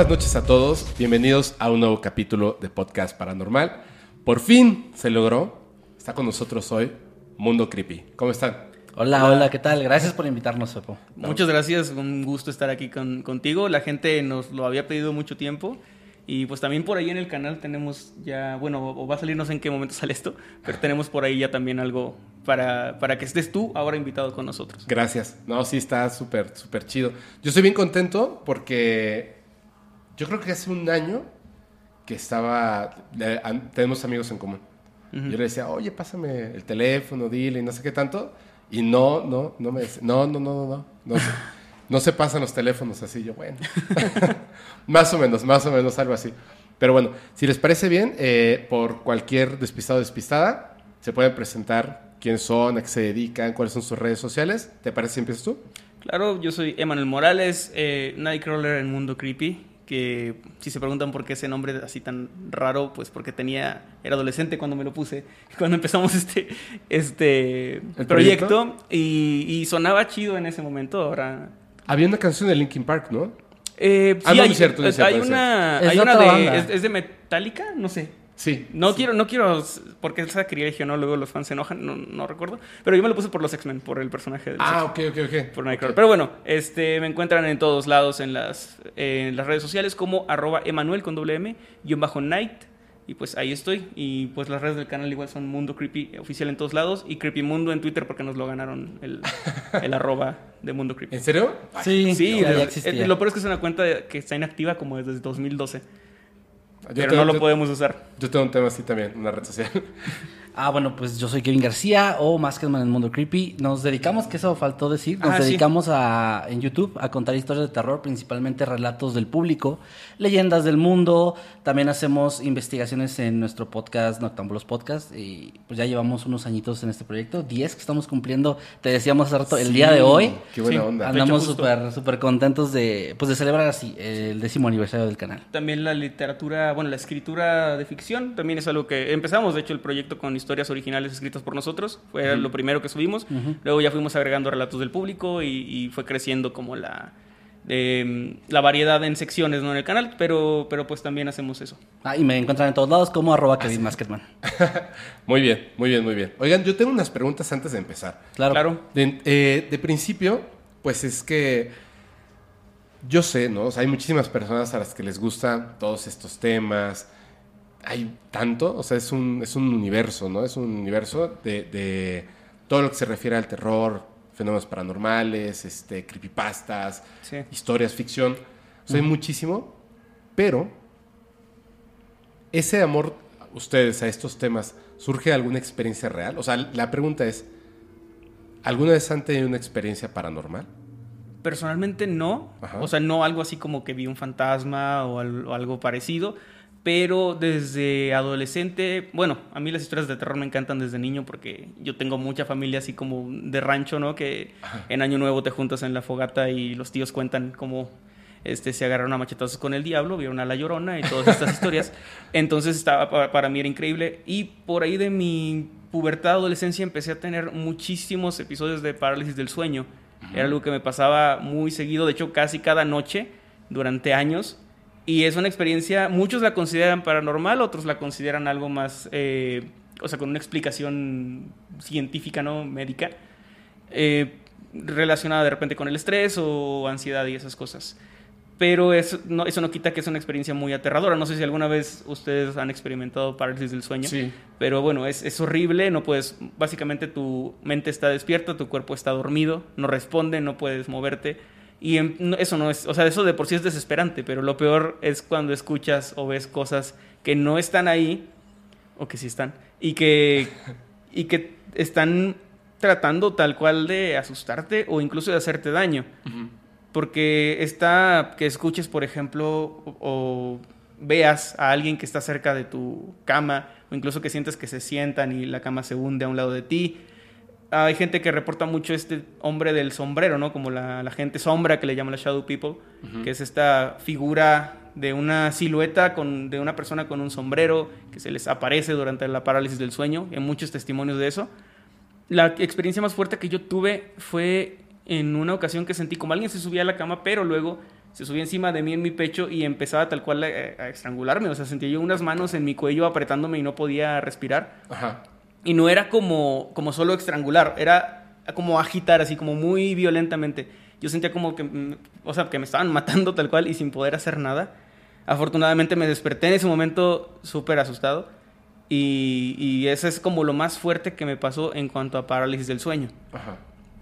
Buenas noches a todos, bienvenidos a un nuevo capítulo de Podcast Paranormal. Por fin se logró, está con nosotros hoy Mundo Creepy. ¿Cómo están? Hola, hola, ¿qué tal? Gracias por invitarnos, Pepo. Muchas gracias, un gusto estar aquí con- contigo. La gente nos lo había pedido mucho tiempo. Y pues también por ahí en el canal tenemos ya, bueno, o va a salir, no sé en qué momento sale esto, pero tenemos por ahí ya también algo para, para que estés tú ahora invitado con nosotros. Gracias. No, sí, está súper, súper chido. Yo estoy bien contento porque yo creo que hace un año que estaba, eh, tenemos amigos en común. Yo le decía, oye, pásame el teléfono, dile, y no sé qué tanto. Y no, no, no me dice, no, no, no, no, no. No, se, no se pasan los teléfonos así. Yo, bueno. más o menos, más o menos, algo así. Pero bueno, si les parece bien, eh, por cualquier despistado o despistada, se pueden presentar quiénes son, a qué se dedican, cuáles son sus redes sociales. ¿Te parece si empiezas tú? Claro, yo soy Emanuel Morales, eh, Nightcrawler en Mundo Creepy, que si se preguntan por qué ese nombre así tan raro, pues porque tenía, era adolescente cuando me lo puse, cuando empezamos este, este ¿El proyecto, proyecto? y, y sonaba chido en ese momento, ahora... Había una canción de Linkin Park, ¿no? Eh, Ah, sí, no, hay, es cierto, no es hay cierto, es una, hay de una de, es de Metallica, no sé. Sí. No quiero, no quiero, porque es sacrilegio, ¿no? Luego los fans se enojan, no, no recuerdo. Pero yo me lo puse por los X-Men, por el personaje de Ah, ok, ok, ok. por Nightcrawler. Pero bueno, este, me encuentran en todos lados en las, en las redes sociales como arroba Emanuel con doble M, guion bajo Night. Y pues ahí estoy. Y pues las redes del canal igual son Mundo Creepy oficial en todos lados. Y Creepy Mundo en Twitter porque nos lo ganaron el, el arroba de Mundo Creepy. ¿En serio? Sí, Sí, ya eh, lo peor es que es una cuenta que está inactiva como desde 2012. Pero no lo yo- podemos usar. Yo tengo un tema así también, una red social. Ah, bueno, pues yo soy Kevin García o Masketman en el Mundo Creepy. Nos dedicamos, que eso faltó decir, nos Ah, sí. dedicamos a, en YouTube a contar historias de terror, principalmente relatos del público, leyendas del mundo. También hacemos investigaciones en nuestro podcast, Noctámbulos Podcast. Y pues ya llevamos unos añitos en este proyecto, 10 que estamos cumpliendo, te decíamos hace rato, el día de hoy. Qué buena Sí. onda. Andamos súper súper contentos de, pues de celebrar así el décimo aniversario del canal. También la literatura, bueno, la escritura de ficción también es algo que empezamos, de hecho, el proyecto con historias originales escritas por nosotros. Fue lo primero que subimos. Luego ya fuimos agregando relatos del público y, y fue creciendo como la, em, la variedad en secciones ¿no? en el canal, pero, pero pues también hacemos eso. Ah, y me encuentran en todos lados como arroba Kevin Masketman. Muy bien, muy bien, muy bien. Oigan, yo tengo unas preguntas antes de empezar. Claro. Claro. De, eh, de principio, pues es que yo sé, ¿no? O sea, hay muchísimas personas a las que les gustan todos estos temas. Hay tanto, o sea, es un, es un universo, ¿no? Es un universo de, de todo lo que se refiere al terror, fenómenos paranormales, este, creepypastas, Sí. historias, ficción. O sea, hay muchísimo, pero ese amor, ustedes, a estos temas, ¿surge de alguna experiencia real? O sea, la pregunta es, ¿alguna vez han tenido una experiencia paranormal? Personalmente no, Ajá. o sea, no algo así como que vi un fantasma o, al- o algo parecido, pero desde adolescente, bueno, a mí las historias de terror me encantan desde niño porque yo tengo mucha familia así como de rancho, ¿no? Que en Año Nuevo te juntas en la fogata y los tíos cuentan como este, se agarraron a machetazos con el diablo, vieron a la llorona y todas estas historias. Entonces estaba, para, mí era increíble. Y por ahí de mi pubertad, adolescencia, empecé a tener muchísimos episodios de parálisis del sueño. Era algo que me pasaba muy seguido, de hecho casi cada noche durante años. Y es una experiencia, muchos la consideran paranormal, otros la consideran algo más, eh, o sea, con una explicación científica, ¿no? Médica, eh, relacionada de repente con el estrés o ansiedad y esas cosas. Pero eso no, eso no quita que es una experiencia muy aterradora. No sé si alguna vez ustedes han experimentado parálisis del sueño. Sí. Pero bueno, es, es horrible. No puedes. Básicamente tu mente está despierta, tu cuerpo está dormido, no responde, no puedes moverte. Y eso no es. O sea, eso de por sí es desesperante. Pero lo peor es cuando escuchas o ves cosas que no están ahí, o que sí están, y que, y que están tratando tal cual de asustarte o incluso de hacerte daño. Porque está que escuches, por ejemplo, o, veas a alguien que está cerca de tu cama, o incluso que sientes que se sientan y la cama se hunde a un lado de ti. Hay gente que reporta mucho este hombre del sombrero, ¿no? Como la, gente sombra que le llaman la Shadow People, que es esta figura de una silueta con, de una persona con un sombrero que se les aparece durante la parálisis del sueño. Hay muchos testimonios de eso. La experiencia más fuerte que yo tuve fue en una ocasión que sentí como alguien se subía a la cama, pero luego se subía encima de mí en mi pecho y empezaba tal cual a, estrangularme. O sea, sentía yo unas manos en mi cuello apretándome y no podía respirar. Ajá. Y no era como, como solo estrangular, era como agitar así, como muy violentamente. Yo sentía como que, mm, o sea, que me estaban matando tal cual y sin poder hacer nada. Afortunadamente me desperté en ese momento súper asustado. Y, y eso es como lo más fuerte que me pasó en cuanto a parálisis del sueño. Ajá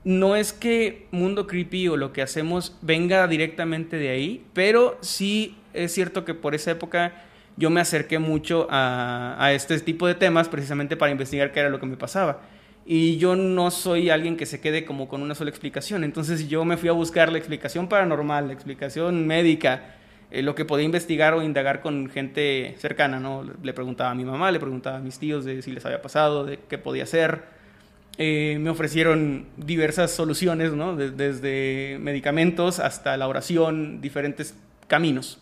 no es que Mundo Creepy o lo que hacemos venga directamente de ahí, pero sí es cierto que por esa época yo me acerqué mucho a, este tipo de temas precisamente para investigar qué era lo que me pasaba. Y yo no soy alguien que se quede como con una sola explicación. Entonces yo me fui a buscar la explicación paranormal, la explicación médica, eh, lo que podía investigar o indagar con gente cercana, ¿no? Le preguntaba a mi mamá, le preguntaba a mis tíos de si les había pasado, de qué podía hacer. Eh, me ofrecieron diversas soluciones, ¿no? desde medicamentos hasta la oración, diferentes caminos.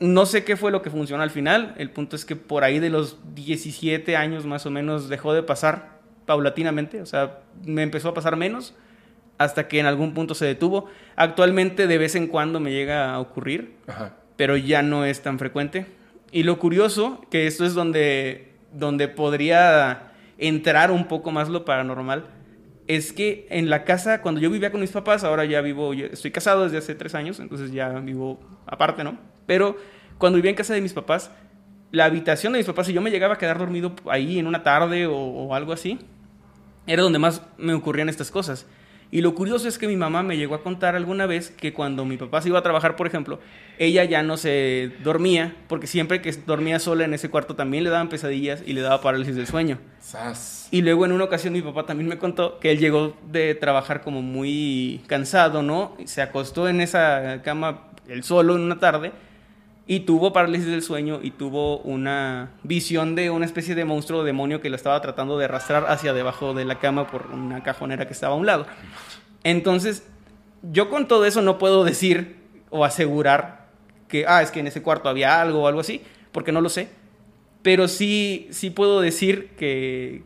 No sé qué fue lo que funcionó al final, el punto es que por ahí de los 17 años más o menos dejó de pasar paulatinamente, o sea, me empezó a pasar menos hasta que en algún punto se detuvo. Actualmente de vez en cuando me llega a ocurrir, pero ya no es tan frecuente. Y lo curioso, que esto es donde, donde podría entrar un poco más lo paranormal, es que en la casa, cuando yo vivía con mis papás, ahora ya vivo, estoy casado desde hace tres años, entonces ya vivo aparte, ¿no? Pero cuando vivía en casa de mis papás, la habitación de mis papás, si yo me llegaba a quedar dormido ahí en una tarde o, o algo así, era donde más me ocurrían estas cosas. Y lo curioso es que mi mamá me llegó a contar alguna vez que cuando mi papá se iba a trabajar, por ejemplo, ella ya no se dormía, porque siempre que dormía sola en ese cuarto también le daban pesadillas y le daba parálisis del sueño. Y luego en una ocasión mi papá también me contó que él llegó de trabajar como muy cansado, ¿no? Se acostó en esa cama él solo en una tarde y tuvo parálisis del sueño y tuvo una visión de una especie de monstruo o demonio que lo estaba tratando de arrastrar hacia debajo de la cama por una cajonera que estaba a un lado. Entonces, yo con todo eso no puedo decir o asegurar que, ah, es que en ese cuarto había algo o algo así, porque no lo sé. Pero sí, sí puedo decir que,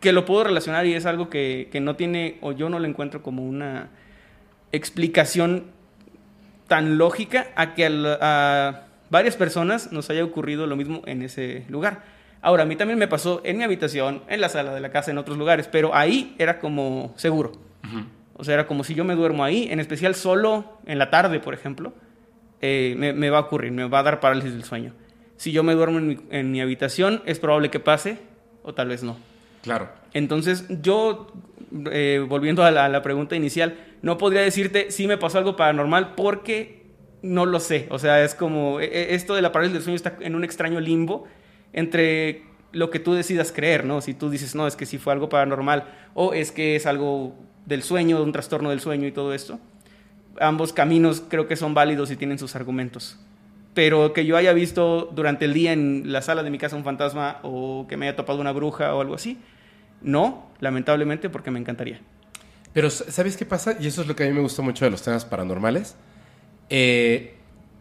que lo puedo relacionar y es algo que, que no tiene, o yo no lo encuentro como una explicación tan lógica a que a, varias personas nos haya ocurrido lo mismo en ese lugar. Ahora, a mí también me pasó en mi habitación, en la sala de la casa, en otros lugares, pero ahí era como seguro. O sea, era como si yo me duermo ahí, en especial solo en la tarde, por ejemplo, eh, me, va a ocurrir, me va a dar parálisis del sueño. Si yo me duermo en mi, habitación, es probable que pase, o tal vez no. Claro. Entonces, yo, eh, volviendo a la, pregunta inicial, no podría decirte si me pasó algo paranormal porque no lo sé. O sea, es como, e, e, esto de la parálisis del sueño está en un extraño limbo entre lo que tú decidas creer, ¿no? Si tú dices, no, es que sí fue algo paranormal, o es que es algo del sueño, un trastorno del sueño y todo esto. Ambos caminos creo que son válidos y tienen sus argumentos. Pero que yo haya visto durante el día en la sala de mi casa un fantasma o que me haya topado una bruja o algo así, no, lamentablemente, porque me encantaría. Pero ¿sabes qué pasa? Y eso es lo que a mí me gusta mucho de los temas paranormales. Eh,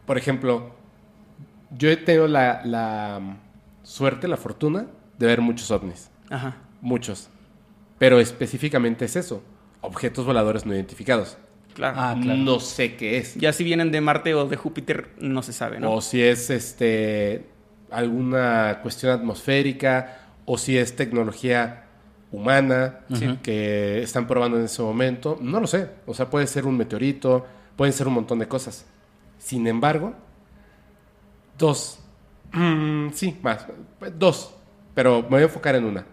por ejemplo, yo he tenido la, la suerte, la fortuna de ver muchos ovnis. Ajá. Muchos. Pero específicamente es eso. Objetos voladores no identificados. Claro. Ah, claro. No sé qué es. Ya si vienen de Marte o de Júpiter, no se sabe, ¿no? O si es este alguna cuestión atmosférica, o si es tecnología humana que están probando en ese momento. No lo sé. O sea, puede ser un meteorito, pueden ser un montón de cosas. Sin embargo, dos. Mm, sí, más. Dos. Pero me voy a enfocar en una.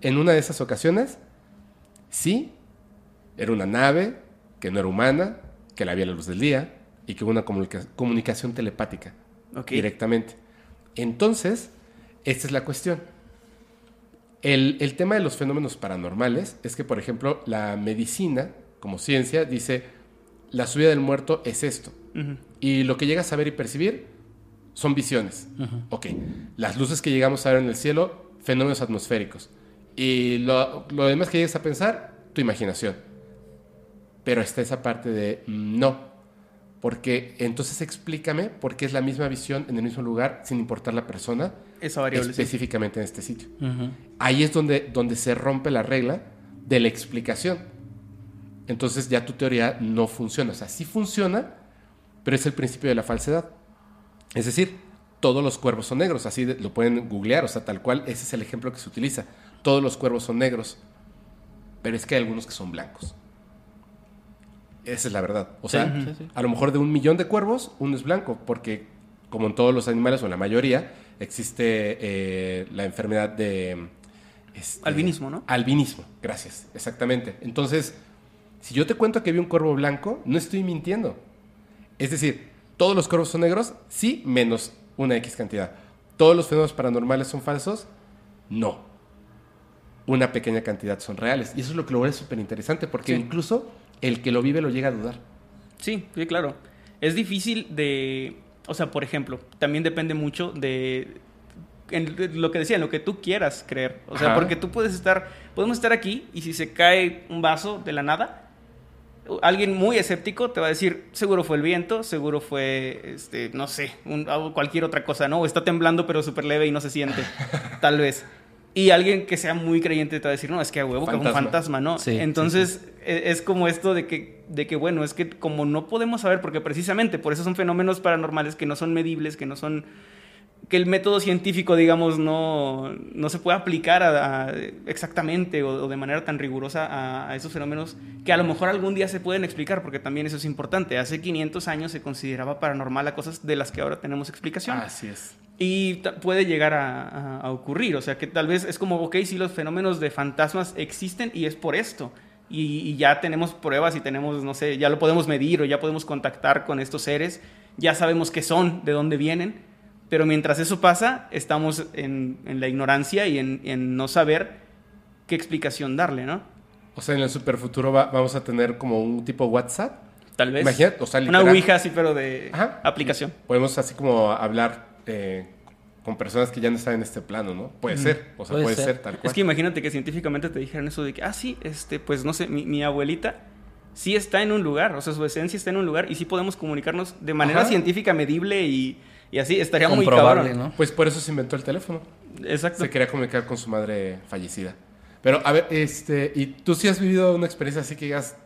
En una de esas ocasiones, sí, era una nave que no era humana, que la vi a la luz del día y que hubo una comunica- comunicación telepática directamente. Entonces, esta es la cuestión. El, el tema de los fenómenos paranormales es que, por ejemplo, la medicina, como ciencia, dice, la subida del muerto es esto. Y lo que llegas a ver y percibir son visiones. Ok. Las luces que llegamos a ver en el cielo, fenómenos atmosféricos. Y lo, lo demás que llegues a pensar, tu imaginación. Pero está esa parte de mm, no. Porque entonces explícame por qué es la misma visión en el mismo lugar, sin importar la persona, Esa variable. sí. específicamente en este sitio. Ahí es donde, donde se rompe la regla de la explicación. Entonces ya tu teoría no funciona. O sea, sí funciona, pero es el principio de la falsedad. Es decir, todos los cuervos son negros. Así lo pueden googlear. O sea, tal cual, ese es el ejemplo que se utiliza. Todos los cuervos son negros. Pero es que hay algunos que son blancos. Esa es la verdad. O Sí, sea, sí, sí. a lo mejor de un millón de cuervos, uno es blanco. Porque, como en todos los animales, o en la mayoría, existe eh, la enfermedad de... este, Albinismo, ¿no? Albinismo, gracias, exactamente. Entonces, si yo te cuento que vi un cuervo blanco, no estoy mintiendo. Es decir, todos los cuervos son negros, sí, menos una X cantidad. ¿Todos los fenómenos paranormales son falsos? No. Una pequeña cantidad son reales. Y eso es lo que lo vuelve súper interesante, porque Sí. incluso el que lo vive lo llega a dudar. Sí, sí, claro. Es difícil de... O sea, por ejemplo, también depende mucho de... en lo que decía, en lo que tú quieras creer. O sea, Ajá. porque tú puedes estar... Podemos estar aquí y si se cae un vaso de la nada, alguien muy escéptico te va a decir, seguro fue el viento, seguro fue, este, no sé, un- cualquier otra cosa, ¿no? O está temblando pero súper leve y no se siente, tal vez. Y alguien que sea muy creyente te va a decir, no, es que a huevo que es un Fantasma. ¿no? Sí, Entonces, e- es como esto de que, de que, bueno, es que como no podemos saber, porque precisamente por eso son fenómenos paranormales que no son medibles, que no son que el método científico, digamos, no, no se puede aplicar a- a- exactamente o, o de manera tan rigurosa a, a esos fenómenos que a lo mejor algún día se pueden explicar, porque también eso es importante. Hace 500 años se consideraba paranormal a cosas de las que ahora tenemos explicación. Así es. Y puede llegar a, a- a ocurrir. O sea, que tal vez es como, ok, sí, los fenómenos de fantasmas existen y es por esto. Y, y ya tenemos pruebas y tenemos, no sé, ya lo podemos medir o ya podemos contactar con estos seres. Ya sabemos qué son, de dónde vienen. Pero mientras eso pasa, estamos en, en la ignorancia y en, en no saber qué explicación darle, ¿no? O sea, en el superfuturo va- vamos a tener como un tipo WhatsApp. Tal vez. Imagínate, o sea, Una literal. ouija así, pero de Ajá. aplicación. Podemos así como hablar eh, con personas que ya no están en este plano, ¿no? Puede ser, o sea, Puede puede, ser. ser. tal cual. Es que imagínate que científicamente te dijeran eso de que, ah, sí, este, pues no sé, mi, mi abuelita sí está en un lugar, o sea, su esencia está en un lugar y sí podemos comunicarnos de manera Ajá. científica, medible y, y así, estaría muy cabrón. ¿no? Pues por eso se inventó el teléfono. Exacto. Se quería comunicar con su madre fallecida. Pero, a ver, este, ¿y tú sí has vivido una experiencia así que digas,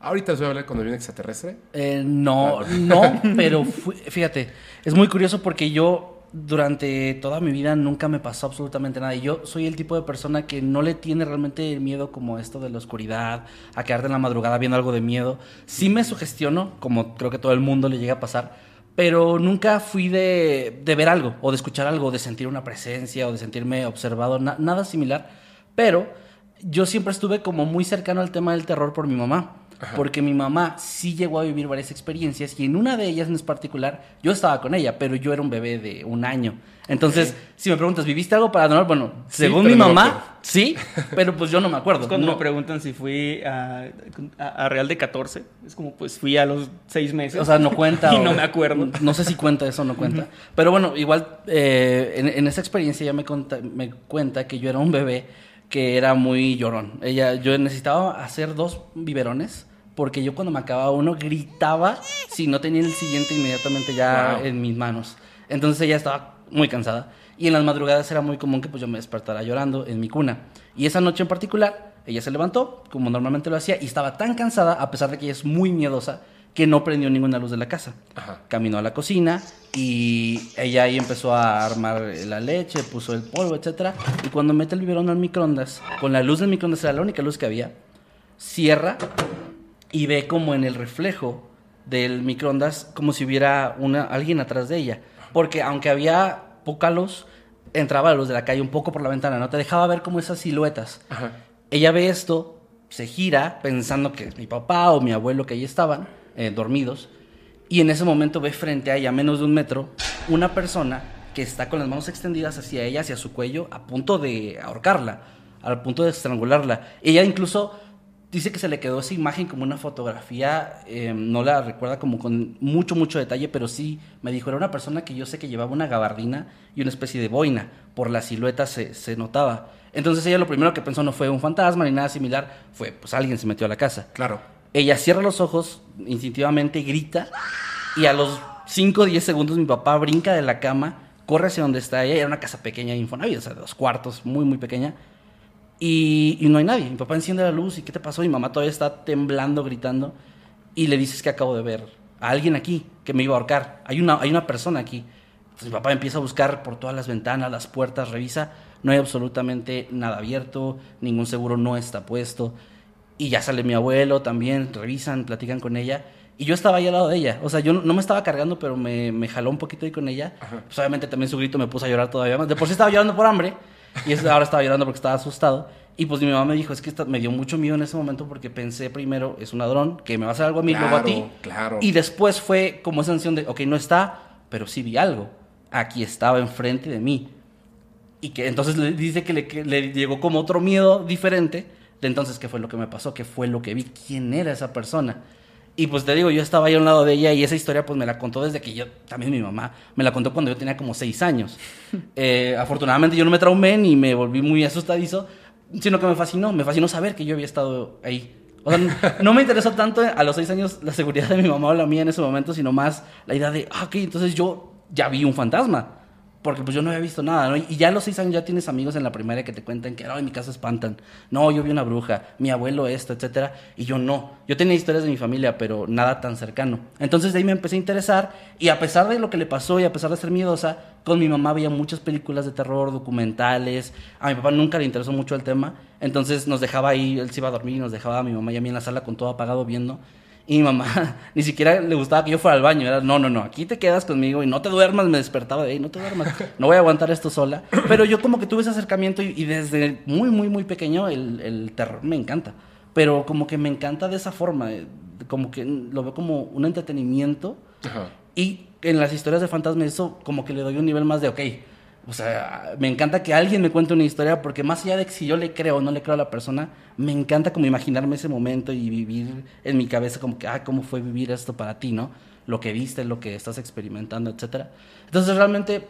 ahorita les voy a hablar cuando viene un extraterrestre? Eh, no, no, pero fíjate, es muy curioso porque yo durante toda mi vida nunca me pasó absolutamente nada. Y yo soy el tipo de persona que no le tiene realmente miedo como esto de la oscuridad, a quedarte en la madrugada viendo algo de miedo. Sí me sugestiono, como creo que todo el mundo le llega a pasar, pero nunca fui de, de ver algo, o de escuchar algo, de sentir una presencia, o de sentirme observado, na- nada similar. Pero yo siempre estuve como muy cercano al tema del terror por mi mamá. Porque mi mamá sí llegó a vivir varias experiencias y en una de ellas en particular yo estaba con ella, pero yo era un bebé de un año. Entonces, si me preguntas, ¿viviste algo paranormal? Bueno, Sí, según mi mamá, sí, pero pues yo no me acuerdo. Es cuando No. me preguntan si fui a, a- Real de 14, es como, pues fui a los seis meses. O sea, no cuenta. y o- no me acuerdo. No sé si cuenta eso o no cuenta. Pero bueno, igual eh, en, en esa experiencia ella me, conta- me cuenta que yo era un bebé que era muy llorón. Ella, yo necesitaba hacer dos biberones porque yo cuando me acababa uno gritaba si no tenía el siguiente inmediatamente ya Wow. en mis manos. Entonces ella estaba muy cansada. Y en las madrugadas era muy común que pues yo me despertara llorando en mi cuna. Y esa noche en particular, ella se levantó, como normalmente lo hacía, y estaba tan cansada, a pesar de que ella es muy miedosa, que no prendió ninguna luz de la casa. Ajá. Caminó a la cocina y ella ahí empezó a armar la leche, puso el polvo, etcétera. Y cuando mete el biberón al microondas, con la luz del microondas, era la única luz que había, cierra y ve como en el reflejo del microondas como si hubiera una, alguien atrás de ella. Porque aunque había poca luz, entraba la luz de la calle un poco por la ventana, ¿no? Te dejaba ver como esas siluetas. Ajá. Ella ve esto, se gira pensando que es mi papá o mi abuelo que ahí estaban, eh, dormidos, y en ese momento ve frente a ella, a menos de un metro, una persona que está con las manos extendidas hacia ella, hacia su cuello, a punto de ahorcarla, al punto de estrangularla. Ella incluso dice que se le quedó esa imagen como una fotografía, eh, no la recuerda como con mucho, mucho detalle, pero sí me dijo, era una persona que yo sé que llevaba una gabardina y una especie de boina, por la silueta se, se notaba. Entonces ella lo primero que pensó no fue un fantasma ni nada similar, fue pues alguien se metió a la casa. Claro. Ella cierra los ojos, instintivamente grita, y a los 5 o 10 segundos mi papá brinca de la cama, corre hacia donde está ella, era una casa pequeña de Infonavit, o sea, de dos cuartos, muy, muy pequeña, y, y no hay nadie. Mi papá enciende la luz, ¿y qué te pasó? Mi mamá todavía está temblando, gritando, y le dices que acabo de ver a alguien aquí que me iba a ahorcar. Hay una, hay una persona aquí. Entonces mi papá empieza a buscar por todas las ventanas, las puertas, revisa, no hay absolutamente nada abierto, ningún seguro no está puesto. Y ya sale mi abuelo también, revisan, platican con ella. Y yo estaba ahí al lado de ella. O sea, yo no, no me estaba cargando, pero me, me jaló un poquito ahí con ella. Pues obviamente también su grito me puso a llorar todavía más. De por sí estaba llorando por hambre. Y es- ahora estaba llorando porque estaba asustado. Y pues mi mamá me dijo, es que esta- me dio mucho miedo en ese momento porque pensé primero, es un ladrón que me va a hacer algo a mí, luego a ti. Claro, claro. Y después fue como esa sensación de, ok, no está, pero sí vi algo. Aquí estaba enfrente de mí. Y que entonces le dice que le, que le llegó como otro miedo diferente de entonces qué fue lo que me pasó, qué fue lo que vi, quién era esa persona. Y pues te digo, yo estaba ahí a un lado de ella y esa historia pues me la contó desde que yo, también mi mamá, me la contó cuando yo tenía como seis años. Eh, afortunadamente yo no me traumé ni me volví muy asustadizo, sino que me fascinó, me fascinó saber que yo había estado ahí. O sea, n- no me interesó tanto a los seis años la seguridad de mi mamá o la mía en ese momento, sino más la idea de, ah, ok, entonces yo ya vi un fantasma. Porque pues yo no había visto nada, ¿no? Y ya a los seis años ya tienes amigos en la primaria que te cuentan que, en mi casa espantan. No, yo vi una bruja, mi abuelo esto, etcétera. Y yo no. Yo tenía historias de mi familia, pero nada tan cercano. Entonces de ahí me empecé a interesar. Y a pesar de lo que le pasó y a pesar de ser miedosa, con mi mamá veía muchas películas de terror, documentales. A mi papá nunca le interesó mucho el tema. Entonces nos dejaba ahí, él se iba a dormir y nos dejaba a mi mamá y a mí en la sala con todo apagado viendo. Y mi mamá ni siquiera le gustaba que yo fuera al baño. Era, no, no, no, aquí te quedas conmigo y no te duermas. Me despertaba de ahí, no te duermas. No voy a aguantar esto sola. Pero yo como que tuve ese acercamiento y, y desde muy, muy, muy pequeño el, el terror me encanta. Pero como que me encanta de esa forma. eh, Como que lo veo como un entretenimiento. Ajá. Y en las historias de fantasmas eso como que le doy un nivel más de, ok, o sea, me encanta que alguien me cuente una historia porque más allá de que si yo le creo o no le creo a la persona, me encanta como imaginarme ese momento y vivir en mi cabeza como que, ah, ¿cómo fue vivir esto para ti, no? Lo que viste, lo que estás experimentando, etcétera. Entonces realmente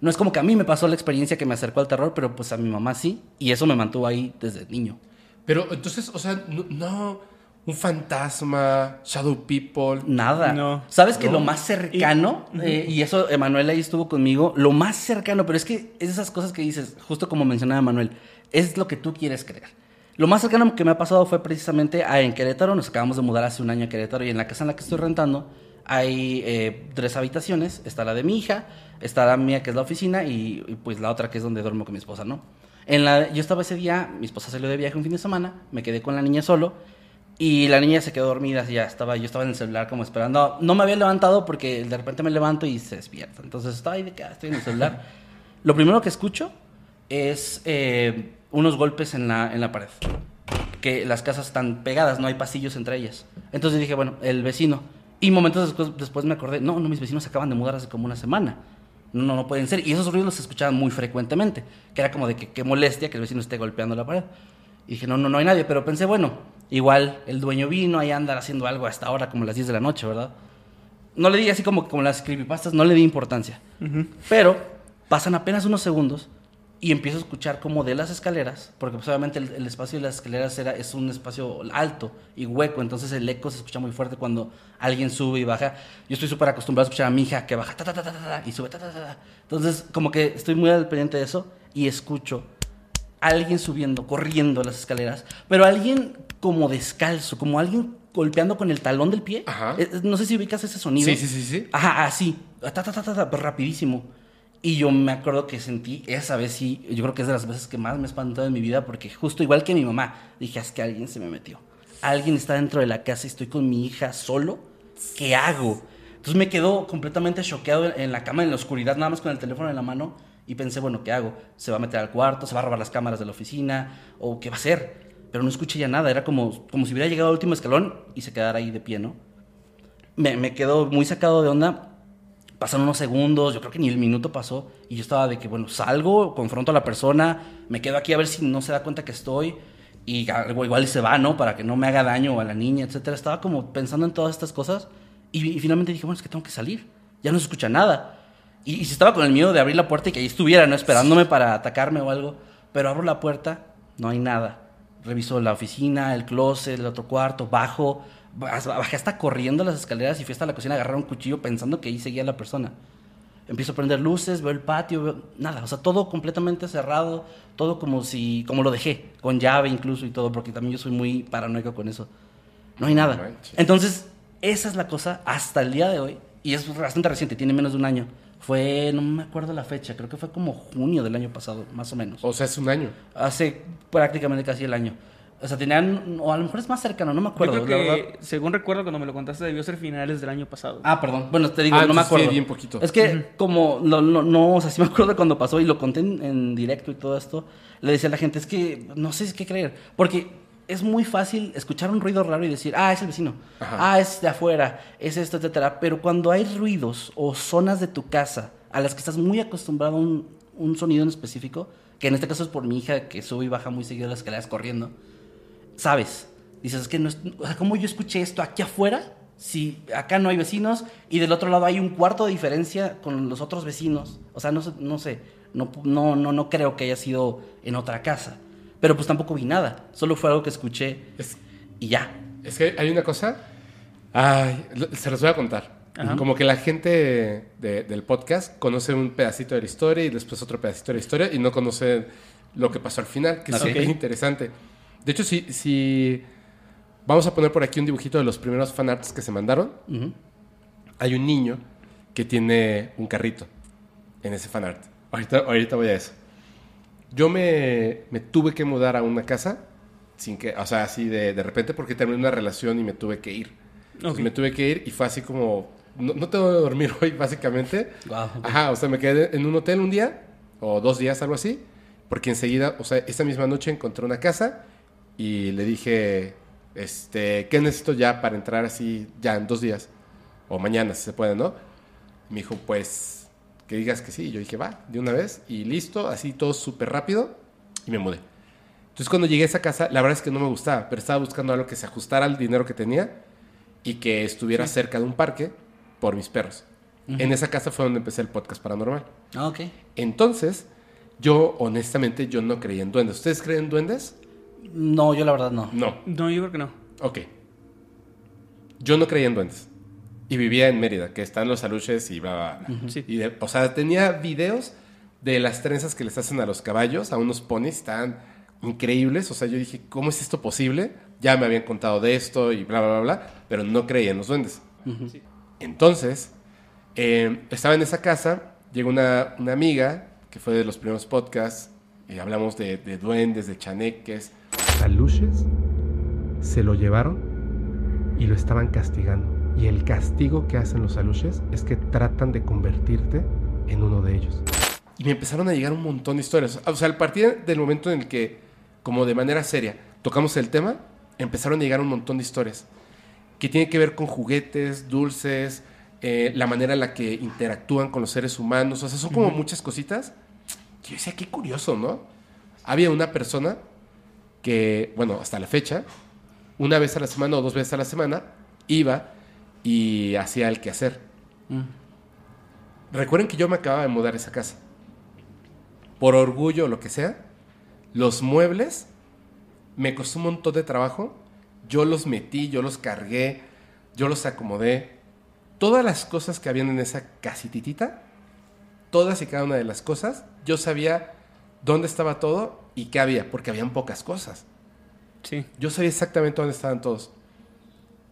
no es como que a mí me pasó la experiencia que me acercó al terror, pero pues a mi mamá sí, y eso me mantuvo ahí desde niño. Pero entonces, o sea, no, un fantasma, Shadow People. Nada. No. ¿Sabes que No. lo más cercano, eh, y eso Emanuel ahí estuvo conmigo, lo más cercano, pero es que es esas cosas que dices, justo como mencionaba Emanuel, es lo que tú quieres creer. Lo más cercano que me ha pasado fue precisamente a, en Querétaro, nos acabamos de mudar hace un año a Querétaro y en la casa en la que estoy rentando hay eh, tres habitaciones, está la de mi hija, está la mía que es la oficina y, y, pues la otra que es donde duermo con mi esposa, ¿no? En la, yo estaba ese día, mi esposa salió de viaje un fin de semana, me quedé con la niña solo y la niña se quedó dormida, así ya estaba, yo estaba en el celular como esperando. No me había levantado porque de repente me levanto y se despierta. Entonces estaba ahí de que ah, estoy en el celular. Lo primero que escucho es eh, unos golpes en la, en la pared. Que las casas están pegadas, no hay pasillos entre ellas. Entonces dije, bueno, el vecino. Y momentos después, después me acordé, no, no, mis vecinos se acaban de mudar hace como una semana. No, no, no pueden ser. Y esos ruidos los escuchaban muy frecuentemente. Que era como de que qué molestia que el vecino esté golpeando la pared. Y dije, no, no, no hay nadie. Pero pensé, bueno, igual el dueño vino, ahí andar haciendo algo hasta ahora, como las 10 de la noche, ¿verdad? No le di así como, como las creepypastas, no le di importancia. Pero pasan apenas unos segundos y empiezo a escuchar como de las escaleras, porque pues obviamente el, el espacio de las escaleras era, es un espacio alto y hueco, entonces el eco se escucha muy fuerte cuando alguien sube y baja. Yo estoy súper acostumbrado a escuchar a mi hija que baja ta, ta, ta, ta, ta, y sube ta, ta, ta, ta. Entonces como que estoy muy al pendiente de eso y escucho a alguien subiendo, corriendo las escaleras, pero alguien como descalzo, como alguien golpeando con el talón del pie. Ajá. Eh, No sé si ubicas ese sonido. Sí, sí, sí, sí. Ajá, así. Ta, ta, ta, ta, ta, pero rapidísimo. Y yo me acuerdo que sentí, esa vez sí, yo creo que es de las veces que más me he espantado en mi vida, porque justo igual que mi mamá, dije, es que alguien se me metió. Alguien está dentro de la casa y estoy con mi hija solo. ¿Qué hago? Entonces me quedo completamente choqueado en la cama, en la oscuridad, nada más con el teléfono en la mano. Y pensé, bueno, ¿qué hago? ¿Se va a meter al cuarto? ¿Se va a robar las cámaras de la oficina? ¿O qué va a hacer? Pero no escuché ya nada. Era como, como si hubiera llegado al último escalón y se quedara ahí de pie, ¿no? me, me quedo muy sacado de onda. Pasaron unos segundos, yo creo que ni el minuto pasó. Y yo estaba de que, bueno, salgo, confronto a la persona, me quedo aquí a ver si no se da cuenta que estoy. Y algo igual se va, ¿no? Para que no me haga daño a la niña, etcétera. Estaba como pensando en todas estas cosas. Y, y finalmente dije, bueno, es que tengo que salir. Ya no se escucha nada. Y, y si estaba con el miedo de abrir la puerta y que ahí estuviera, ¿no? Esperándome para atacarme o algo. Pero abro la puerta, no hay nada. Reviso la oficina, el closet, el otro cuarto, bajo. Baj- Bajé hasta corriendo las escaleras y fui hasta la cocina a agarrar un cuchillo pensando que ahí seguía la persona. Empiezo a prender luces, veo el patio, veo nada, o sea, todo completamente cerrado, todo como si, como lo dejé, con llave incluso y todo, porque también yo soy muy paranoico con eso. No hay nada. Entonces, esa es la cosa hasta el día de hoy, y es bastante reciente, tiene menos de un año. Fue, no me acuerdo la fecha, creo que fue como junio del año pasado, más o menos. O sea, es un año. Hace prácticamente casi el año. O sea, tenían, o a lo mejor es más cercano, no me Yo acuerdo. la verdad. según recuerdo cuando me lo contaste, debió ser finales del año pasado. Ah, perdón. Bueno, te digo, Ah, no me entonces sí, acuerdo. bien poquito. Es que como no, no, no, o sea, sí me acuerdo de cuando pasó y lo conté en, en directo y todo esto, le decía a la gente, es que no sé qué creer, porque es muy fácil escuchar un ruido raro y decir, ah, es el vecino, Ajá. ah, es de afuera, es esto, etcétera, pero cuando hay ruidos o zonas de tu casa a las que estás muy acostumbrado a un, un sonido en específico, que en este caso es por mi hija que sube y baja muy seguido las escaleras corriendo, sabes. Dices, es que no es, o sea, ¿cómo yo escuché esto aquí afuera? Si acá no hay vecinos y del otro lado hay un cuarto de diferencia con los otros vecinos. O sea, no sé, no sé, no, no, no, no creo que haya sido en otra casa. Pero pues tampoco vi nada, solo fue algo que escuché Es, y ya. es que hay una cosa. Ay, se los voy a contar. Ajá. Como que la gente de- del podcast conoce un pedacito de la historia y después otro pedacito de la historia y no conoce lo que pasó al final, que es Ok. súper interesante. De hecho, si, si vamos a poner por aquí un dibujito de los primeros fanarts que se mandaron, Ujú. hay un niño que tiene un carrito en ese fanart. Ahorita, ahorita voy a eso. Yo me, me tuve que mudar a una casa, sin que, o sea, así de, de repente porque terminé una relación y me tuve que ir. Entonces, Ok. me tuve que ir y fue así como, no, no tengo de dormir hoy, básicamente. Ok. Ajá, o sea, me quedé en un hotel un día, o dos días, algo así, porque enseguida, o sea, esa misma noche encontré una casa y le dije, este, ¿qué necesito ya para entrar así, ya en dos días? O mañana, si se puede, ¿no? Me dijo, pues, que digas que sí. Y yo dije, va, de una vez, y listo, así todo súper rápido, y me mudé. Entonces, cuando llegué a esa casa, la verdad es que no me gustaba, pero estaba buscando algo que se ajustara al dinero que tenía y que estuviera cerca de un parque por mis perros. En esa casa fue donde empecé el podcast paranormal. Ah, ok. Entonces, yo honestamente yo no creía en duendes. ¿Ustedes creen en duendes? No, yo la verdad no. No. No, yo creo que no. Ok. Yo no creía en duendes. Y vivía en Mérida, que están los aluches y bla, bla, bla. Sí. Y de- o sea, tenía videos de las trenzas que les hacen a los caballos, a unos ponis, estaban increíbles. O sea, yo dije, ¿cómo es esto posible? Ya me habían contado de esto y bla, bla, bla, bla, pero no creía en los duendes. Entonces, eh, estaba en esa casa, llegó una, una amiga que fue de los primeros podcasts, y hablamos de, de duendes, de chaneques. Aluches se lo llevaron y lo estaban castigando. Y el castigo que hacen los aluches es que tratan de convertirte en uno de ellos. Y me empezaron a llegar un montón de historias. O sea, a partir del momento en el que, como de manera seria, tocamos el tema, empezaron a llegar un montón de historias que tiene que ver con juguetes, dulces, eh, la manera en la que interactúan con los seres humanos. O sea, son como muchas cositas. Yo decía, qué curioso, ¿no? Había una persona que, bueno, hasta la fecha, una vez a la semana o dos veces a la semana, iba y hacía el quehacer. Mm. Recuerden que yo me acababa de mudar a esa casa. por orgullo o lo que sea, los muebles me costó un montón de trabajo. Yo los metí, yo los cargué, yo los acomodé. Todas las cosas que habían en esa casititita, todas y cada una de las cosas, yo sabía dónde estaba todo y qué había, porque habían pocas cosas. Sí. Yo sabía exactamente dónde estaban todos.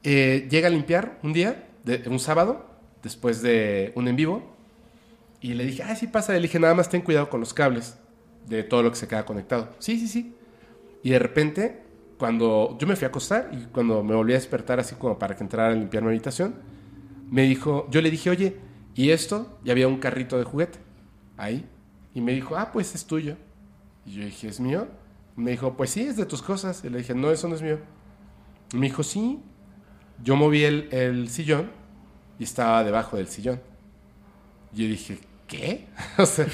Eh, llega a limpiar un día, de, un sábado, después de un en vivo, y le dije, ah, sí pasa. Le dije, nada más ten cuidado con los cables de todo lo que se queda conectado. Sí, sí, sí. Y de repente, cuando yo me fui a acostar y cuando me volví a despertar así como para que entrara a limpiar mi habitación, me dijo, yo le dije, oye, ¿y esto? Y había un carrito de juguete ahí. Y me dijo, ah, pues es tuyo. Y yo dije, ¿es mío? Me dijo, pues sí, es de tus cosas. Y le dije, no, eso no es mío. Y me dijo, sí. Yo moví el, el sillón y estaba debajo del sillón. Y yo dije, ¿qué? o sea,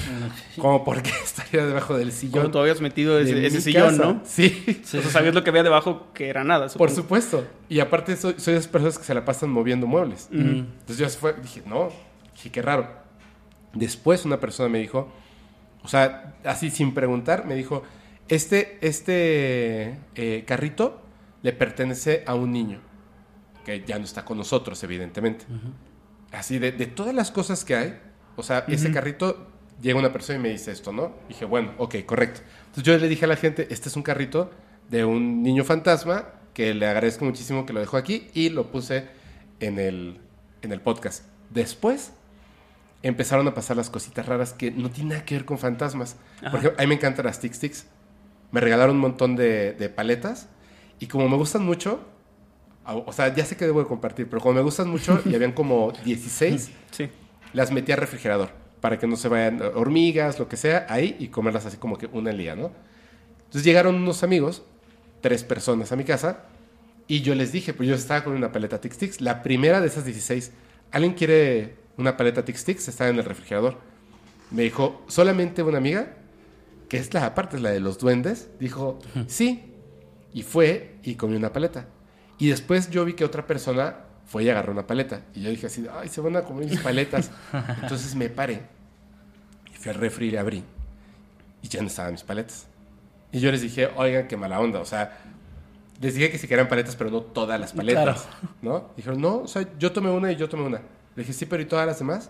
como por qué estaría debajo del sillón. Cuando tú habías metido ese, sillón, casa? ¿no? Sí, O sea, sabías lo que había debajo que era nada. por supuesto. Y aparte soy, soy de esas personas que se la pasan moviendo muebles. Entonces yo fue, dije, no, dije, qué raro. Después una persona me dijo, o sea, así sin preguntar, me dijo, este, este eh, carrito le pertenece a un niño, que ya no está con nosotros, evidentemente. Así, de, de todas las cosas que hay, o sea, ese carrito, llega una persona y me dice esto, ¿no? Dije, bueno, ok, correcto. Entonces yo le dije a la gente, este es un carrito de un niño fantasma, que le agradezco muchísimo que lo dejó aquí y lo puse en el, en el podcast. Después empezaron a pasar las cositas raras que no tienen nada que ver con fantasmas. Porque a mí me encantan las Tic Sticks. Me regalaron un montón de, de paletas y como me gustan mucho, o o sea, ya sé que debo de compartir, pero como me gustan mucho y habían como 16, Sí. las metí al refrigerador para que no se vayan hormigas, lo que sea, ahí y comerlas así como que una al día, ¿no? Entonces llegaron unos amigos, tres personas a mi casa, y yo les dije, pues yo estaba con una paleta Tic Tics, la primera de esas 16. ¿Alguien quiere una paleta Tic Tics? Está en el refrigerador. Me dijo, solamente una amiga, que es la aparte, es la de los duendes, dijo, sí. Y fue y comió una paleta. Y después yo vi que otra persona fue y agarró una paleta. Y yo dije así, ay, se van a comer mis paletas. Entonces me paré y fui al refri y le abrí. Y ya no estaban mis paletas. Y yo les dije, oigan, qué mala onda. O sea, les dije que si querían paletas, pero no todas las paletas. ¿No? Dijeron, no, o sea, yo tomé una y yo tomé una. Le dije, sí, pero ¿y todas las demás?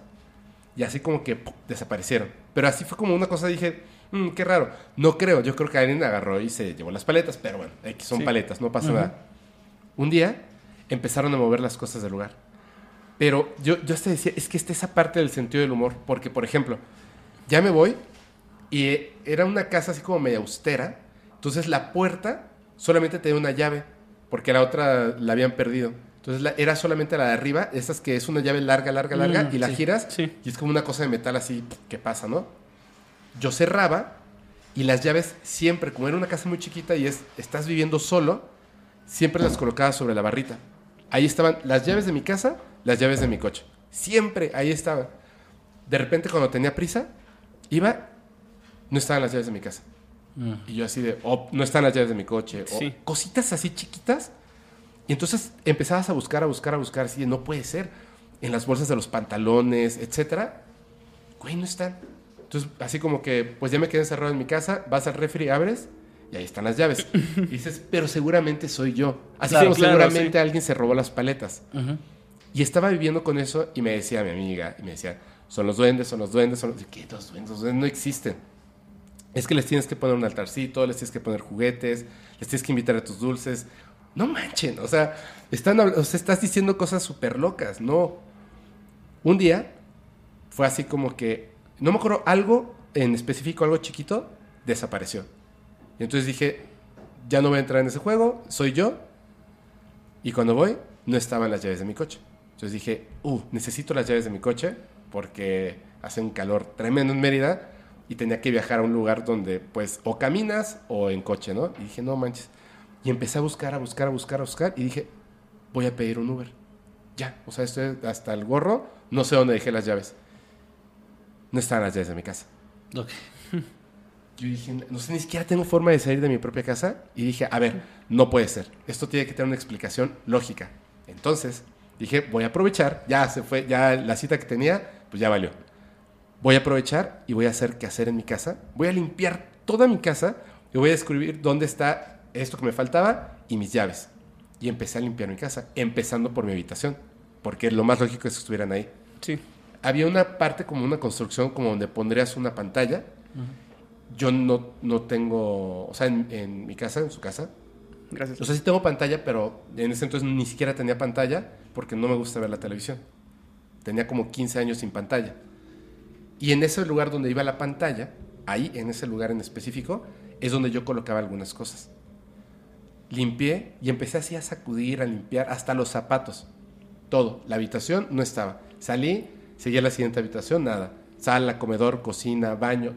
Y así como que ¡pum! desaparecieron. Pero así fue como una cosa, dije, "Mm, qué raro. No creo, yo creo que alguien agarró y se llevó las paletas, pero bueno, X son Sí. paletas, no pasa nada. Un día empezaron a mover las cosas del lugar. Pero yo, yo hasta decía, es que está esa parte del sentido del humor. Porque, por ejemplo, ya me voy y era una casa así como media austera. Entonces la puerta solamente tenía una llave, porque la otra la habían perdido. Entonces la- era solamente la de arriba, esas que es una llave larga, larga, larga, Mm, y la sí. giras Sí. y es como una cosa de metal así que pasa, ¿no? Yo cerraba y las llaves siempre, como era una casa muy chiquita y es, estás viviendo solo, siempre las colocaba sobre la barrita. Ahí estaban las llaves de mi casa, las llaves de mi coche. Siempre ahí estaban. De repente cuando tenía prisa, iba, no estaban las llaves de mi casa. Y yo así de, oh, no están las llaves de mi coche. O Sí. cositas así chiquitas. Y entonces empezabas a buscar, a buscar, a buscar, así de, no puede ser. En las bolsas de los pantalones, etcétera. Güey, no están. Entonces, así como que, pues ya me quedé encerrado en mi casa, vas al refri, abres y ahí están las llaves. y dices, pero seguramente soy yo. Así Claro, como claro, seguramente sí. alguien se robó las paletas. Y estaba viviendo con eso y me decía mi amiga, y me decía, son los duendes, son los duendes, son los... ¿Qué los duendes? Los duendes no existen. Es que les tienes que poner un altarcito, les tienes que poner juguetes, les tienes que invitar a tus dulces. No manchen, o sea, están, o sea, estás diciendo cosas súper locas, no. Un día fue así como que, no me acuerdo, algo en específico, algo chiquito, desapareció. Y entonces dije, ya no voy a entrar en ese juego, soy yo. Y cuando voy, no estaban las llaves de mi coche. Entonces dije, uh, necesito las llaves de mi coche porque hace un calor tremendo en Mérida y tenía que viajar a un lugar donde, pues, o caminas o en coche, ¿no? Y dije, no manches. Y empecé a buscar, a buscar, a buscar, a buscar y dije, voy a pedir un Uber. Ya, o sea, estoy hasta el gorro, no sé dónde dejé las llaves. No estaban las llaves de mi casa. Ok. Yo dije, no sé, ni siquiera tengo forma de salir de mi propia casa. Y dije, a ver, no puede ser. Esto tiene que tener una explicación lógica. Entonces, dije, voy a aprovechar. Ya se fue, ya la cita que tenía, pues ya valió. voy a aprovechar y voy a hacer qué hacer en mi casa. Voy a limpiar toda mi casa y voy a descubrir dónde está esto que me faltaba y mis llaves. Y empecé a limpiar mi casa, empezando por mi habitación, porque lo más lógico es que estuvieran ahí. Sí. Había una parte como una construcción como donde pondrías una pantalla. Yo no, no tengo, o sea, en, en mi casa, en su casa, Gracias. o sea, sí tengo pantalla, pero en ese entonces ni siquiera tenía pantalla porque no me gusta ver la televisión. Tenía como 15 años sin pantalla. Y en ese lugar donde iba la pantalla, ahí, en ese lugar en específico, es donde yo colocaba algunas cosas. Limpié y empecé así a sacudir, a limpiar, hasta los zapatos. Todo. La habitación no estaba. Salí, seguí a la siguiente habitación, nada. Sala, comedor, cocina, baño.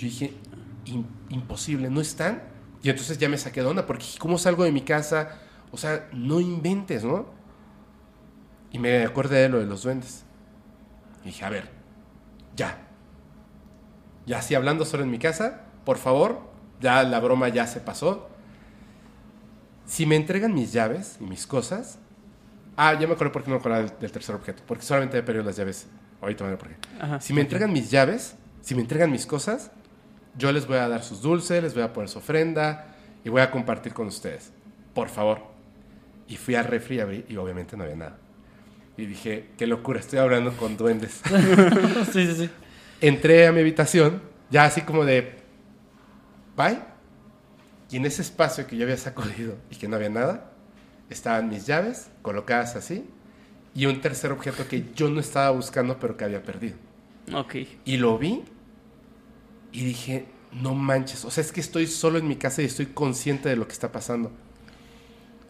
Yo dije, "Im- imposible, no están. Y entonces ya me saqué de onda, porque ¿cómo salgo de mi casa? O sea, no inventes, ¿no? Y me acordé de lo de los duendes. Y dije, a ver, ya. Ya así hablando solo en mi casa, por favor, ya la broma ya se pasó. Si me entregan mis llaves y mis cosas. Ah, ya me acuerdo por qué no me acordaba del, tercer objeto. Porque solamente he perdido las llaves. Ahorita me acuerdo por qué. Ajá. Si me entregan mis llaves, si me entregan mis cosas, yo les voy a dar sus dulces, les voy a poner su ofrenda y voy a compartir con ustedes. Por favor. Y fui al refri y abrí y obviamente no había nada. Y dije, qué locura, estoy hablando con duendes. sí, sí, sí. Entré a mi habitación, ya así como de, bye. Y en ese espacio que yo había sacudido y que no había nada, estaban mis llaves colocadas así y un tercer objeto que yo no estaba buscando pero que había perdido. Ok. Y lo vi y dije, no manches, o sea, es que estoy solo en mi casa y estoy consciente de lo que está pasando.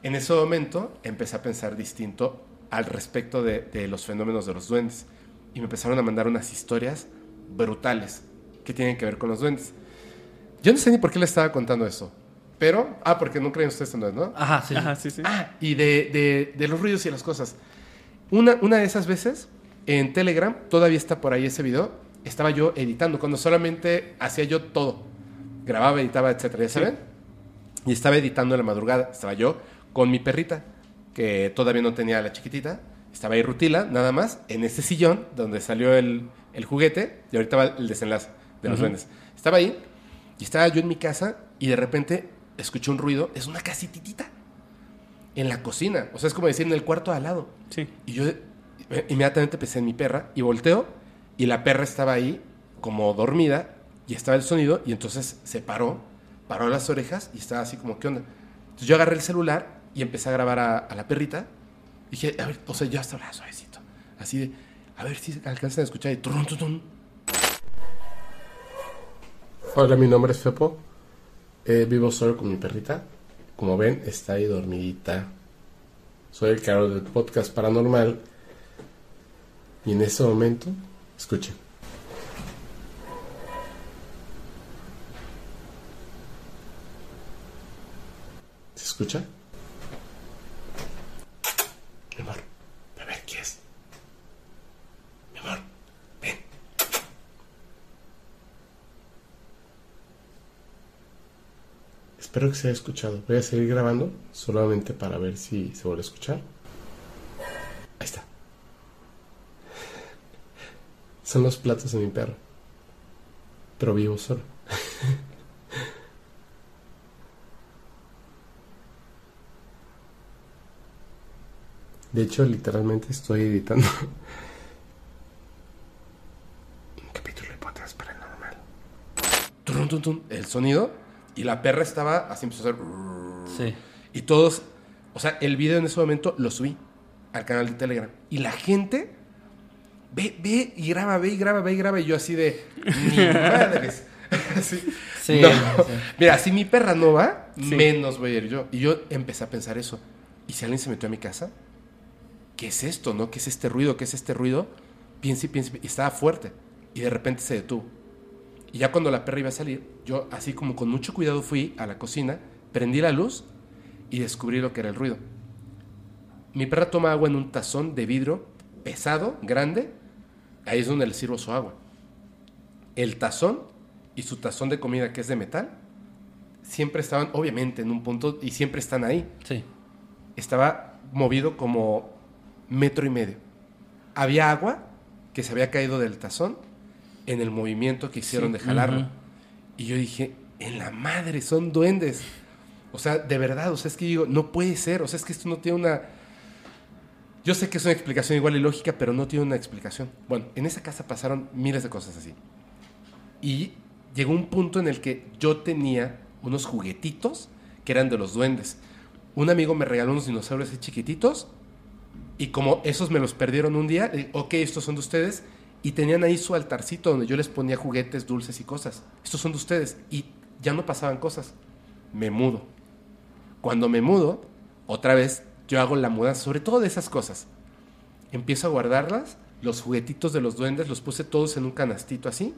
En ese momento empecé a pensar distinto al respecto de, de los fenómenos de los duendes. Y me empezaron a mandar unas historias brutales que tienen que ver con los duendes. Yo no sé ni por qué le estaba contando eso. Pero, ah, porque no creen ustedes en duendes, ¿no? Ajá, sí. Ajá, sí, sí. Ah, y de, de- de los ruidos y las cosas. Una, una de esas veces, en Telegram, todavía está por ahí ese video, estaba yo editando, cuando solamente hacía yo todo. Grababa, editaba, etcétera, ¿ya saben? Y estaba editando en la madrugada. Estaba yo con mi perrita, que todavía no tenía la chiquitita. Estaba ahí Rutila, nada más, en ese sillón donde salió el, el juguete. Y ahorita va el desenlace de los duendes. Estaba ahí y estaba yo en mi casa y de repente escuché un ruido. Es una casititita en la cocina. O sea, es como decir en el cuarto al lado. Sí. Y yo eh, inmediatamente pensé en mi perra y volteo y la perra estaba ahí como dormida y estaba el sonido y entonces se paró, paró las orejas y estaba así como, ¿qué onda? Entonces yo agarré el celular y empecé a grabar a, la perrita. Dije, a ver, o sea, ya está hablando suavecito. Así de, a ver si alcanzan a escuchar y turun. Hola, mi nombre es Fepo. Eh, vivo solo con mi perrita. Como ven, está ahí dormidita. Soy el creador del podcast paranormal. Y en ese momento, escuchen. ¿Se escucha? Mi amor, a ver qué es. Mi amor, ven. Espero que se haya escuchado. Voy a seguir grabando solamente para ver si se vuelve a escuchar. Ahí está. Son los platos de mi perro. Pero vivo solo. De hecho, literalmente estoy editando un capítulo de podcast paranormal. Tun, tun, El sonido y la perra estaba así empezó a hacer. Sí. Y todos, o sea, el video en ese momento lo subí al canal de Telegram. Y la gente ve, ve y graba, ve y graba, ve y graba. Y yo así de, ni madres. Así. Sí, No. sí. Mira, si mi perra no va, Sí. menos voy a ir yo. Y yo empecé a pensar eso. ¿Y si alguien se metió a mi casa? ¿Qué es esto, no? ¿Qué es este ruido? ¿Qué es este ruido? Piense y piense. Y estaba fuerte. Y de repente se detuvo. Y ya cuando la perra iba a salir, yo así como con mucho cuidado fui a la cocina, prendí la luz y descubrí lo que era el ruido. Mi perra toma agua en un tazón de vidrio pesado, grande. Ahí es donde le sirvo su agua. El tazón y su tazón de comida que es de metal siempre estaban obviamente en un punto y siempre están ahí. Sí. Estaba movido como metro y medio. Había agua que se había caído del tazón en el movimiento que hicieron de jalarlo. Y yo dije, en la madre, son duendes. O sea, de verdad, o sea, es que digo, no puede ser, o sea, es que esto no tiene una... Yo sé que es una explicación igual y lógica, pero no tiene una explicación. Bueno, en esa casa pasaron miles de cosas así. Y llegó un punto en el que yo tenía unos juguetitos que eran de los duendes. Un amigo me regaló unos dinosaurios así chiquititos y como esos me los perdieron un día, dije, ok, estos son de ustedes. Y tenían ahí su altarcito donde yo les ponía juguetes, dulces y cosas. Estos son de ustedes. Y ya no pasaban cosas. Me mudo. Cuando me mudo, otra vez yo hago la mudanza, sobre todo de esas cosas. Empiezo a guardarlas. Los juguetitos de los duendes los puse todos en un canastito así.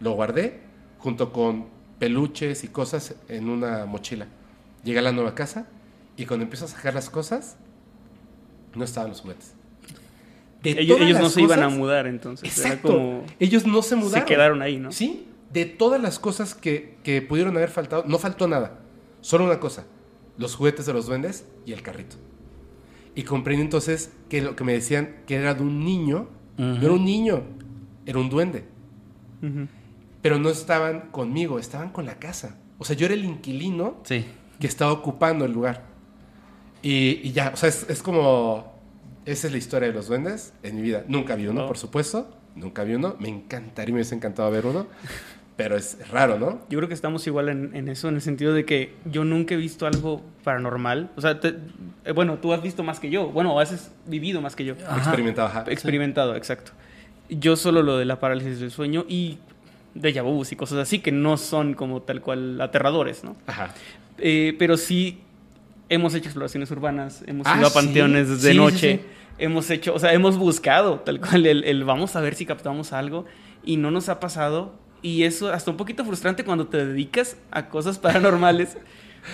Lo guardé junto con peluches y cosas en una mochila. Llegué a la nueva casa y cuando empiezo a sacar las cosas, no estaban los juguetes. De Ellos, no se iban a mudar, entonces. era Exacto. como- Ellos no se mudaron. Se quedaron ahí, ¿no? Sí. De todas las cosas que, que pudieron haber faltado, no faltó nada. Solo una cosa. Los juguetes de los duendes y el carrito. Y comprendí entonces que lo que me decían que era de un niño, no era un niño, era un duende. Pero no estaban conmigo, estaban con la casa. O sea, yo era el inquilino Sí. que estaba ocupando el lugar. Y, y ya, o sea, es, es como... Esa es la historia de los duendes en mi vida. Nunca vi uno, por supuesto. Nunca vi uno. Me encantaría, me hubiese encantado ver uno. Pero es raro, ¿no? Yo creo que estamos igual en, en eso, en el sentido de que yo nunca he visto algo paranormal. O sea, te- eh, bueno, tú has visto más que yo. Bueno, has vivido más que yo. Ajá. Experimentado, ajá. Experimentado, exacto. Yo solo lo de la parálisis del sueño y de vus y cosas así que no son como tal cual aterradores, ¿no? Ajá. Eh, pero sí hemos hecho exploraciones urbanas, hemos Ah, ido a ¿sí? panteones de Sí, sí, noche, sí. hemos hecho, o sea, hemos buscado tal cual el, el vamos a ver si captamos algo y no nos ha pasado. Y eso hasta un poquito frustrante cuando te dedicas a cosas paranormales,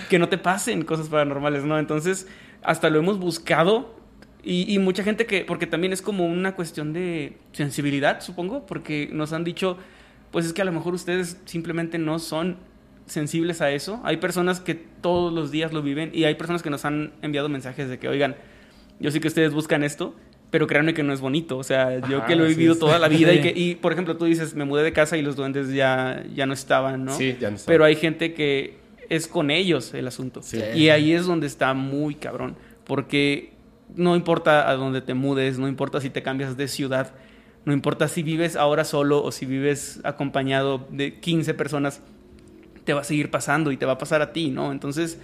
que no te pasen cosas paranormales, ¿no? Entonces, hasta lo hemos buscado y, mucha gente que, porque también es como una cuestión de sensibilidad, supongo, porque nos han dicho, pues es que a lo mejor ustedes simplemente no son sensibles a eso. Hay personas que todos los días lo viven y hay personas que nos han enviado mensajes de que, oigan, yo sé que ustedes buscan esto, pero créanme que no es bonito. O sea, yo Ajá, que lo he vivido toda la vida y Sí. que, y por ejemplo, tú dices, me mudé de casa y los duendes ya, ya no estaban, ¿no? Sí, ya no está. Pero hay gente que es con ellos el asunto. Sí. Y ahí es donde está muy cabrón. Porque no importa a dónde te mudes, no importa si te cambias de ciudad, no importa si vives ahora solo o si vives acompañado de 15 personas, te va a seguir pasando y te va a pasar a ti, ¿no? Entonces,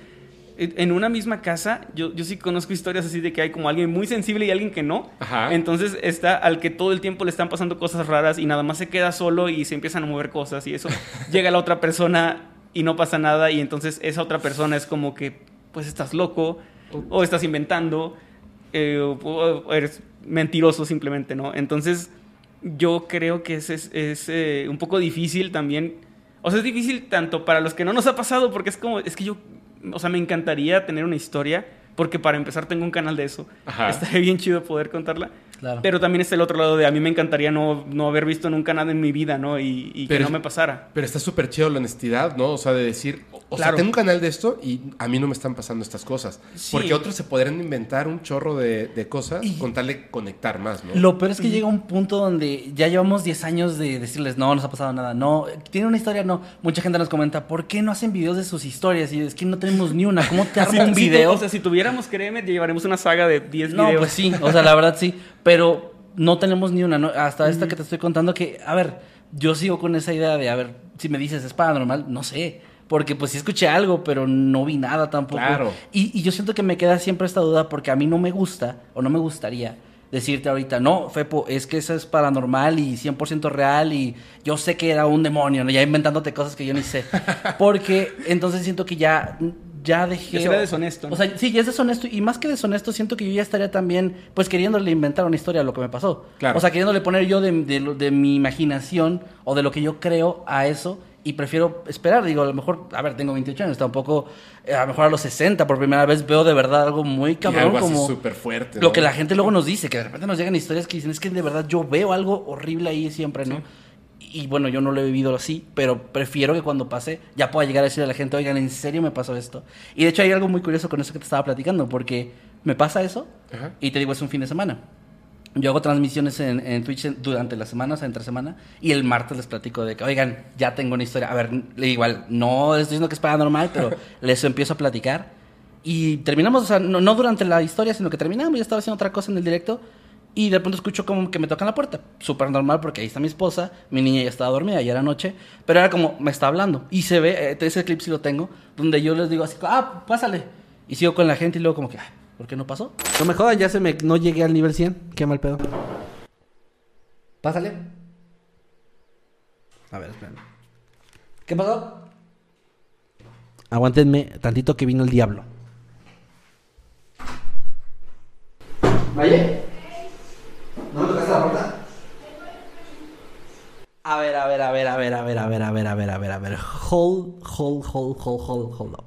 en una misma casa, yo, yo sí conozco historias así de que hay como alguien muy sensible y alguien que no. Ajá. Entonces está al que todo el tiempo le están pasando cosas raras y nada más se queda solo y se empiezan a mover cosas y eso. Llega la otra persona y no pasa nada y entonces esa otra persona es como que, pues estás loco o estás inventando eh, o, o eres mentiroso simplemente, ¿no? Entonces yo creo que es, es, es, eh, un poco difícil también. O sea, es difícil tanto para los que no nos ha pasado, porque es como, es que yo, o sea, me encantaría tener una historia, porque para empezar tengo un canal de eso. Ajá. Estaría bien chido poder contarla. Claro. Pero también está el otro lado de a mí me encantaría no, no haber visto nunca nada en mi vida, ¿no? Y, y que no me pasara. Pero está súper chido la honestidad, ¿no? O sea, de decir, o, o sea, Claro. tengo un canal de esto y a mí no me están pasando estas cosas. Sí. Porque otros se podrían inventar un chorro de, de cosas Y- con tal de conectar más, ¿no? Lo peor es que llega un punto donde ya llevamos 10 años de decirles, no, no nos ha pasado nada, no, tiene una historia, no. Mucha gente nos comenta, ¿por qué no hacen videos de sus historias? Y es que no tenemos ni una, ¿cómo te armo un si video? o sea, si tuviéramos, créeme, llevaremos una saga de 10 No, videos. pues sí, o sea, la verdad sí, pero no tenemos ni una, ¿no? hasta esta que te estoy contando que, a ver, yo sigo con esa idea de, a ver, si me dices es paranormal, no sé, porque pues sí escuché algo, pero no vi nada tampoco. Claro. Y, y yo siento que me queda siempre esta duda porque a mí no me gusta o no me gustaría decirte ahorita, no, Fepo, es que eso es paranormal y 100% real y yo sé que era un demonio, ¿no? ya inventándote cosas que yo ni sé. Porque entonces siento que ya, ya dejé... Ya será deshonesto, ¿no? O sea, sí, ya es deshonesto. Y más que deshonesto, siento que yo ya estaría también, pues, queriéndole inventar una historia a lo que me pasó. Claro. O sea, queriéndole poner yo de, de de mi imaginación o de lo que yo creo a eso. Y prefiero esperar. Digo, a lo mejor, a ver, tengo 28 años, tampoco, eh, a lo mejor a los 60 por primera vez veo de verdad algo muy Y cabrón algo así como súper fuerte. lo que la gente luego nos dice, que de repente nos llegan historias que dicen, es que de verdad yo veo algo horrible ahí siempre, ¿no? Y bueno, yo no lo he vivido así, pero prefiero que cuando pase ya pueda llegar a decirle a la gente, oigan, ¿en serio me pasó esto? Y de hecho hay algo muy curioso con eso que te estaba platicando, porque me pasa eso Ajá. y te digo, es un fin de semana. Yo hago transmisiones en, en Twitch durante las semanas, entre semana, y el martes les platico de que, oigan, ya tengo una historia. A ver, igual, no estoy diciendo que es paranormal, pero les empiezo a platicar. Y terminamos, o sea, no, no durante la historia, sino que terminamos, yo estaba haciendo otra cosa en el directo, y de pronto escucho como que me tocan la puerta. Súper normal, porque ahí está mi esposa, mi niña ya estaba dormida, ya era noche, pero era como, me está hablando. Y se ve, eh, ese clip sí lo tengo, donde yo les digo así, ah, pásale. Y sigo con la gente y luego como que, "Ay, ¿por qué no pasó? No me jodan, ya se me... No llegué al nivel 100. Qué mal pedo. Pásale. A ver, espérame. ¿Qué pasó? Aguántenme tantito que vino el diablo. ¿Valle? A ver, a ver, a ver, a ver, a ver, a ver, a ver, a ver, a ver, a ver. Hold, hold, hold, hold, hold, hold up.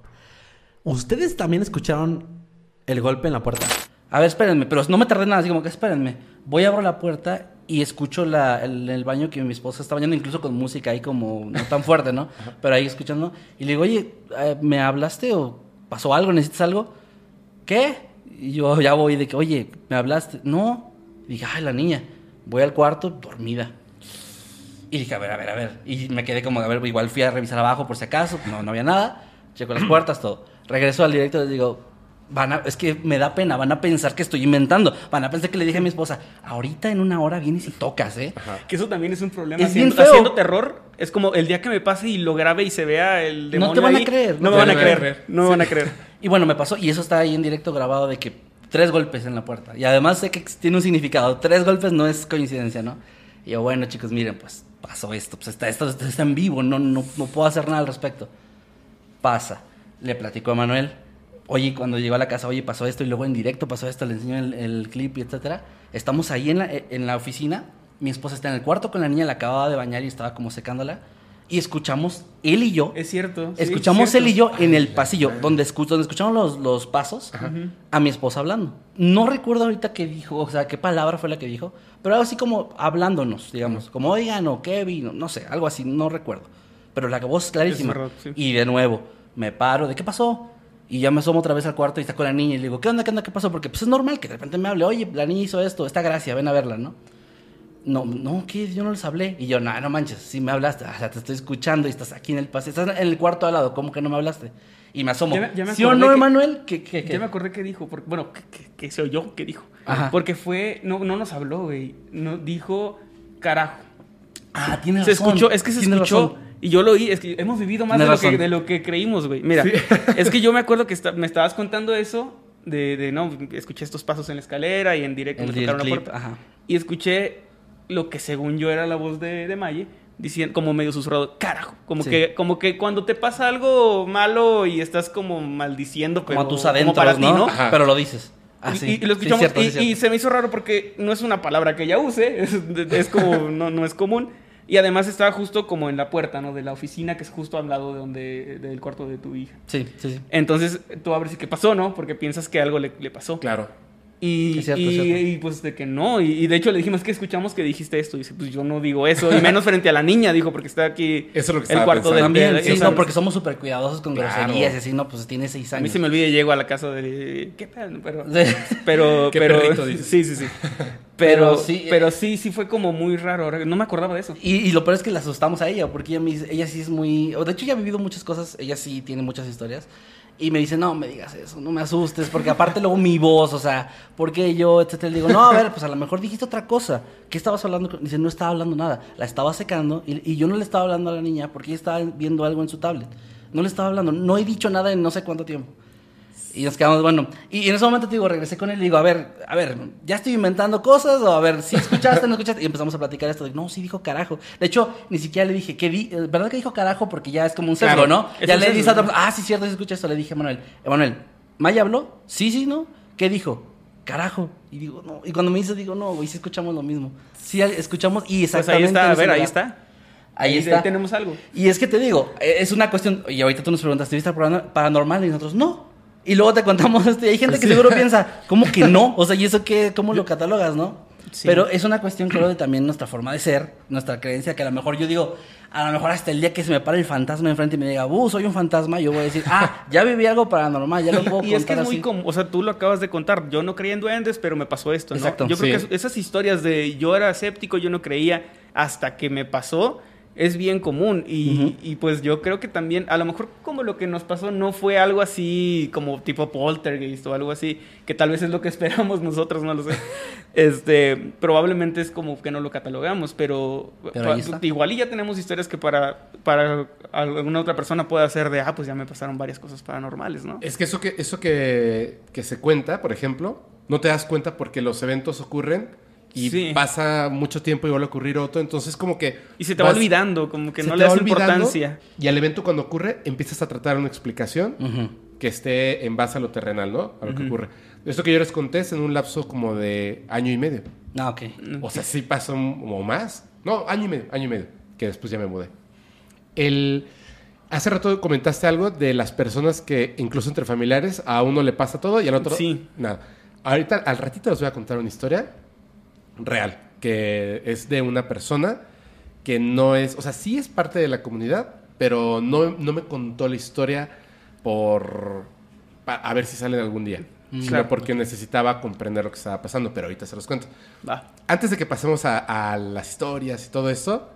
¿Ustedes también escucharon el golpe en la puerta? A ver, espérenme, pero no me tardé nada, así como que espérenme. Voy a abrir la puerta y escucho la, el, el baño que mi esposa está bañando, incluso con música ahí como no tan fuerte, ¿no? Pero ahí escuchando. Y le digo, oye, eh, ¿me hablaste o pasó algo? ¿Necesitas algo? ¿Qué? Y yo ya voy de que, oye, ¿me hablaste? No. Y dije, ay, la niña. Voy al cuarto, dormida. Y dije, a ver, a ver, a ver. Y me quedé como, a ver, igual fui a revisar abajo por si acaso. No, no había nada. Checo las puertas, todo. Regreso al directo y les digo, van a, es que me da pena, van a pensar que estoy inventando. Van a pensar que le dije a mi esposa, ahorita en una hora vienes y tocas, ¿eh? Que eso también es un problema. Es bien haciendo, feo. haciendo terror, es como el día que me pase y lo grabe y se vea el No demonio te van a creer, No, no me van a creer. No me van a creer. Y bueno, me pasó, y eso está ahí en directo grabado de que tres golpes en la puerta. Y además sé que tiene un significado. Tres golpes no es coincidencia, ¿no? Y yo, bueno, chicos, miren, pues pasó esto. Pues está, esto, está en vivo, no, no, no puedo hacer nada al respecto. Pasa. Le platico a Manuel. Oye, cuando llegó a la casa, oye, pasó esto. Y luego en directo pasó esto, le enseño el, el clip y etcétera. Estamos ahí en la, en la oficina. Mi esposa está en el cuarto con la niña, la acababa de bañar y estaba como secándola. Y escuchamos, él y yo, Es cierto. sí, Escuchamos es cierto. él y yo en el pasillo, donde, escu- donde escuchamos los, los pasos, a mi esposa hablando. No recuerdo ahorita qué dijo, o sea, qué palabra fue la que dijo, pero algo así como hablándonos, digamos, como oigan o Kevin, o no sé, algo así, no recuerdo. Pero la voz clarísima. Es verdad, sí. Y de nuevo, me paro, ¿de qué pasó? Y ya me asomo otra vez al cuarto y está con la niña y le digo, ¿qué onda, qué onda, qué pasó? Porque pues es normal que de repente me hable, oye, la niña hizo esto, esta gracia, ven a verla, ¿no? No, no, ¿qué? Yo no les hablé. Y yo, no, no manches, sí me hablaste. O sea, te estoy escuchando y estás aquí en el pasillo. Estás en el cuarto al lado, ¿cómo que no me hablaste? Y me asomo. Ya ya me ¿Sí o no, que- Emanuel? ¿Qué, qué, qué? Ya me acordé que dijo, porque, bueno, que, que, que se oyó que dijo. Ajá. Porque fue, no, no nos habló, güey. No, dijo, carajo. Ah, tienes Se razón. escuchó, es que se escuchó. razón. Y yo lo oí, es que hemos vivido más de lo, que, razón. de lo que creímos, güey. Mira, es que yo me acuerdo que me estabas contando eso, de, de, no, escuché estos pasos en la escalera y en directo El, me tocaron la puerta. ajá. Y escuché lo que según yo era la voz de, de Maye, diciendo, como medio susurrado, carajo. Como, Sí. que, como que cuando te pasa algo malo y estás como maldiciendo, pero Como a tus adentros, para ti, ¿no? ¿no? Ajá. Pero lo dices. Y- Así. y, y lo Sí, escuchamos cierto, y, se me hizo raro porque no es una palabra que ella use, es, es como, no, no es común. Y además estaba justo como en la puerta, ¿no? De la oficina, que es justo al lado de donde, del cuarto de tu hija. Sí, sí, sí. Entonces tú abres y qué pasó, ¿no? Porque piensas que algo le, le pasó. Claro. Y, cierto, y, cierto. y, pues de que no. Y, y de hecho le dijimos que escuchamos que dijiste esto. Y dice, pues yo no digo eso. Y menos frente a la niña, dijo, porque está aquí Eso es lo que el cuarto del. También, de- sí, no, porque somos súper cuidadosos con Claro. groserías y así, no, pues tiene seis A años. mí se me olvida y llego a la casa de... ¿Qué pedo? Pero... Sí. Pero, Qué pero, perrito, sí, sí, sí. Pero Pero, sí, pero eh, sí, sí fue como muy raro. Ahora, No me acordaba de eso. Y, y lo peor es que la asustamos a ella, porque ella, ella sí es muy... De hecho, ella ha vivido muchas cosas, ella sí tiene muchas historias. Y me dice, no, me digas eso, no me asustes, porque aparte luego mi voz, o sea, porque yo, etcétera. Le digo, no, a ver, pues a lo mejor dijiste otra cosa. ¿Qué estabas hablando? con-?" Dice, no estaba hablando nada. La estaba secando y, y yo no le estaba hablando a la niña porque ella estaba viendo algo en su tablet. No le estaba hablando, no he dicho nada en no sé cuánto tiempo. Y nos quedamos, bueno, y, en ese momento te digo, regresé con él y digo, a ver, a ver, ya estoy inventando cosas, o a ver, si escuchaste, no escuchaste, y empezamos a platicar esto de, no, sí dijo carajo. De hecho, ni siquiera le dije, ¿qué di? eh, ¿Verdad que dijo carajo? Porque ya es como un sesgo, Claro, ¿no? Ya le sesgo, dice a otra persona, ah, sí, cierto, sí escucha esto. Le dije a Manuel, Manuel, ¿Maya habló? Sí, sí, ¿no? ¿Qué dijo? Carajo. Y digo, no, y cuando me dice, digo, no, güey, sí escuchamos lo mismo. Sí, escuchamos y Pues ahí exactamente. está, a ver, ahí está. Ahí está. tenemos algo. Y es que te digo, eh, es una cuestión, y ahorita tú nos preguntas, ¿tuviste programa paranormal? Y nosotros, no. Y luego te contamos esto, y hay gente que seguro piensa, ¿cómo que no? O sea, ¿y eso qué? ¿Cómo lo catalogas, no? Sí. Pero es una cuestión, creo, de también nuestra forma de ser, nuestra creencia, que a lo mejor yo digo, a lo mejor hasta el día que se me para el fantasma enfrente y me diga, uh, soy un fantasma, yo voy a decir, ah, ya viví algo paranormal, ya lo puedo Y es que es muy común, o sea, tú lo acabas de contar, yo no creía en duendes, pero me pasó esto, ¿no? Exacto, yo creo que es- esas historias de yo era escéptico, yo no creía, hasta que me pasó, es bien común. Y, y pues yo creo que también, a lo mejor como lo que nos pasó no fue algo así como tipo poltergeist o algo así, que tal vez es lo que esperamos nosotros, no lo sé. Este, probablemente es como que no lo catalogamos, pero, Pero igual y ya tenemos historias que para, para alguna otra persona pueda ser de, ah, pues ya me pasaron varias cosas paranormales, ¿no? Es que eso que, eso que, que se cuenta, por ejemplo, no te das cuenta porque los eventos ocurren y Sí. pasa mucho tiempo y vuelve a ocurrir otro. Entonces, como que. Y se te va vas- olvidando, como que no le va das importancia. Y al evento, cuando ocurre, empiezas a tratar una explicación Ujú. que esté en base a lo terrenal, ¿no? A lo que ocurre. Esto que yo les conté es en un lapso como de año y medio. Ah, ok. O sea, sí pasó o más. No, año y medio, año y medio. Que después ya me mudé. El... Hace rato comentaste algo de las personas que, incluso entre familiares, a uno le pasa todo y al otro Sí. nada. Ahorita, al ratito les voy a contar una historia real, que es de una persona que no es, o sea, sí es parte de la comunidad, pero no, no me contó la historia por, pa- a ver si salen algún día, sino Claro. porque necesitaba comprender lo que estaba pasando, pero ahorita se los cuento. Va. Antes de que pasemos a, a las historias y todo esto,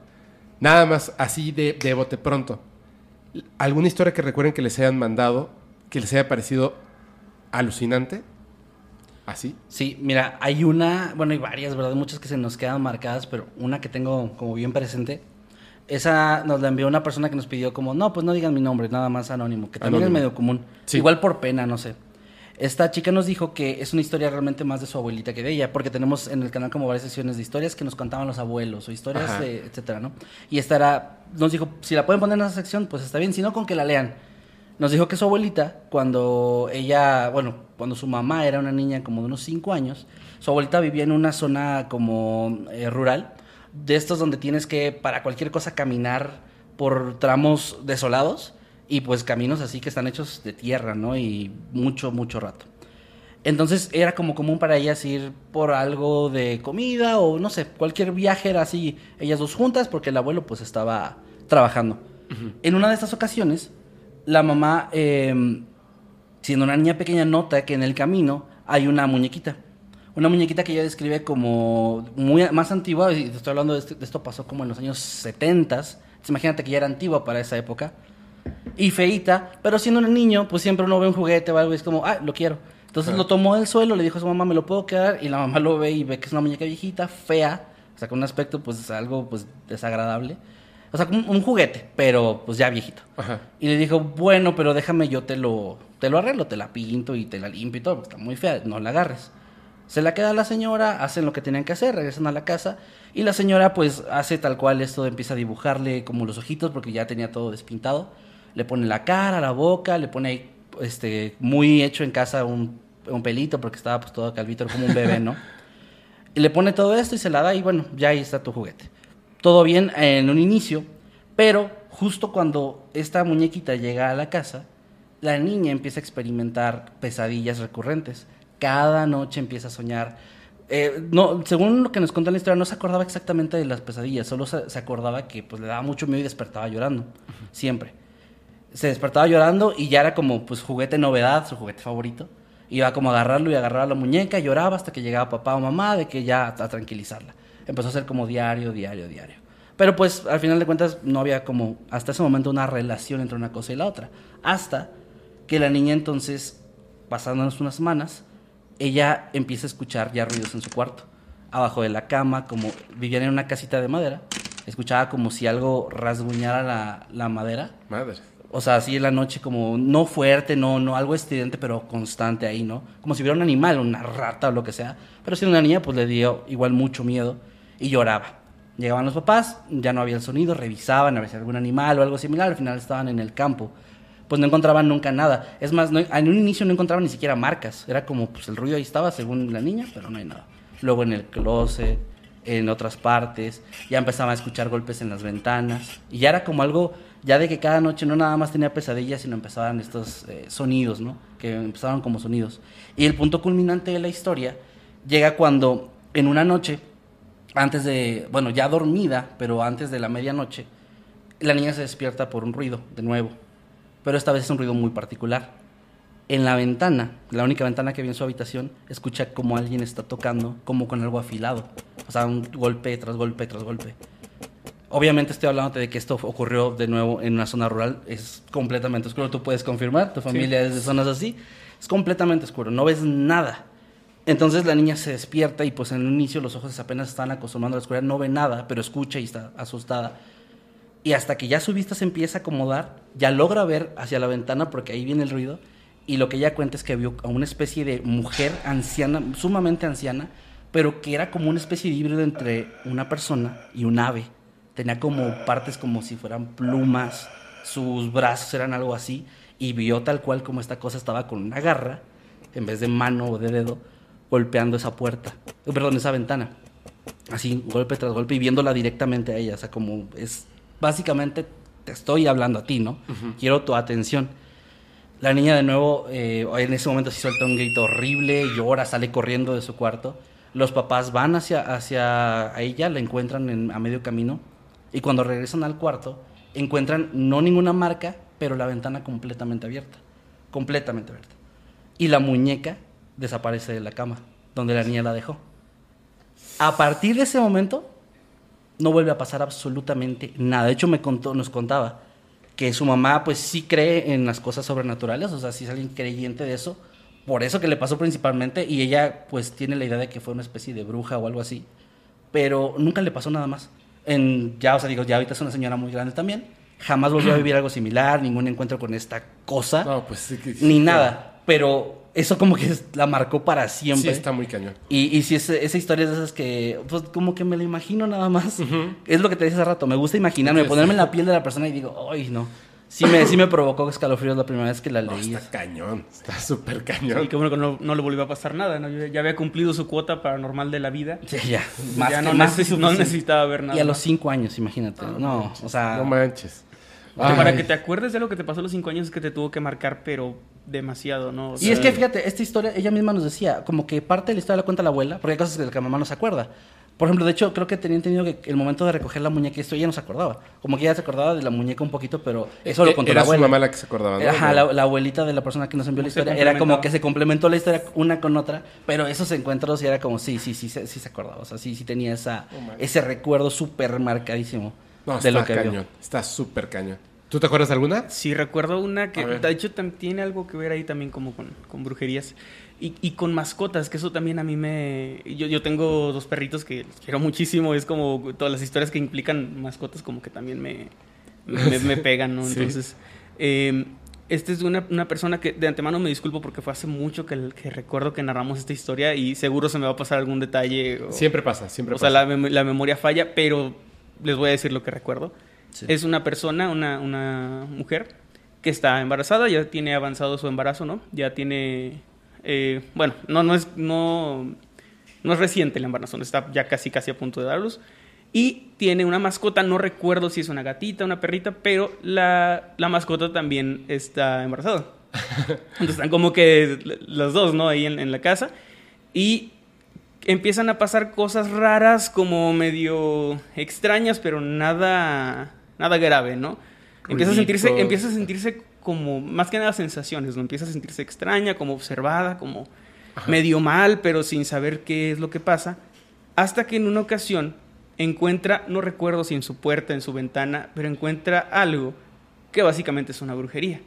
nada más así de, de bote pronto. ¿Alguna historia que recuerden que les hayan mandado, que les haya parecido alucinante? ¿Así? Sí, mira, hay una, bueno, hay varias, ¿verdad? Muchas que se nos quedan marcadas, pero una que tengo como bien presente. Esa nos la envió una persona que nos pidió como, no, pues no digan mi nombre, nada más anónimo, que también Anónimo. es medio común. Sí. Igual por pena, no sé. Esta chica nos dijo que es una historia realmente más de su abuelita que de ella, porque tenemos en el canal como varias sesiones de historias que nos contaban los abuelos o historias, de, etcétera, ¿no? Y esta era, nos dijo, si la pueden poner en esa sección, pues está bien, si no, con que la lean. Nos dijo que su abuelita, cuando ella, bueno, cuando su mamá era una niña como de unos 5 años, su abuelita vivía en una zona como eh, rural, de estos donde tienes que, para cualquier cosa, caminar por tramos desolados y pues caminos así que están hechos de tierra, ¿no? Y mucho, mucho rato. Entonces era como común para ellas ir por algo de comida o no sé, cualquier viaje era así, ellas dos juntas porque el abuelo pues estaba trabajando. En una de estas ocasiones, la mamá, eh, siendo una niña pequeña, nota que en el camino hay una muñequita. Una muñequita que ella describe como muy más antigua, y te estoy hablando de, este- de esto pasó como en los años 70. Imagínate que ya era antigua para esa época. Y feita, pero siendo un niño, pues siempre uno ve un juguete o algo y es como, ah, lo quiero. Entonces lo tomó del suelo, le dijo a su mamá, ¿me lo puedo quedar? Y la mamá lo ve y ve que es una muñeca viejita, fea, o sea, con un aspecto pues algo pues desagradable. O sea, un, un juguete, pero pues ya viejito. Ajá. Y le dijo, bueno, pero déjame yo te lo, te lo arreglo, te la pinto y te la limpio y todo, porque está muy fea, no la agarres. Se la queda la señora, hacen lo que tenían que hacer, regresan a la casa y la señora pues hace tal cual esto, empieza a dibujarle como los ojitos porque ya tenía todo despintado. Le pone la cara, la boca, le pone ahí, este, muy hecho en casa un, un pelito porque estaba pues todo calvito, como un bebé, ¿no? Y le pone todo esto y se la da y bueno, ya ahí está tu juguete. Todo bien en un inicio, pero justo cuando esta muñequita llega a la casa, la niña empieza a experimentar pesadillas recurrentes. Cada noche empieza a soñar. Eh, no, según lo que nos en la historia, no se acordaba exactamente de las pesadillas, solo se, se acordaba que pues, le daba mucho miedo y despertaba llorando, siempre. Se despertaba llorando y ya era como pues juguete novedad, su juguete favorito. Iba como a agarrarlo y agarrar a la muñeca, lloraba hasta que llegaba papá o mamá de que ya a tranquilizarla. Empezó a hacer como diario, diario, diario. Pero pues al final de cuentas no había como hasta ese momento una relación entre una cosa y la otra. Hasta que la niña entonces, pasándonos unas semanas, ella empieza a escuchar ya ruidos en su cuarto. Abajo de la cama, como vivían en una casita de madera, escuchaba como si algo rasguñara la, la madera. Madre. O sea, así en la noche como no fuerte, no, no algo estridente, pero constante ahí, ¿no? Como si hubiera un animal, una rata o lo que sea. Pero siendo una niña, pues le dio igual mucho miedo y lloraba. Llegaban los papás, ya no había el sonido, revisaban a ver si algún animal o algo similar, al final estaban en el campo. Pues no encontraban nunca nada. Es más, en un inicio no encontraban ni siquiera marcas. Era como, pues el ruido ahí estaba según la niña, pero no hay nada. Luego en el closet, en otras partes, ya empezaba a escuchar golpes en las ventanas. Y ya era como algo, ya de que cada noche no nada más tenía pesadillas, sino empezaban estos eh, sonidos, ¿no? Que empezaban como sonidos. Y el punto culminante de la historia llega cuando En una noche, antes de, bueno, ya dormida, pero antes de la medianoche, la niña se despierta por un ruido, de nuevo. Pero esta vez es un ruido muy particular. En la ventana, la única ventana que había en su habitación, escucha como alguien está tocando, como con algo afilado. O sea, un golpe tras golpe tras golpe. Obviamente estoy hablando de que esto ocurrió de nuevo en una zona rural. Es completamente oscuro. Tú puedes confirmar, tu familia es de zonas así. Es completamente oscuro, no ves nada. Entonces la niña se despierta y pues en un inicio los ojos apenas están acostumbrando a la oscuridad, no ve nada, pero escucha y está asustada. Y hasta que ya su vista se empieza a acomodar, ya logra ver hacia la ventana porque ahí viene el ruido. Y lo que ella cuenta es que vio a una especie de mujer anciana, sumamente anciana, pero que era como una especie de híbrido entre una persona y un ave. Tenía como partes como si fueran plumas, sus brazos eran algo así, y vio tal cual como esta cosa estaba con una garra, en vez de mano o de dedo, golpeando esa puerta, eh, perdón, esa ventana. Así, golpe tras golpe, y viéndola directamente a ella, o sea, como es, básicamente te estoy hablando a ti, ¿no? Quiero tu atención. La niña de nuevo, eh, en ese momento sí suelta un grito horrible, llora, sale corriendo de su cuarto. Los papás van hacia, hacia ella, la encuentran en- a medio camino y cuando regresan al cuarto encuentran no ninguna marca, pero la ventana completamente abierta, completamente abierta. Y la muñeca desaparece de la cama, donde la niña la dejó. A partir de ese momento no vuelve a pasar absolutamente nada. De hecho me contó, nos contaba que su mamá pues sí cree en las cosas sobrenaturales, o sea, sí es alguien creyente de eso, por eso que le pasó principalmente, y ella pues tiene la idea de que fue una especie de bruja o algo así, pero nunca le pasó nada más. En, ya, o sea, digo, ya ahorita es una señora muy grande también, jamás volvió a vivir algo similar, ningún encuentro con esta cosa, No, pues sí que- ni nada, pero eso como que la marcó para Sí, siempre. está muy cañón. Y, y si es, esa historia es de esas que, pues como que me la imagino nada más. Es lo que te dije hace rato, me gusta imaginarme, Sí, ponerme sí. en la piel de la persona y digo, ay, no. Sí me, sí me provocó escalofríos la primera vez que la No, leí. está cañón. Está súper Y cañón. qué bueno que no, no le volvió a pasar nada, ¿no? Ya ya había cumplido su cuota paranormal de la vida. Sí, ya, ya que- no, más que neces- no necesitaba ver nada. Y a los más. cinco años, imagínate. no, o sea, No manches. Que para que te acuerdes de lo que te pasó a los cinco años es que te tuvo que marcar, pero demasiado, ¿no? O Y sea, es que fíjate, esta historia, ella misma nos decía, como que parte de la historia la cuenta la abuela, porque hay cosas de las que la mamá no se acuerda. Por ejemplo, de hecho, creo que tenía entendido que el momento de recoger la muñeca, esto ella no se acordaba. Como que ella se acordaba de la muñeca un poquito, pero eso lo Eh, contó Era la su abuela. mamá la que se acordaba, ¿no? Ajá, la, la abuelita de la persona que nos envió la historia era como que se complementó la historia una con otra, pero esos encuentros era como, sí, sí, sí, sí, sí se acordaba. O sea, sí, sí tenía esa, ese recuerdo súper marcadísimo No, de está lo que cañón. vio. Está súper cañón. ¿Tú te acuerdas de alguna? Sí, recuerdo una que, de hecho, tiene algo que ver ahí también como con, con brujerías. Y, y con mascotas, que eso también a mí me... Yo, yo tengo dos perritos que los quiero muchísimo. Es como todas las historias que implican mascotas como que también me, me, me pegan, ¿no? Sí. Entonces, eh, esta es una, una persona que de antemano me disculpo porque fue hace mucho que, que recuerdo que narramos esta historia y seguro se me va a pasar algún detalle. O, Siempre pasa, siempre o sea, pasa. la, mem- la memoria falla, pero les voy a decir lo que recuerdo. Sí. Es una persona, una, una mujer que está embarazada, ya tiene avanzado su embarazo, ¿no? Ya tiene, eh, bueno, no, no es, no, no es reciente el embarazo, está ya casi, casi a punto de dar luz. Y tiene una mascota, no recuerdo si es una gatita, una perrita, pero la, la mascota también está embarazada. Entonces están como que los dos, ¿no? Ahí en, en la casa. Y empiezan a pasar cosas raras, como medio extrañas, pero nada, nada grave, ¿no? Empieza a sentirse, empieza a sentirse como, más que nada sensaciones, ¿no? Empieza a sentirse extraña, como observada, como medio mal, pero sin saber qué es lo que pasa. Hasta que en una ocasión encuentra, no recuerdo si en su puerta, en su ventana, pero encuentra algo que básicamente es una brujería.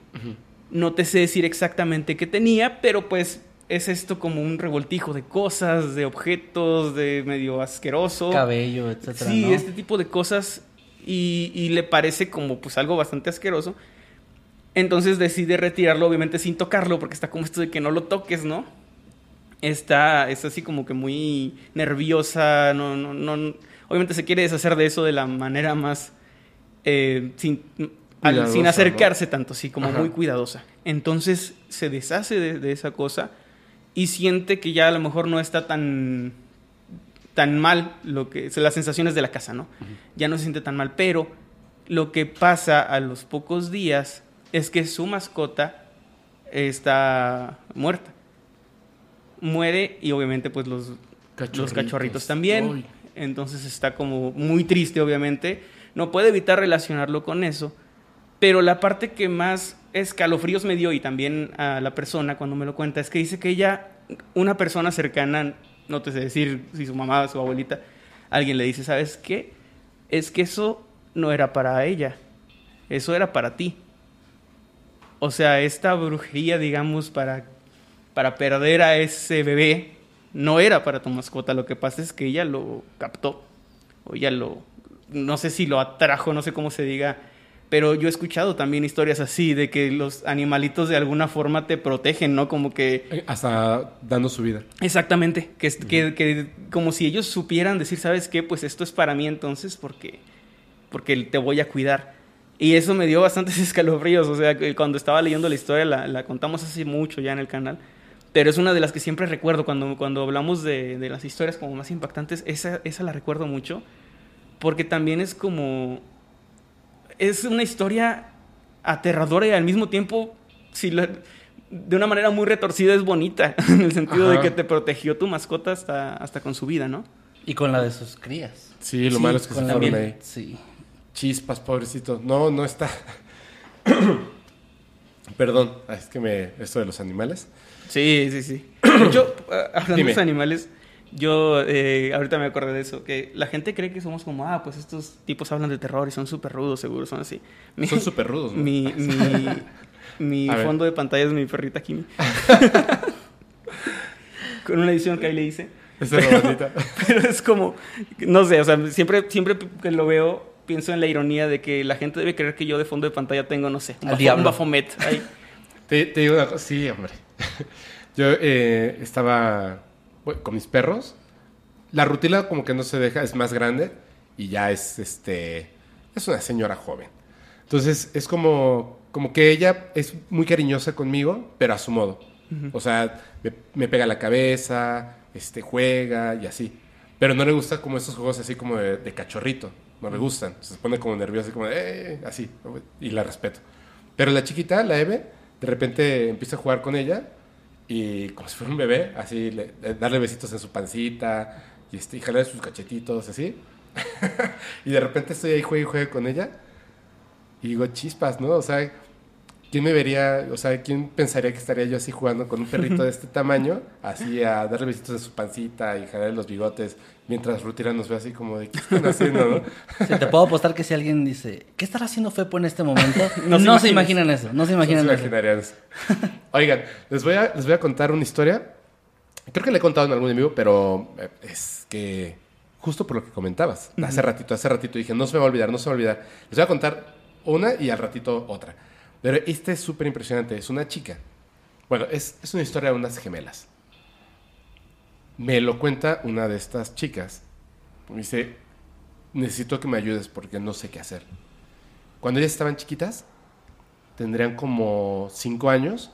No te sé decir exactamente qué tenía, pero pues es esto como un revoltijo de cosas, de objetos, de medio asqueroso. Cabello, etcétera. Sí, ¿no? este tipo de cosas y, y le parece como pues algo bastante asqueroso. Entonces decide retirarlo, obviamente sin tocarlo, porque está como esto de que no lo toques, ¿no? Está, está así como que muy nerviosa, no, no, no, obviamente se quiere deshacer de eso de la manera más, eh, sin, al- sin ¿no? acercarse tanto, sí, como Ajá. muy cuidadosa. Entonces se deshace de, de esa cosa y siente que ya a lo mejor no está tan tan mal lo que las sensaciones de la casa, ¿no? Ya no se siente tan mal, pero lo que pasa a los pocos días es que su mascota está muerta. Muere y obviamente pues los los Cachorritos. cachorritos también. Uy. Entonces está como muy triste, obviamente. No puede evitar relacionarlo con eso. Pero la parte que más escalofríos me dio y también a la persona cuando me lo cuenta es que dice que ella, una persona cercana, no te sé decir si su mamá, su abuelita, alguien le dice, ¿sabes qué? Es que eso no era para ella, eso era para ti. O sea, esta brujería, digamos, para, para perder a ese bebé, no era para tu mascota. Lo que pasa es que ella lo captó. O ella lo. No sé si lo atrajo, no sé cómo se diga. Pero yo he escuchado también historias así, de que los animalitos de alguna forma te protegen, ¿no? Como que. Eh, Hasta dando su vida. Exactamente. Que, es- que, que como si ellos supieran decir, ¿sabes qué? Pues esto es para mí entonces porque, porque te voy a cuidar. Y eso me dio bastantes escalofríos. O sea, cuando estaba leyendo la historia, la, la contamos hace mucho ya en el canal. Pero es una de las que siempre recuerdo cuando, cuando hablamos de, de las historias como más impactantes. Esa, esa la recuerdo mucho. Porque también es como... Es una historia aterradora y al mismo tiempo, si lo- de una manera muy retorcida, es bonita. En el sentido de que te protegió tu mascota hasta, hasta con su vida, ¿no? Y con la de sus crías. Sí, lo malo es que se fueron ahí. Sí. Chispas, pobrecito. No, no está. Perdón, es que me. Esto de los animales. Sí, sí, sí. Eh, hablando Dime. de los animales, yo eh, ahorita me acordé de eso, que la gente cree que somos como, ah, pues estos tipos hablan de terror y son súper rudos, seguro, son así. Mi- Son súper rudos, ¿no? Mi, mi, mi A ver. fondo de pantalla es mi perrita Kimi. Con una edición que ahí le hice. Esa es la bonita. Pero es como, no sé, o sea, siempre, siempre que lo veo, pienso en la ironía de que la gente debe creer que yo de fondo de pantalla tengo, no sé, un, bafo- Bafomet. ahí. Te, te digo una cosa. Sí, hombre. Yo eh, estaba con mis perros. La rutina como que no se deja, es más grande y ya es este es una señora joven. Entonces es como como que ella es muy cariñosa conmigo, pero a su modo. O sea, me, me pega la cabeza, este juega y así. Pero no le gusta como esos juegos así como de, de cachorrito. No le gustan. Se pone como nerviosa, como de, "Eh", así. Y la respeto. Pero la chiquita, la Eve, de repente empieza a jugar con ella y como si fuera un bebé, así, le- le- darle besitos en su pancita y, este, y jalarle sus cachetitos, así. y de repente estoy ahí, juegue y juegue con ella y digo, chispas, ¿no? O sea, ¿quién me vería, o sea, quién pensaría que estaría yo así jugando con un perrito de este tamaño, así a darle besitos en su pancita y jalarle los bigotes, mientras Rutira nos ve así como de, ¿qué están haciendo, no? Sí, te puedo apostar que si alguien dice, ¿qué estará haciendo Fepo en este momento? No No, se se, imagina imaginan eso, no se No imaginan se eso. imaginarían eso. Oigan, les voy, a, les voy a contar una historia. Creo que le he contado en algún amigo, pero eh, es que justo por lo que comentabas. Hace ratito, hace ratito dije, no se me va a olvidar, no se me va a olvidar. Les voy a contar una y al ratito otra. Pero esta es súper impresionante. Es una chica. Bueno, es, es una historia de unas gemelas. Me lo cuenta una de estas chicas. Me dice, necesito que me ayudes porque no sé qué hacer. Cuando ellas estaban chiquitas, tendrían como cinco años.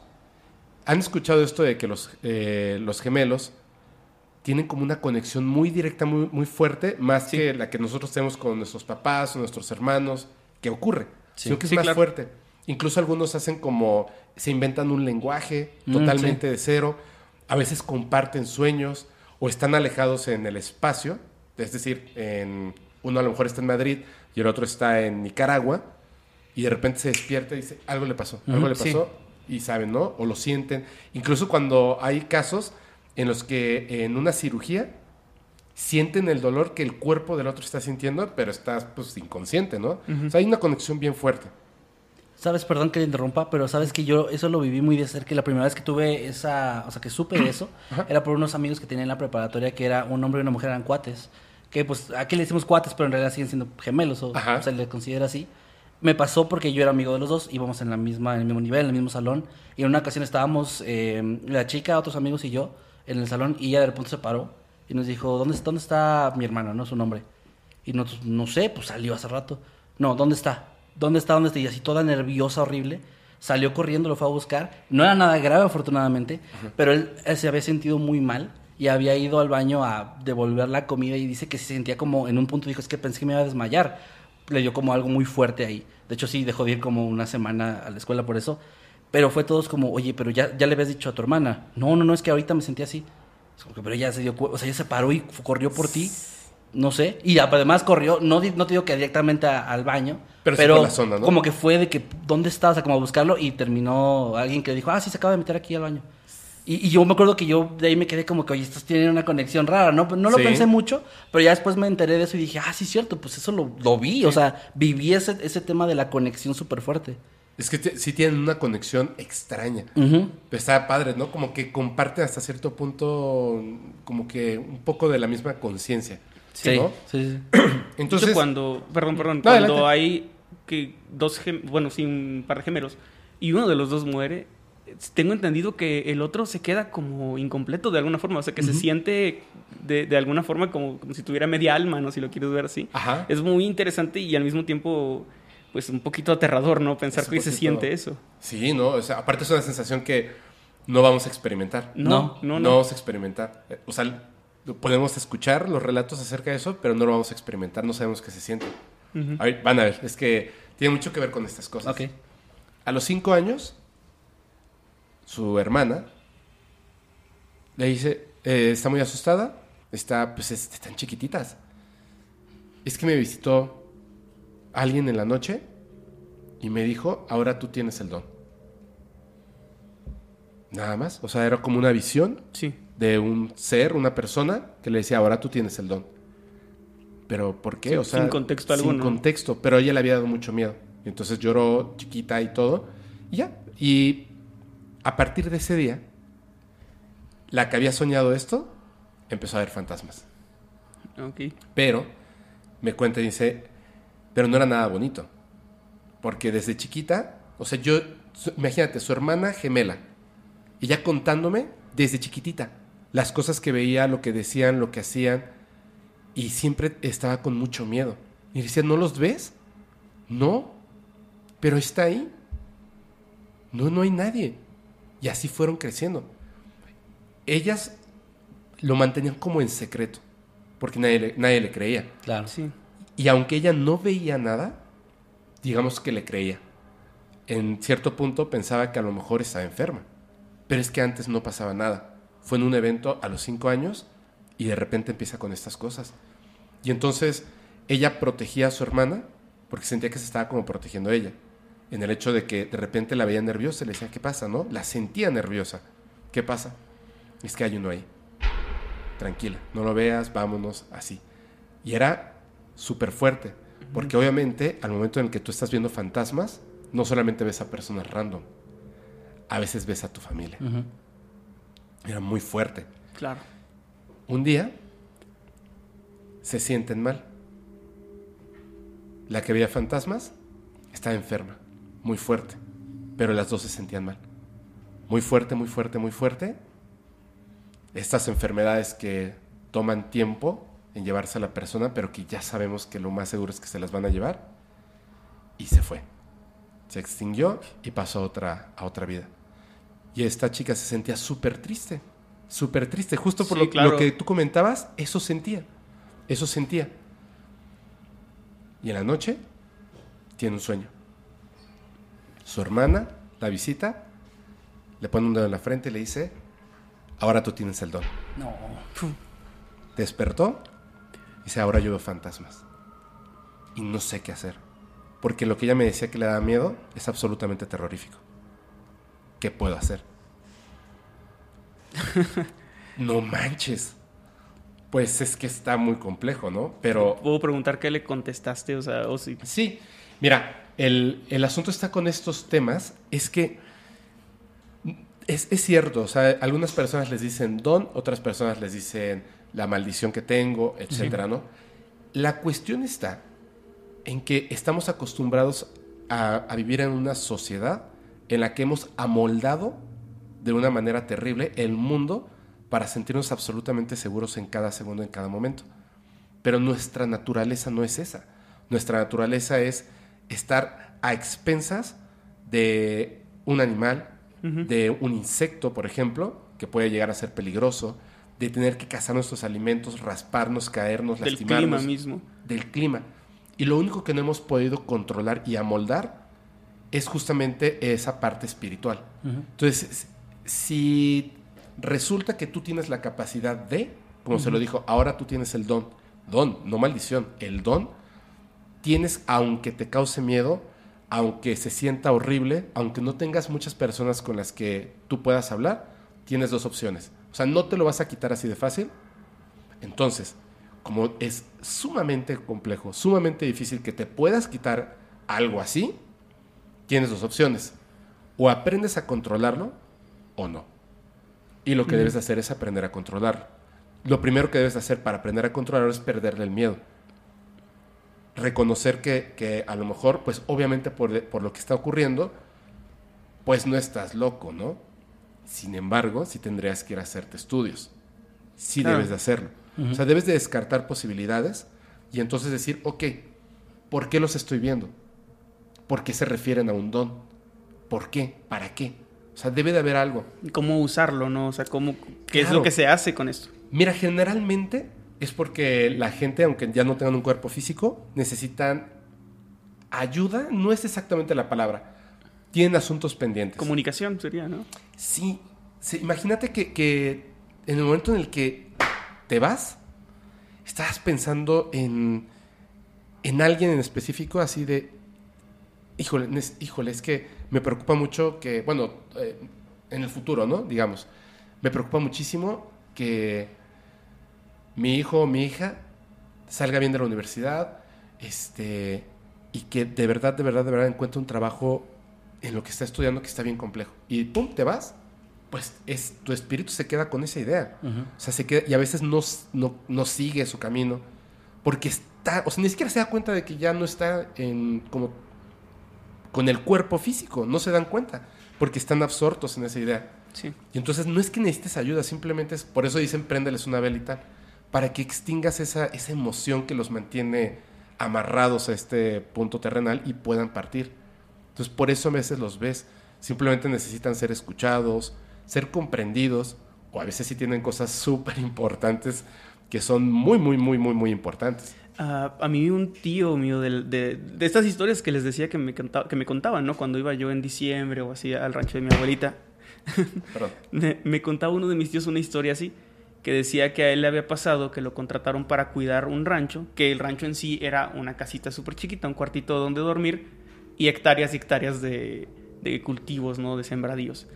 ¿Han escuchado esto de que los, eh, los gemelos tienen como una conexión muy directa, muy, muy fuerte, más que la que nosotros tenemos con nuestros papás o nuestros hermanos? que ocurre? Sí. Sino que es Sí, más claro. fuerte. Incluso algunos hacen como, se inventan un lenguaje Mm, totalmente de cero. A veces comparten sueños o están alejados en el espacio. Es decir, en, uno a lo mejor está en Madrid y el otro está en Nicaragua y de repente se despierta y dice, algo le pasó, algo le sí. pasó y saben, ¿no? O lo sienten. Incluso cuando hay casos en los que en una cirugía sienten el dolor que el cuerpo del otro está sintiendo, pero estás pues inconsciente, ¿no? O sea, hay una conexión bien fuerte. Sabes, perdón que te interrumpa, pero sabes que yo eso lo viví muy de cerca. y La primera vez que tuve esa, o sea, que supe de eso, era por unos amigos que tenía en la preparatoria que era un hombre y una mujer eran cuates. Que pues aquí le decimos cuates, pero en realidad siguen siendo gemelos, o Ajá. se les considera así. Me pasó porque yo era amigo de los dos, íbamos en la misma, en el mismo nivel, en el mismo salón. Y en una ocasión estábamos eh, la chica, otros amigos y yo en el salón, y ella de repente se paró y nos dijo, ¿dónde, dónde está mi hermano? No su nombre. Y nosotros, no sé, pues salió hace rato. No, ¿dónde está? ¿Dónde está? ¿Dónde está? Y así toda nerviosa, horrible. Salió corriendo, lo fue a buscar. No era nada grave, afortunadamente, pero él, se había sentido muy mal y había ido al baño a devolver la comida y dice que se sentía como, en un punto dijo, es que pensé que me iba a desmayar. Le dio como algo muy fuerte ahí. De hecho, sí, dejó de ir como una semana a la escuela por eso. Pero fue todos como, oye, pero ya, ya le habías dicho a tu hermana. No, no, no, es que ahorita me sentí así. Es como que, pero ella se dio o sea, ella se paró y corrió por ti. No sé. Y además corrió, no, no te digo que directamente a- al baño. Pero Pero, la zona, ¿no? como que fue de que, ¿dónde estás? O sea, como a buscarlo y terminó alguien que le dijo, ah, sí, se acaba de meter aquí al baño. Y, y yo me acuerdo que yo de ahí me quedé como que, oye, estos tienen una conexión rara, ¿no? No lo Sí. pensé mucho, pero ya después me enteré de eso y dije, ah, sí, cierto, pues eso lo, lo vi. O sea, viví ese, ese tema de la conexión súper fuerte. Es que sí tienen una conexión extraña. Pero está padre, ¿no? Como que comparten hasta cierto punto, como que un poco de la misma conciencia. Sí, ¿no? sí, sí. Entonces, cuando, perdón, perdón, No, cuando adelante. hay que dos, gem- bueno, sí, un par de gemelos y uno de los dos muere, tengo entendido que el otro se queda como incompleto de alguna forma, o sea, que se siente de, de alguna forma como, como si tuviera media alma, ¿no? Si lo quieres ver así. Ajá. Es muy interesante y al mismo tiempo, pues un poquito aterrador, ¿no? Pensar Es que se poquito- siente eso. Sí, ¿no? O sea, aparte es una sensación que no vamos a experimentar. No, no, no. No vamos a experimentar. Eh, O sea, podemos escuchar los relatos acerca de eso, pero no lo vamos a experimentar, no sabemos qué se siente. A ver, van a ver, es que tiene mucho que ver con estas cosas. A los cinco años, su hermana le dice, eh, está muy asustada, está, pues es- están chiquititas. Es que me visitó alguien en la noche y me dijo, ahora tú tienes el don. Nada más, o sea, era como una visión Sí. De un ser, una persona, que le decía, ahora tú tienes el don. Pero ¿por qué? O sea, sin contexto sin alguno. contexto, pero ella le había dado mucho miedo. Y entonces lloró chiquita y todo. Y ya. Y a partir de ese día, la que había soñado esto, empezó a ver fantasmas. Ok. Pero me cuenta y dice, pero no era nada bonito. Porque desde chiquita, o sea, yo, imagínate, su hermana gemela, y ya contándome desde chiquitita las cosas que veía, lo que decían, lo que hacían, y siempre estaba con mucho miedo. Y decía, ¿no los ves? No, pero está ahí. No, no hay nadie. Y así fueron creciendo. Ellas lo mantenían como en secreto, porque nadie le, nadie le creía. Claro. Sí. Y aunque ella no veía nada, digamos que le creía. En cierto punto pensaba que a lo mejor estaba enferma. Pero es que antes no pasaba nada. Fue en un evento a los cinco años y de repente empieza con estas cosas. Y entonces ella protegía a su hermana porque sentía que se estaba como protegiendo ella. En el hecho de que de repente la veía nerviosa y le decía, ¿qué pasa? ¿No? La sentía nerviosa. ¿Qué pasa? Es que hay uno ahí. Tranquila, no lo veas, vámonos, así. Y era súper fuerte, porque obviamente al momento en el que tú estás viendo fantasmas, no solamente ves a personas random, a veces ves a tu familia. Ujú. Era muy fuerte. Claro. Un día se sienten mal. La que veía fantasmas estaba enferma, muy fuerte, pero las dos se sentían mal. Muy fuerte, muy fuerte, muy fuerte. Estas enfermedades que toman tiempo en llevarse a la persona, pero que ya sabemos que lo más seguro es que se las van a llevar. Y se fue. Se extinguió y pasó a otra, a otra vida. Y esta chica se sentía súper triste, súper triste. Justo por Sí, lo, claro. lo que tú comentabas, eso sentía, eso sentía. Y en la noche tiene un sueño. Su hermana la visita, le pone un dedo en la frente y le dice, ahora tú tienes el don. No. Despertó y dice, ahora yo veo fantasmas. Y no sé qué hacer. Porque lo que ella me decía que le daba miedo es absolutamente terrorífico. ¿Qué puedo hacer? no manches. Pues es que está muy complejo, ¿no? Pero ¿Puedo preguntar qué le contestaste? O sea, o si... Sí, mira, el, el asunto está con estos temas, es que es, es cierto, o sea, algunas personas les dicen don, otras personas les dicen la maldición que tengo, etcétera, ¿no? La cuestión está en que estamos acostumbrados a, a vivir en una sociedad en la que hemos amoldado de una manera terrible el mundo para sentirnos absolutamente seguros en cada segundo, en cada momento. Pero nuestra naturaleza no es esa. Nuestra naturaleza es estar a expensas de un animal, de un insecto, por ejemplo, que puede llegar a ser peligroso, de tener que cazar nuestros alimentos, rasparnos, caernos, Del lastimarnos. clima mismo. Del clima. Y lo único que no hemos podido controlar y amoldar es justamente esa parte espiritual. Entonces, si resulta que tú tienes la capacidad de, como se lo dijo, ahora tú tienes el don. Don, no maldición, el don tienes, aunque te cause miedo, aunque se sienta horrible, aunque no tengas muchas personas con las que tú puedas hablar, tienes dos opciones. O sea, no te lo vas a quitar así de fácil. Entonces, como es sumamente complejo, sumamente difícil que te puedas quitar algo así, tienes dos opciones. O aprendes a controlarlo o no. Y lo que debes hacer es aprender a controlarlo. Lo primero que debes hacer para aprender a controlarlo es perderle el miedo. Reconocer que, a lo mejor, pues obviamente por, por lo que está ocurriendo, pues no estás loco, ¿no? Sin embargo, sí tendrías que ir a hacerte estudios. Sí debes de hacerlo. O sea, debes de descartar posibilidades y entonces decir, ok, ¿por qué los estoy viendo? ¿Por qué se refieren a un don? ¿Por qué? ¿Para qué? O sea, debe de haber algo. ¿Cómo usarlo, no? O sea, ¿cómo, ¿qué es lo que se hace con esto? Mira, generalmente es porque la gente, aunque ya no tengan un cuerpo físico, necesitan ayuda, no es exactamente la palabra. Tienen asuntos pendientes. Comunicación sería, ¿no? Sí. imagínate que, que en el momento en el que te vas, estás pensando en, en alguien en específico, así de, híjole, es, híjole, es que me preocupa mucho que, bueno, eh, en el futuro, ¿no? Digamos, me preocupa muchísimo que mi hijo o mi hija salga bien de la universidad, este, y que de verdad, de verdad, de verdad encuentre un trabajo en lo que está estudiando que está bien complejo. Y pum, te vas pues es, tu espíritu se queda con esa idea. O sea, se queda, y a veces no, no, sigue su camino, porque está, o sea, ni siquiera se da cuenta de que ya no está en, como, con el cuerpo físico, no se dan cuenta, porque están absortos en esa idea. Sí. Y entonces no es que necesites ayuda, simplemente es, por eso dicen préndeles una vela y tal, para que extingas esa, esa emoción que los mantiene amarrados a este punto terrenal y puedan partir. Entonces por eso a veces los ves, simplemente necesitan ser escuchados, ser comprendidos, o a veces sí tienen cosas súper importantes que son muy, muy, muy, muy, muy importantes. Ah, a mí un tío mío de, de, estas historias que les decía que me, que me contaban, ¿no? Cuando iba yo en diciembre o así al rancho de mi abuelita, me, me, contaba uno de mis tíos una historia así, que decía que a él le había pasado que lo contrataron para cuidar un rancho, que el rancho en sí era una casita súper chiquita, un cuartito donde dormir y hectáreas y hectáreas de, de cultivos, ¿no? De sembradíos.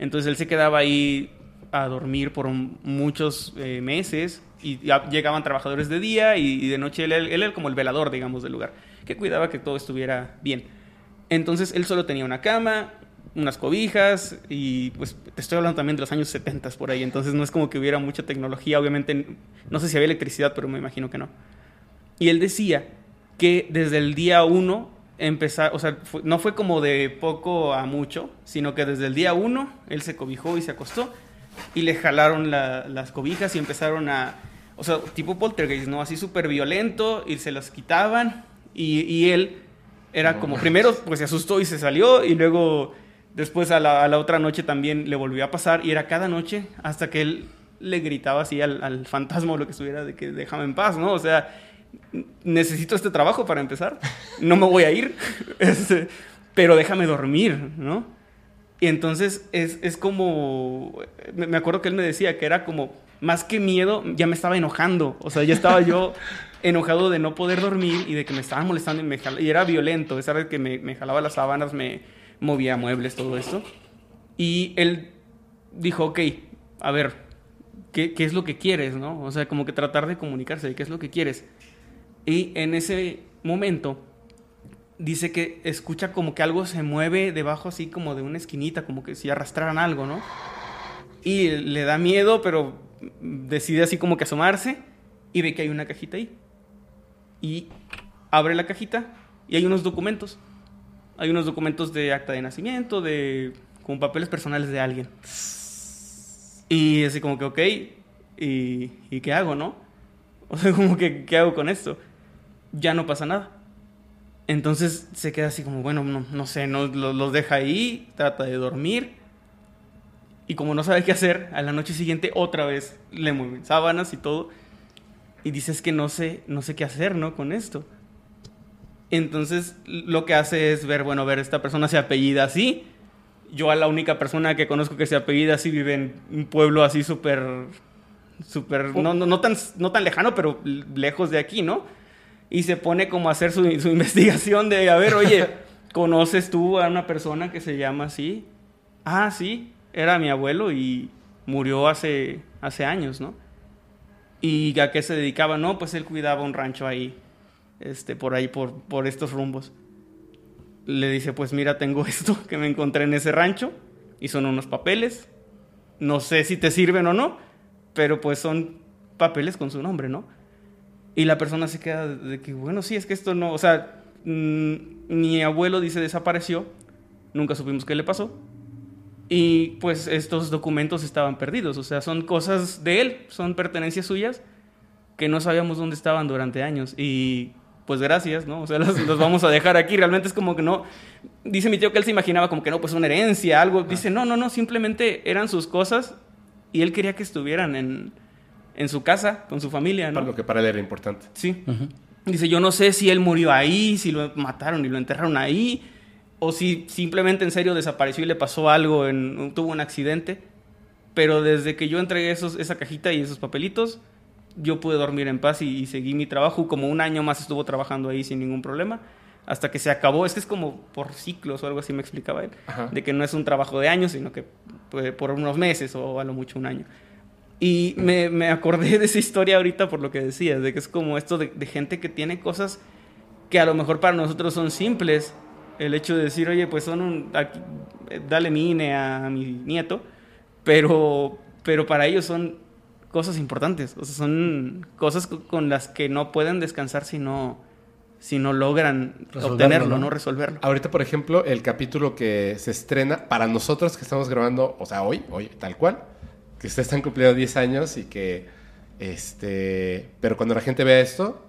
Entonces él se quedaba ahí a dormir por muchos eh, meses y llegaban trabajadores de día y, de noche él, era como el velador, digamos, del lugar, que cuidaba que todo estuviera bien. Entonces él solo tenía una cama, unas cobijas y pues te estoy hablando también de los años 70 por ahí, entonces no es como que hubiera mucha tecnología, obviamente no sé si había electricidad, pero me imagino que no. Y él decía que desde el día uno empezar, o sea, no fue como de poco a mucho, sino que desde el día uno él se cobijó y se acostó y le jalaron las cobijas y empezaron a, o sea, tipo poltergeist, ¿no? Así súper violento y se las quitaban y, y él era como, primero pues se asustó y se salió y luego después a la, a la, otra noche también le volvió a pasar y era cada noche hasta que él le gritaba así al, al fantasma o lo que estuviera de que déjame en paz, ¿no? O sea, necesito este trabajo para empezar, no me voy a ir, este, pero déjame dormir, ¿no? Y entonces es, es como, me acuerdo que él me decía que era como, más que miedo, ya me estaba enojando, o sea, ya estaba yo enojado de no poder dormir y de que me estaban molestando y, me y era violento, esa vez que me, me jalaba las sábanas, me movía muebles, todo esto. Y él dijo, ok, a ver, ¿qué, ¿qué, es lo que quieres, no? O sea, como que tratar de comunicarse de qué es lo que quieres. Y en ese momento dice que escucha como que algo se mueve debajo así como de una esquinita, como que si arrastraran algo, ¿no? Y le da miedo, pero decide así como que asomarse y ve que hay una cajita ahí. Y abre la cajita y hay unos documentos. Hay unos documentos de acta de nacimiento, de como papeles personales de alguien. Y así como que, ok, ¿y, ¿y qué hago, no? O sea, como que, ¿qué hago con esto? ya no pasa nada. Entonces se queda así como, bueno, no, sé, no, los, deja ahí, trata de dormir. Y como no sabe qué hacer, a la noche siguiente otra vez le mueven sábanas y todo. Y dices que no sé, no sé qué hacer, ¿no? Con esto. Entonces lo que hace es ver, bueno, ver, esta persona se apellida así. yo a la única persona que conozco que se apellida así vive en un pueblo así súper, súper, no, no, no, tan, no tan lejano, pero lejos de aquí, ¿no? Y se pone como a hacer su, su investigación de, a ver, oye, ¿conoces tú a una persona que se llama así? Ah, sí, era mi abuelo y murió hace, hace años, ¿no? ¿Y a qué se dedicaba? No, pues él cuidaba un rancho ahí, este, por ahí, por, por estos rumbos. Le dice, pues mira, tengo esto que me encontré en ese rancho y son unos papeles. No sé si te sirven o no, pero pues son papeles con su nombre, ¿no? Y la persona se queda de que, bueno, sí, es que esto no, o sea, mm, mi abuelo dice desapareció, nunca supimos qué le pasó. Y pues estos documentos estaban perdidos, o sea, son cosas de él, son pertenencias suyas que no sabíamos dónde estaban durante años. Y pues gracias, ¿no? O sea, los, los vamos a dejar aquí. Realmente es como que no. Dice mi tío que él se imaginaba como que no, pues una herencia, algo. Dice, no, no, no, simplemente eran sus cosas y él quería que estuvieran en, en su casa, con su familia, ¿no? Para lo que para él era importante. Sí. Dice, yo no sé si él murió ahí, si lo mataron y lo enterraron ahí, o si simplemente en serio desapareció y le pasó algo, en, tuvo un accidente. Pero desde que yo entregué esos, esa cajita y esos papelitos, yo pude dormir en paz y, y seguí mi trabajo. Como un año más estuvo trabajando ahí sin ningún problema. Hasta que se acabó. Es que es como por ciclos o algo así me explicaba él. Ajá. De que no es un trabajo de años, sino que pues, por unos meses o a lo mucho un año. Y me, me acordé de esa historia ahorita por lo que decías, de que es como esto de, de gente que tiene cosas que a lo mejor para nosotros son simples. El hecho de decir, oye, pues son un. aquí, eh, dale mi INE a mi nieto. Pero, pero para ellos son cosas importantes. O sea, son cosas co- con las que no pueden descansar si no, si no logran Resolverlo, obtenerlo, ¿no? ¿no? Resolverlo. Ahorita, por ejemplo, el capítulo que se estrena para nosotros que estamos grabando, o sea, hoy, hoy, tal cual, que ustedes están cumpliendo 10 años y que, este, pero cuando la gente vea esto,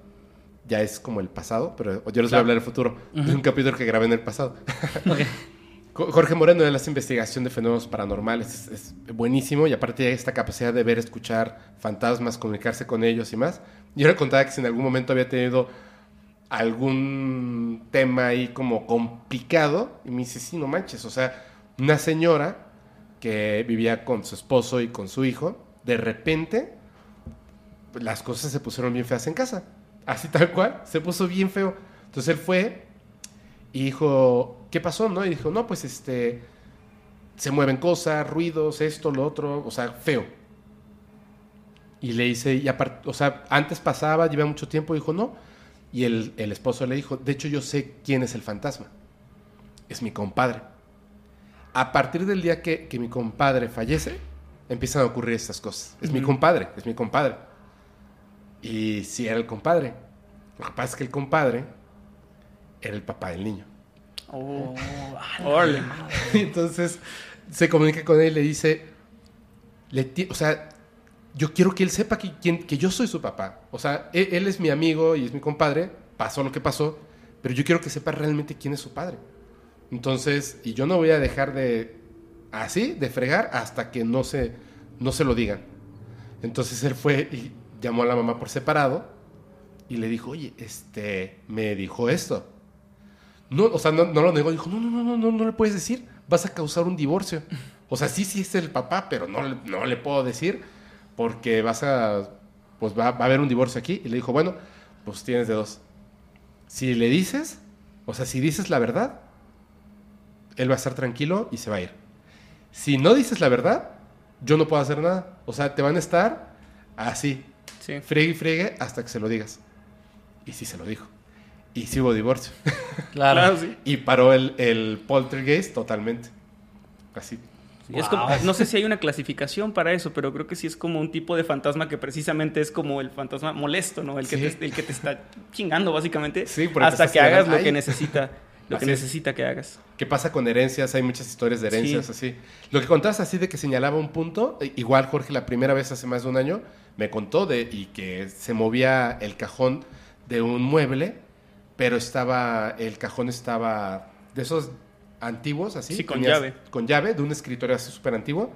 ya es como el pasado, pero yo les voy a hablar del futuro, de un capítulo que grabé en el pasado. Jorge Moreno, él hace investigación de fenómenos paranormales, es, es buenísimo y aparte tiene esta capacidad de ver, escuchar fantasmas, comunicarse con ellos y más. Yo le contaba que si en algún momento había tenido algún tema ahí como complicado y me dice, sí, no manches, o sea, una señora que vivía con su esposo y con su hijo, de repente las cosas se pusieron bien feas en casa, así tal cual, se puso bien feo. Entonces él fue y dijo, ¿qué pasó? ¿No? Y dijo, no, pues este, se mueven cosas, ruidos, esto, lo otro, o sea, feo. Y le dice, y o sea, antes pasaba, lleva mucho tiempo, dijo, no. Y el esposo le dijo, de hecho yo sé quién es el fantasma. Es mi compadre. A partir del día que, que mi compadre fallece, empiezan a ocurrir estas cosas. Es mi compadre, es mi compadre. Y sí era el compadre. Lo que pasa es que el compadre era el papá del niño. Oh. Y entonces se comunica con él y le dice, le o sea, yo quiero que él sepa que, que yo soy su papá. O sea, él, él es mi amigo y es mi compadre, pasó lo que pasó, pero yo quiero que sepa realmente quién es su padre. Entonces, y yo no voy a dejar de, así, de fregar hasta que no se, no se lo digan. Entonces él fue y llamó a la mamá por separado y le dijo, oye, este, me dijo esto. No, o sea, no, no lo negó, dijo, no, no, no, no, no, le puedes decir, vas a causar un divorcio. O sea, sí, sí es el papá, pero no, no le puedo decir porque vas a, pues va, va a haber un divorcio aquí. Y le dijo, bueno, pues tienes de dos. Si le dices, o sea, si dices la verdad, él va a estar tranquilo y se va a ir. Si no dices la verdad, yo no puedo hacer nada. O sea, te van a estar así, Sí. friegue y friegue hasta que se lo digas. Y sí se lo dijo. Y sí hubo divorcio. Claro. Claro, sí. Y paró el, el poltergeist totalmente. Así. Sí, es como- no sé si hay una clasificación para eso, pero creo que sí es como un tipo de fantasma que precisamente es como el fantasma molesto, ¿no? El que, Sí. te, el que te está chingando, básicamente, Sí, hasta que hagas lo que necesita, lo que es. necesita que hagas. ¿Qué pasa con herencias? Hay muchas historias de herencias Sí. así. Lo que contabas así de que señalaba un punto, eh, igual Jorge la primera vez hace más de un año me contó de y que se movía el cajón de un mueble, pero estaba el cajón estaba de esos antiguos así, Sí, con tenías- llave. con llave de un escritorio así súper antiguo.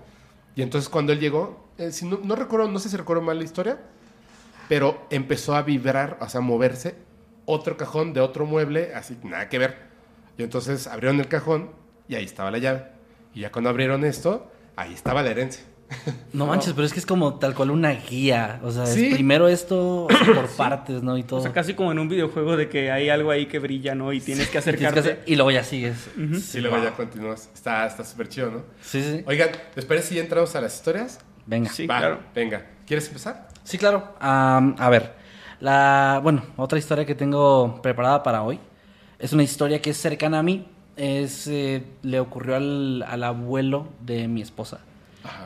Y entonces cuando él llegó, eh, si no, no recuerdo, no sé si recuerdo mal la historia, pero empezó a vibrar, o sea, a moverse otro cajón de otro mueble, así nada que ver. Y entonces abrieron el cajón y ahí estaba la llave. Y ya cuando abrieron esto, ahí estaba la herencia. No manches, pero es que es como tal cual una guía. O sea, es primero esto por partes, ¿no? Y todo. O sea, casi como en un videojuego de que hay algo ahí que brilla, ¿no? Y tienes que Tienes que acercarte. hacer- y luego ya sigues. Sí, luego ya continúas. Está está súper chido, ¿no? Sí, sí. Oigan, ¿les parece si ya entramos a las historias? Venga. Sí, Va, claro. Venga, ¿quieres empezar? Sí, claro. A ver, la, bueno, otra historia que tengo preparada para hoy es una historia que es cercana a mí. Es, eh, le ocurrió al, al abuelo de mi esposa.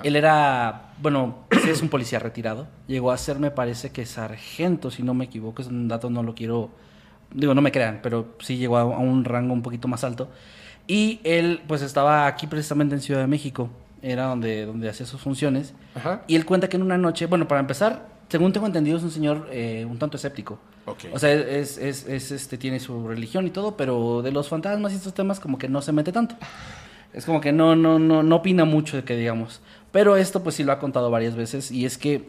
Él era, bueno, es un policía retirado. Llegó a ser, me parece que sargento, si no me equivoco. Es un dato, no lo quiero, digo, no me crean, pero sí llegó a, a un rango un poquito más alto. Y él, pues, estaba aquí precisamente en Ciudad de México. Era donde, donde hacía sus funciones. Ajá. Y él cuenta que en una noche, bueno, para empezar, según tengo entendido, es un señor eh, un tanto escéptico. O sea, es, es, es, este, tiene su religión y todo, pero de los fantasmas y estos temas como que no se mete tanto. Es como que no, no, no, no opina mucho de que digamos. Pero esto pues sí lo ha contado varias veces y es que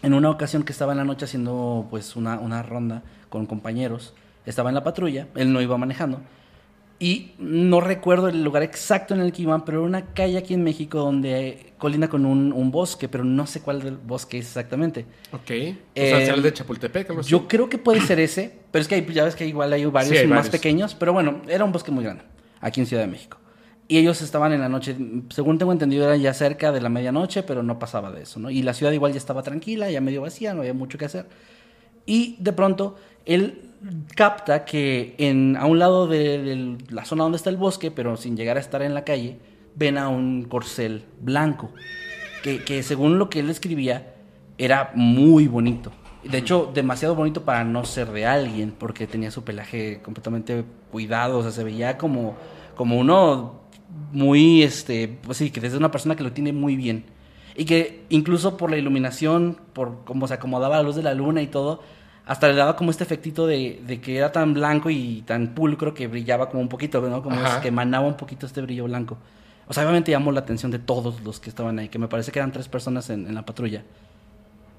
en una ocasión que estaba en la noche haciendo pues una, una ronda con compañeros, estaba en la patrulla, él no iba manejando y no recuerdo el lugar exacto en el que iban, pero era una calle aquí en México donde colina con un, un bosque, pero no sé cuál del bosque es exactamente. Ok. O Eh, sea, será el de Chapultepec, algo así. Yo creo que puede ser ese, pero es que hay- ya ves que igual hay varios Sí, hay más varios. pequeños, pero bueno, era un bosque muy grande, aquí en Ciudad de México. Y ellos estaban en la noche, según tengo entendido, era ya cerca de la medianoche, pero no pasaba de eso, ¿no? Y la ciudad igual ya estaba tranquila, ya medio vacía, no había mucho que hacer. Y de pronto él capta que en, a un lado de, la zona donde está el bosque, pero sin llegar a estar en la calle, ven a un corcel blanco, que, que según lo que él escribía, era muy bonito. De hecho, demasiado bonito para no ser de alguien, porque tenía su pelaje completamente cuidado, o sea, se veía como, como uno muy, este, pues sí, que desde una persona que lo tiene muy bien. Y que incluso por la iluminación, por cómo se acomodaba la luz de la luna y todo, hasta le daba como este efectito de, de que era tan blanco y tan pulcro que brillaba como un poquito, ¿no? Como es que emanaba un poquito este brillo blanco. O sea, obviamente llamó la atención de todos los que estaban ahí, que me parece que eran tres personas en, en la patrulla.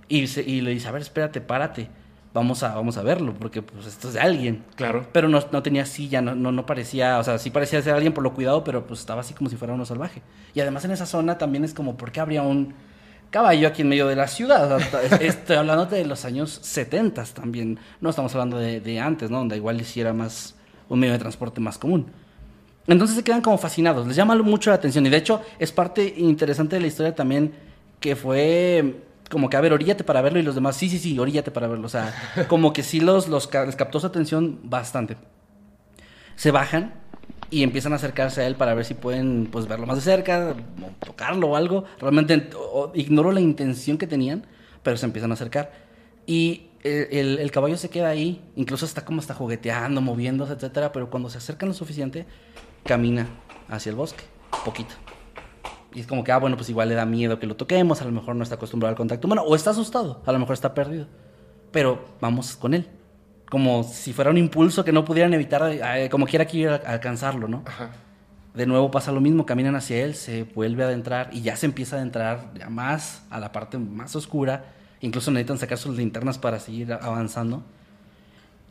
Y, se- y le dice, a ver, espérate, párate. Vamos a, vamos a verlo, porque pues esto es de alguien. Claro. Pero no, no tenía silla, no, no, no parecía, o sea, sí parecía ser alguien por lo cuidado, pero pues estaba así como si fuera uno salvaje. Y además en esa zona también es como, ¿por qué habría un caballo aquí en medio de la ciudad? Estoy hablando de los años 70 también, no estamos hablando de, de antes, ¿no? Donde igual hiciera más, un medio de transporte más común. Entonces se quedan como fascinados, les llama mucho la atención y de hecho es parte interesante de la historia también que fue como que a ver, oríllate para verlo y los demás, sí, sí, sí, oríllate para verlo, o sea, como que sí los, los les captó su atención bastante. Se bajan y empiezan a acercarse a él para ver si pueden pues verlo más de cerca, tocarlo o algo. Realmente o- ignoro la intención que tenían, pero se empiezan a acercar. Y el, el- el caballo se queda ahí, incluso está como está jugueteando, moviéndose, etcétera, pero cuando se acercan lo suficiente, camina hacia el bosque, poquito. Y es como que, ah, bueno, pues igual le da miedo que lo toquemos, a lo mejor no está acostumbrado al contacto humano, o está asustado, a lo mejor está perdido. Pero vamos con él. Como si fuera un impulso que no pudieran evitar, eh, como quiera que ir a a alcanzarlo, ¿no? Ajá. De nuevo pasa lo mismo, caminan hacia él, se vuelve a adentrar y ya se empieza a adentrar ya más a la parte más oscura. Incluso necesitan sacar sus linternas para seguir avanzando.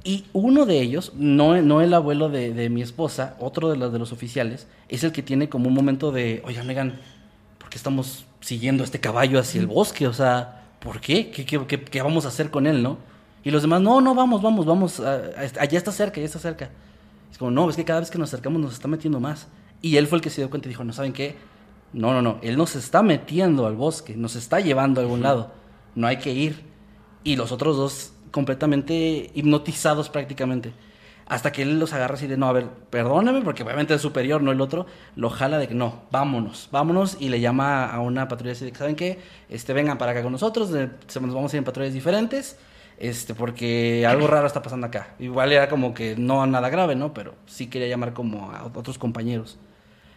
Y uno de ellos, no, no el abuelo de, de mi esposa, otro de los, de los oficiales, es el que tiene como un momento de, oiga, Megan, ¿por qué estamos siguiendo a este caballo hacia el bosque? O sea, ¿por qué? ¿Qué, qué, qué- qué vamos a hacer con él, no? Y los demás, no, no, vamos, vamos, vamos, allá está cerca, allá está cerca. Es como, no, es que cada vez que nos acercamos nos está metiendo más. Y él fue el que se dio cuenta y dijo, no, ¿saben qué? No, no, no, él nos está metiendo al bosque, nos está llevando a algún lado, no hay que ir. Y los otros dos completamente hipnotizados prácticamente. Hasta que él los agarra así de, no, a ver, perdóname, porque obviamente es superior, no el otro, lo jala de que no, vámonos, vámonos, y le llama a una patrulla así de que, ¿saben qué? Este, vengan para acá con nosotros, nos vamos a ir en patrullas diferentes, este, porque algo raro está pasando acá. Igual era como que no nada grave, ¿no? Pero sí quería llamar como a otros compañeros.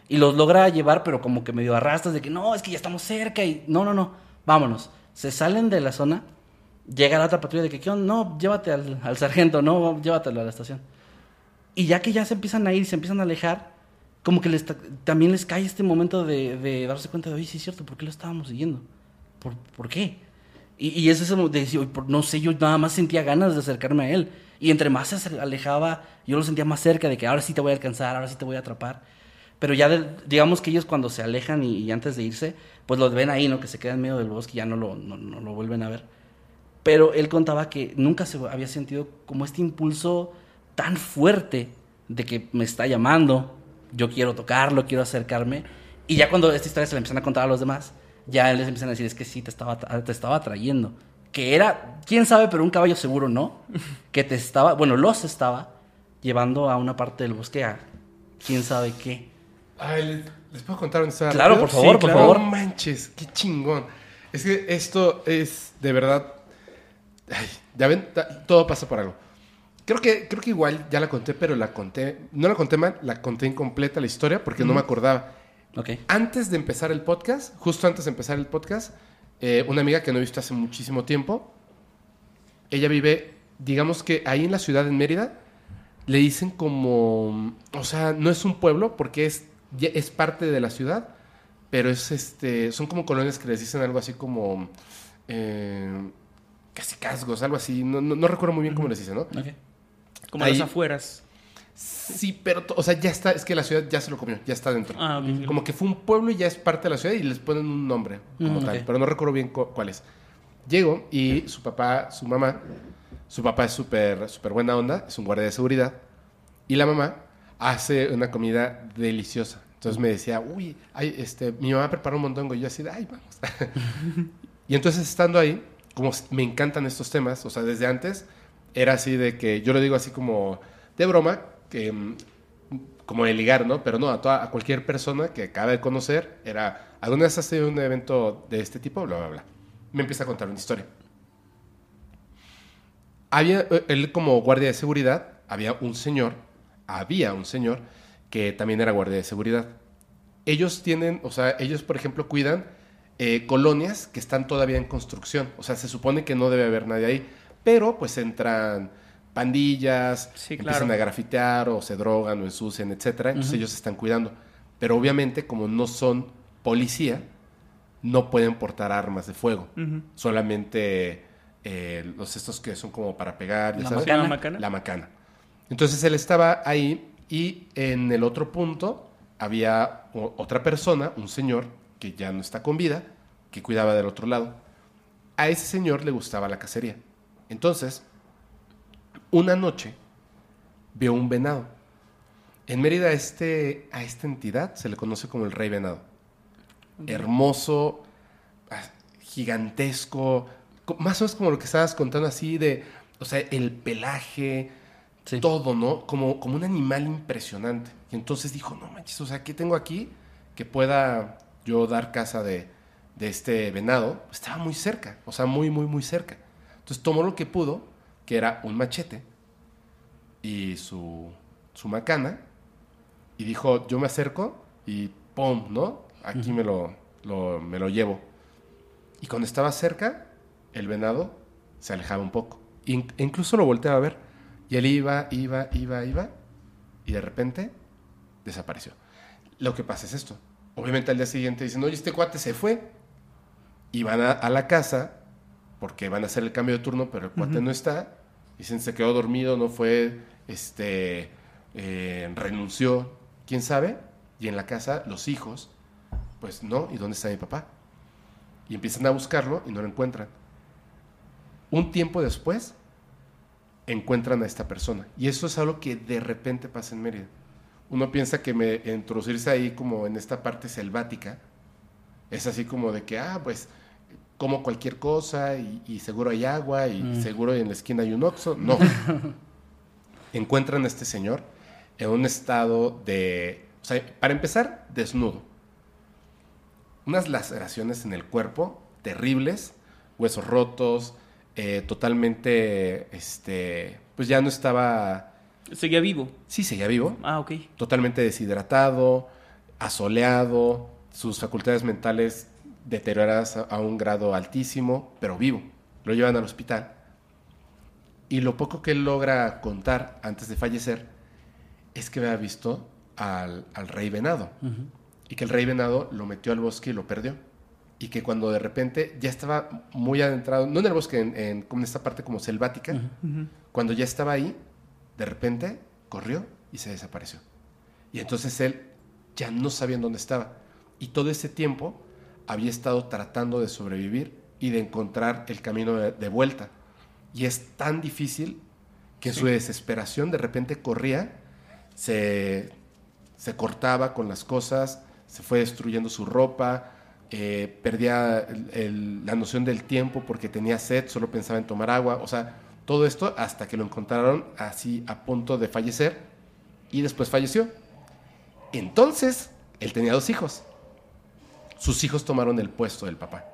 Y los logra llevar, pero como que medio arrastras de que no, es que ya estamos cerca y no, no, no, vámonos. Se salen de la zona, llega la otra patrulla de que, ¿qué onda? No, llévate al, sargento, no, llévatelo a la estación. Y ya que ya se empiezan a ir, se empiezan a alejar, como que también les cae este momento de, de darse cuenta de, oye, sí es cierto, ¿por qué lo estábamos siguiendo? ¿Por, por qué? Y, y es eso de decir, "Oye, por- no sé, yo nada más sentía ganas de acercarme a él. Y entre más se alejaba, yo lo sentía más cerca de que ahora sí te voy a alcanzar, ahora sí te voy a atrapar. Pero ya, digamos que ellos cuando se alejan y, y antes de irse, pues los ven ahí, ¿no? Que se quedan en medio del bosque y ya no lo, no, no lo vuelven a ver. Pero él contaba que nunca se había sentido como este impulso tan fuerte de que me está llamando, yo quiero tocarlo, quiero acercarme. Y ya cuando esta historia se la empiezan a contar a los demás, ya les empiezan a decir, es que sí, te estaba, te estaba atrayendo. Que era, quién sabe, pero un caballo seguro no. Que te estaba, bueno, los estaba llevando a una parte del bosque a quién sabe qué. Ay, ¿les, les puedo contar una historia? Claro, por favor, Sí, por claro. favor. No manches, qué chingón. Es que esto es de verdad. Ay, ya ven, todo pasa por algo. Creo que, creo que igual ya la conté, pero la conté. No la conté mal, la conté incompleta la historia porque no me acordaba. Ok. Antes de empezar el podcast, justo antes de empezar el podcast, eh, una amiga que no he visto hace muchísimo tiempo, ella vive, digamos que ahí en la ciudad en Mérida, le dicen como, o sea, no es un pueblo porque es, es parte de la ciudad, pero es este, son como colonias que les dicen algo así como, eh, casi casgos, algo así, no, no, no recuerdo muy bien cómo les dicen, ¿no? Ok. Como Ahí- las afueras. Sí, pero, o sea, ya está, es que la ciudad ya se lo comió, ya está dentro. Ah. Como que fue un pueblo y ya es parte de la ciudad y les ponen un nombre como Mm, tal, pero no recuerdo bien cu- cuál es. Llego y su papá, su mamá, su papá es súper súper buena onda, es un guardia de seguridad, y la mamá hace una comida deliciosa. Entonces me decía, uy, ay, este, mi mamá preparó un montón, y yo así de, ay, vamos. y entonces estando ahí, como me encantan estos temas, o sea, desde antes era así de que, yo lo digo así como de broma, que mm, como de ligar, ¿no? Pero no, a, toda, a cualquier persona que acaba de conocer, era, ¿alguna vez has tenido un evento de este tipo? Bla, bla, bla. Me empieza a contar una historia. Había, eh, él como guardia de seguridad, había un señor, había un señor que también era guardia de seguridad. Ellos tienen, o sea, ellos, por ejemplo, cuidan eh, colonias que están todavía en construcción. O sea, se supone que no debe haber nadie ahí, pero pues entran pandillas, Sí, empiezan a grafitear o se drogan o ensucian, etcétera. Entonces ellos están cuidando. Pero obviamente, como no son policía, no pueden portar armas de fuego. Solamente eh, los estos que son como para pegar, ya La sabes. macana. ¿La macana? La macana. Entonces él estaba ahí y en el otro punto había otra persona, un señor que ya no está con vida, que cuidaba del otro lado. A ese señor le gustaba la cacería. Entonces, una noche vio un venado. En Mérida a este, a esta entidad se le conoce como el rey venado. Hermoso, gigantesco, co- más o menos como lo que estabas contando así de, o sea, el pelaje, Sí. todo, ¿no? Como, como un animal impresionante. Y entonces dijo, no manches, o sea, ¿qué tengo aquí que pueda yo dar casa de, de este venado? Estaba muy cerca, o sea, muy, muy, muy cerca. Entonces tomó lo que pudo, que era un machete y su, su macana, y dijo, yo me acerco y ¡pum! ¿no? Aquí me, lo, lo- me lo llevo. Y cuando estaba cerca, el venado se alejaba un poco. In- e incluso lo volteaba a ver. Y él iba, iba, iba, iba. Y de repente desapareció. Lo que pasa es esto. Obviamente al día siguiente dicen, oye, este cuate se fue. Y van a, a la casa porque van a hacer el cambio de turno, pero el cuate no está. Dicen, se quedó dormido, no fue, este, eh, renunció, quién sabe. Y en la casa, los hijos, pues no, ¿y dónde está mi papá? Y empiezan a buscarlo y no lo encuentran. Un tiempo después, encuentran a esta persona. Y eso es algo que de repente pasa en Mérida. Uno piensa que me, introducirse ahí como en esta parte selvática es así como de que, ah, pues como cualquier cosa y, y seguro hay agua y seguro en la esquina hay un oxo. No. Encuentran a este señor en un estado de, o sea, para empezar, desnudo. Unas laceraciones en el cuerpo terribles, huesos rotos, eh, totalmente, este, pues ya no estaba, Seguía vivo. sí seguía vivo, Ah, ok. totalmente deshidratado, asoleado, sus facultades mentales deterioradas a, a un grado altísimo, pero vivo. Lo llevan al hospital. Y lo poco que él logra contar antes de fallecer es que había visto al, al rey venado. Y que el rey venado lo metió al bosque y lo perdió. Y que cuando de repente ya estaba muy adentrado, no en el bosque, en, en, en esta parte como selvática, cuando ya estaba ahí, de repente corrió y se desapareció. Y entonces él ya no sabían dónde estaba. Y todo ese tiempo había estado tratando de sobrevivir y de encontrar el camino de, de vuelta. Y es tan difícil que en su desesperación de repente corría, se, se cortaba con las cosas, se fue destruyendo su ropa, eh, perdía el- el- la noción del tiempo porque tenía sed, solo pensaba en tomar agua, o sea, todo esto hasta que lo encontraron así a punto de fallecer y después falleció. Entonces, él tenía dos hijos. Sus hijos tomaron el puesto del papá.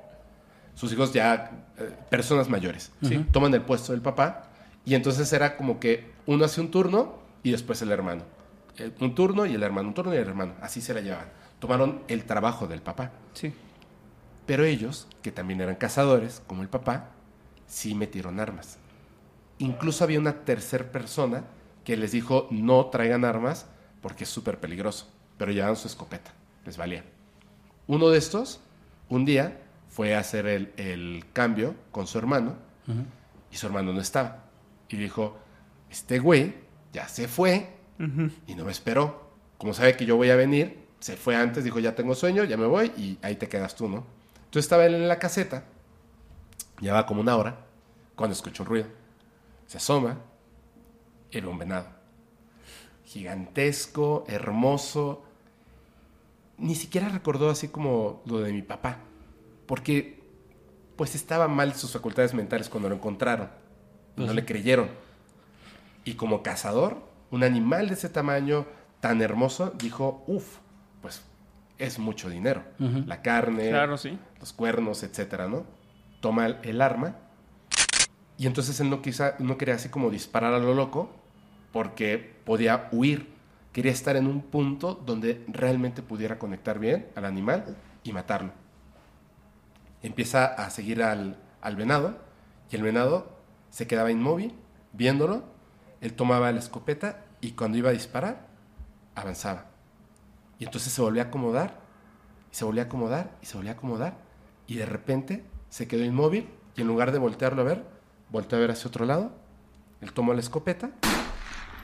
Sus hijos ya, eh, personas mayores, toman el puesto del papá y entonces era como que uno hace un turno y después el hermano. Eh, Un turno y el hermano, un turno y el hermano. Así se la llevaban. Tomaron el trabajo del papá. Sí. Pero ellos, que también eran cazadores, como el papá, sí metieron armas. Incluso había una tercera persona que les dijo no traigan armas porque es súper peligroso. Pero llevaban su escopeta, les valía. Uno de estos, un día, fue a hacer el, el cambio con su hermano y su hermano no estaba. Y dijo, este güey ya se fue y no me esperó. Como sabe que yo voy a venir, se fue antes, dijo, ya tengo sueño, ya me voy y ahí te quedas tú, ¿no? Entonces estaba él en la caseta, llevaba como una hora, cuando escuchó un ruido. Se asoma, era un venado. Gigantesco, hermoso. Ni siquiera recordó así como lo de mi papá, porque pues estaba mal sus facultades mentales cuando lo encontraron. No le creyeron. Y como cazador, un animal de ese tamaño, tan hermoso, dijo, uff, pues es mucho dinero. La carne, Claro, sí. los cuernos, etcétera, ¿no? Toma el, el arma y entonces él no, quizá, no quería así como disparar a lo loco porque podía huir. Quería estar en un punto donde realmente pudiera conectar bien al animal y matarlo. Empieza a seguir al, al venado y el venado se quedaba inmóvil viéndolo. Él tomaba la escopeta y cuando iba a disparar, avanzaba. Y entonces se volvía a acomodar, y se volvía a acomodar, y se volvía a acomodar, y de repente se quedó inmóvil, y en lugar de voltearlo a ver, volteó a ver hacia otro lado, él toma la escopeta,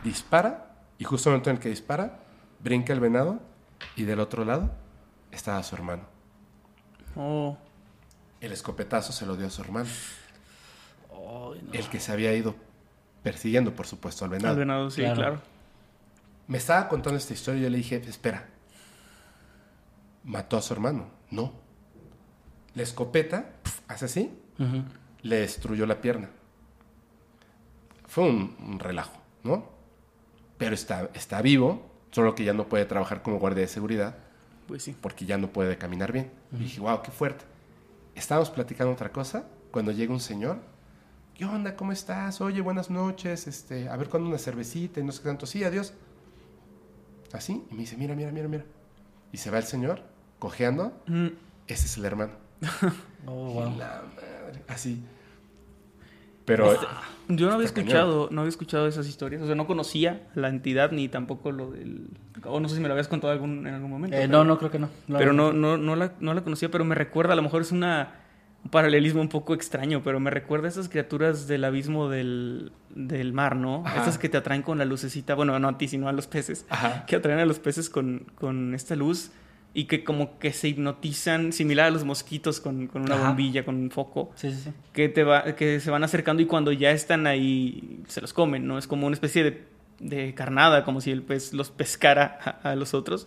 dispara, y justo en el momento en el que dispara, brinca el venado, y del otro lado estaba su hermano. Oh. El escopetazo se lo dio a su hermano. El que se había ido persiguiendo, por supuesto, al venado. Al venado, sí, Claro. claro. Me estaba contando esta historia y yo le dije, espera, ¿mató a su hermano? No. La escopeta, pf, hace así, le destruyó la pierna. Fue un, un relajo, ¿no? Pero está, está vivo, solo que ya no puede trabajar como guardia de seguridad Pues sí. porque ya no puede caminar bien. Y dije, wow, qué fuerte. Estábamos platicando otra cosa cuando llega un señor. ¿Qué onda? ¿Cómo estás? Oye, buenas noches. Este, a ver cuándo una cervecita y no sé qué tanto. Sí, adiós. Así. Y me dice, mira, mira, mira, mira. Y se va el señor cojeando. Mm, Ese es el hermano. Oh, Y wow. la madre. Así. Pero Yo no había escuchado, no había escuchado esas historias. O sea, no conocía la entidad ni tampoco lo del. O no sé si me lo habías contado algún, en algún momento. Eh, pero- no, no creo que no. Pero no, no, no, la, no la conocía, pero me recuerda, a lo mejor es una, un paralelismo un poco extraño, pero me recuerda a esas criaturas del abismo del, del mar, ¿no? Ajá. Esas que te atraen con la lucecita, bueno, no a ti, sino a los peces, Ajá. que atraen a los peces con, con esta luz y que como que se hipnotizan, similar a los mosquitos con, con una Ajá. bombilla, con un foco, Sí, sí, sí. que, te va, que se van acercando y cuando ya están ahí se los comen, ¿no? Es como una especie de, de carnada, como si el pez los pescara a, a los otros.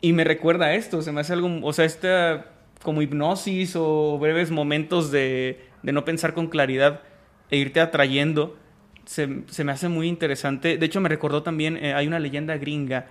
Y me recuerda a esto, se me hace algo, o sea, esta como hipnosis o breves momentos de, de no pensar con claridad e irte atrayendo, se, se me hace muy interesante. De hecho, me recordó también, eh, hay una leyenda gringa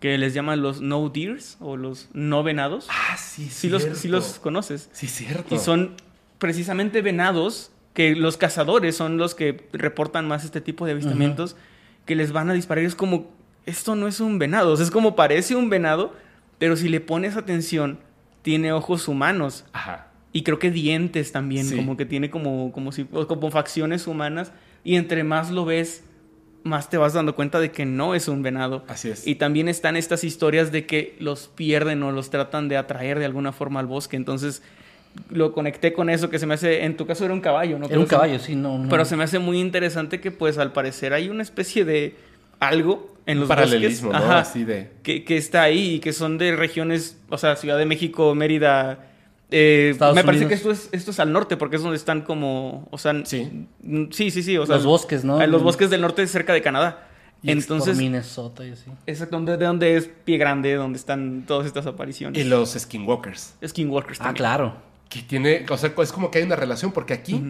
que les llaman los no deers o los no venados. Ah, sí, Sí los, sí los conoces. Sí, cierto. Y son precisamente venados que los cazadores son los que reportan más este tipo de avistamientos que les van a disparar. Es como, esto no es un venado, o sea, es como parece un venado, pero si le pones atención, tiene ojos humanos. Ajá. Y creo que dientes también, Sí. como que tiene como, como, si, como facciones humanas. Y entre más lo ves, más te vas dando cuenta de que no es un venado. Así es. Y también están estas historias de que los pierden o los tratan de atraer de alguna forma al bosque. Entonces lo conecté con eso que se me hace, en tu caso era un caballo, ¿no? Era un caballo, sí, no. no. Pero se me hace muy interesante que pues al parecer hay una especie de algo en los paralelismo, bosques. ¿no? Ajá. Así de- que, que está ahí y que son de regiones, o sea, Ciudad de México, Mérida. Eh, me parece que esto es, esto es al norte, porque es donde están como, o sea, Sí. sí, sí, sí, o sea, Los bosques, ¿no? en los bosques del norte cerca de Canadá. Y Entonces, por Minnesota y así. exacto, de de donde es Pie Grande, donde están todas estas apariciones. Y los skinwalkers. Skinwalkers Ah, también. claro. Que tiene, o sea, es como que hay una relación, porque aquí,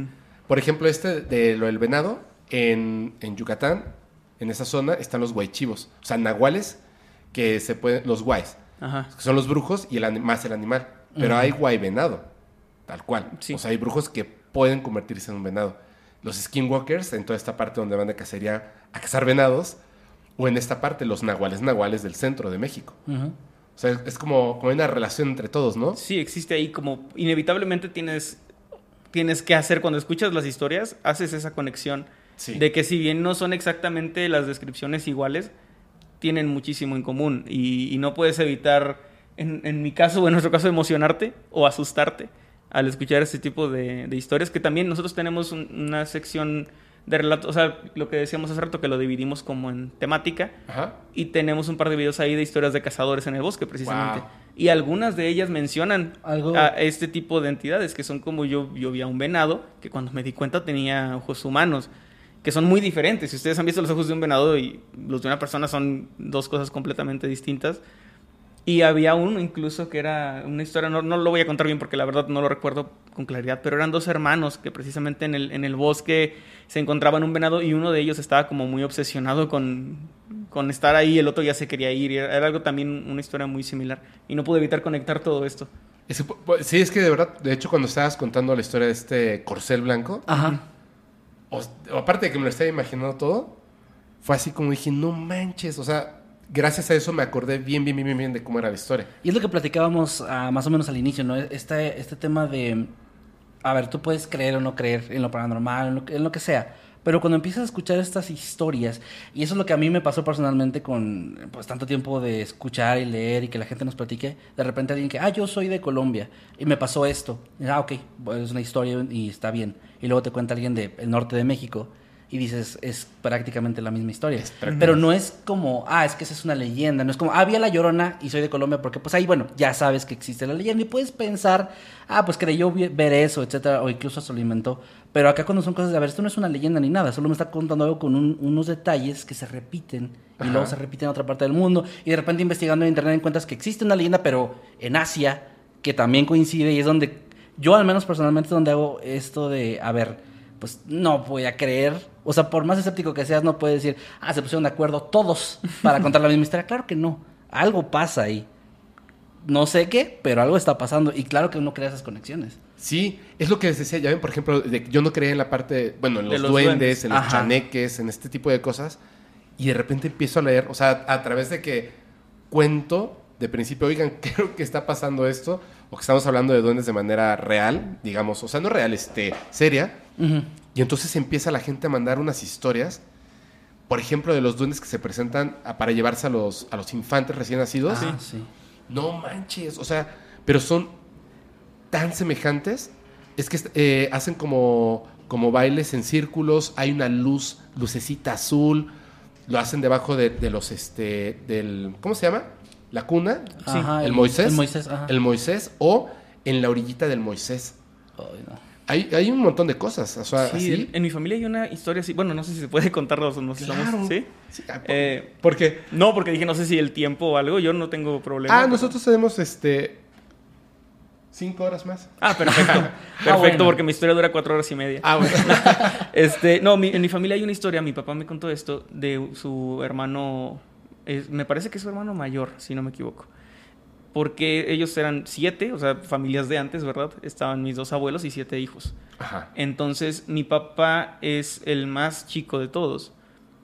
por ejemplo, este de lo del venado, en, en Yucatán, en esa zona, están los guaychivos. O sea, nahuales que se pueden, los guays, Ajá. que son los brujos y el más el animal. Pero hay guay venado, tal cual. Sí. O sea, hay brujos que pueden convertirse en un venado. Los skinwalkers, en toda esta parte donde van de cacería a cazar venados, o en esta parte, los nahuales nahuales del centro de México. O sea, es como, como una relación entre todos, ¿no? Sí, existe ahí como inevitablemente tienes tienes que hacer cuando escuchas las historias, haces esa conexión Sí. de que si bien no son exactamente las descripciones iguales, tienen muchísimo en común y, y no puedes evitar, en, en mi caso o en nuestro caso, emocionarte o asustarte al escuchar este tipo de, de historias, que también nosotros tenemos un- una sección de relatos, o sea, lo que decíamos hace rato, que lo dividimos como en temática, Ajá. y tenemos un par de videos ahí de historias de cazadores en el bosque, precisamente. Wow. Y algunas de ellas mencionan Algo- a este tipo de entidades, que son como yo, yo vi a un venado, que cuando me di cuenta tenía ojos humanos, que son muy diferentes. Si ustedes han visto los ojos de un venado y los de una persona son dos cosas completamente distintas. Y había uno incluso que era una historia, no, no lo voy a contar bien porque la verdad no lo recuerdo con claridad, pero eran dos hermanos que precisamente en el, en el bosque se encontraban un venado y uno de ellos estaba como muy obsesionado con, con estar ahí, el otro ya se quería ir. Era, era algo también, una historia muy similar. Y no pude evitar conectar todo esto. Es que, pu- sí, es que de verdad, de hecho, cuando estabas contando la historia de este corcel blanco, Ajá. o aparte de que me lo estaba imaginando todo, fue así como dije, no manches, o sea, gracias a eso me acordé bien, bien, bien, bien, de cómo era la historia. Y es lo que platicábamos ah, más o menos al inicio, ¿no? Este, este tema de, a ver, tú puedes creer o no creer en lo paranormal, en lo, que- sea, pero cuando empiezas a escuchar estas historias, y eso es lo que a mí me pasó personalmente con pues tanto tiempo de escuchar y leer y que la gente nos platique, de repente alguien que, ah, yo soy de Colombia y me pasó esto, y, ah, ok, bueno, es una historia y está bien, y luego te cuenta alguien del norte de México. Y dices, es prácticamente la misma historia. Pero no es como, ah, es que esa es una leyenda. No es como, ah, vi a la llorona y soy de Colombia, porque pues ahí, bueno, ya sabes que existe la leyenda y puedes pensar, ah, pues creyó ver eso, etcétera, o incluso se lo inventó. Pero acá cuando son cosas de, a ver, esto no es una leyenda ni nada, solo me está contando algo con un- unos detalles que se repiten y Ajá. luego se repiten en otra parte del mundo. Y de repente investigando en internet encuentras que existe una leyenda, pero en Asia, que también coincide y es donde, yo al menos personalmente es donde hago esto de, a ver, pues no voy a creer. O sea, por más escéptico que seas, no puedes decir, ah, se pusieron de acuerdo todos para contar la misma historia. Claro que no. Algo pasa ahí. No sé qué, pero algo está pasando. Y claro que uno crea esas conexiones. Sí, es lo que les decía, ya ven, por ejemplo, de yo no creía en la parte, bueno, en los, los duendes, duendes. en los Ajá. chaneques, en este tipo de cosas, y de repente empiezo a leer, o sea, a través de que cuento de principio, oigan, creo que está pasando esto, o que estamos hablando de duendes de manera real, digamos, o sea, no real, este, seria, Ujú. Y entonces empieza la gente a mandar unas historias, por ejemplo, de los duendes que se presentan a- para llevarse a los, a los infantes recién nacidos. Ah, sí. No manches, o sea, pero son tan semejantes. Es que eh, hacen como, como bailes en círculos, hay una luz, lucecita azul, lo hacen debajo de, de los, este, del, ¿cómo se llama? La cuna, Sí. El, el- Moisés, el Moisés, ajá. el Moisés, o en la orillita del Moisés. Ay, no. Hay, hay un montón de cosas, o sea, Sí, así. en, mi familia hay una historia así. Bueno, no sé si se puede contarlos o no Claro. estamos- ¿Sí? Sí, ah, por- Eh, porque, no, porque dije, no sé si el tiempo o algo. Yo no tengo problema. ah, pero- nosotros tenemos, este, cinco horas más. Ah, perfecto. Perfecto, bueno. porque mi historia dura cuatro horas y media. Ah, bueno. Este, no, mi- en mi familia hay una historia, mi papá me contó esto, de su hermano, me parece que es su hermano mayor, si no me equivoco. Porque ellos eran siete, o sea, familias de antes, ¿verdad? Estaban mis dos abuelos y siete hijos. Ajá. Entonces, mi papá es el más chico de todos.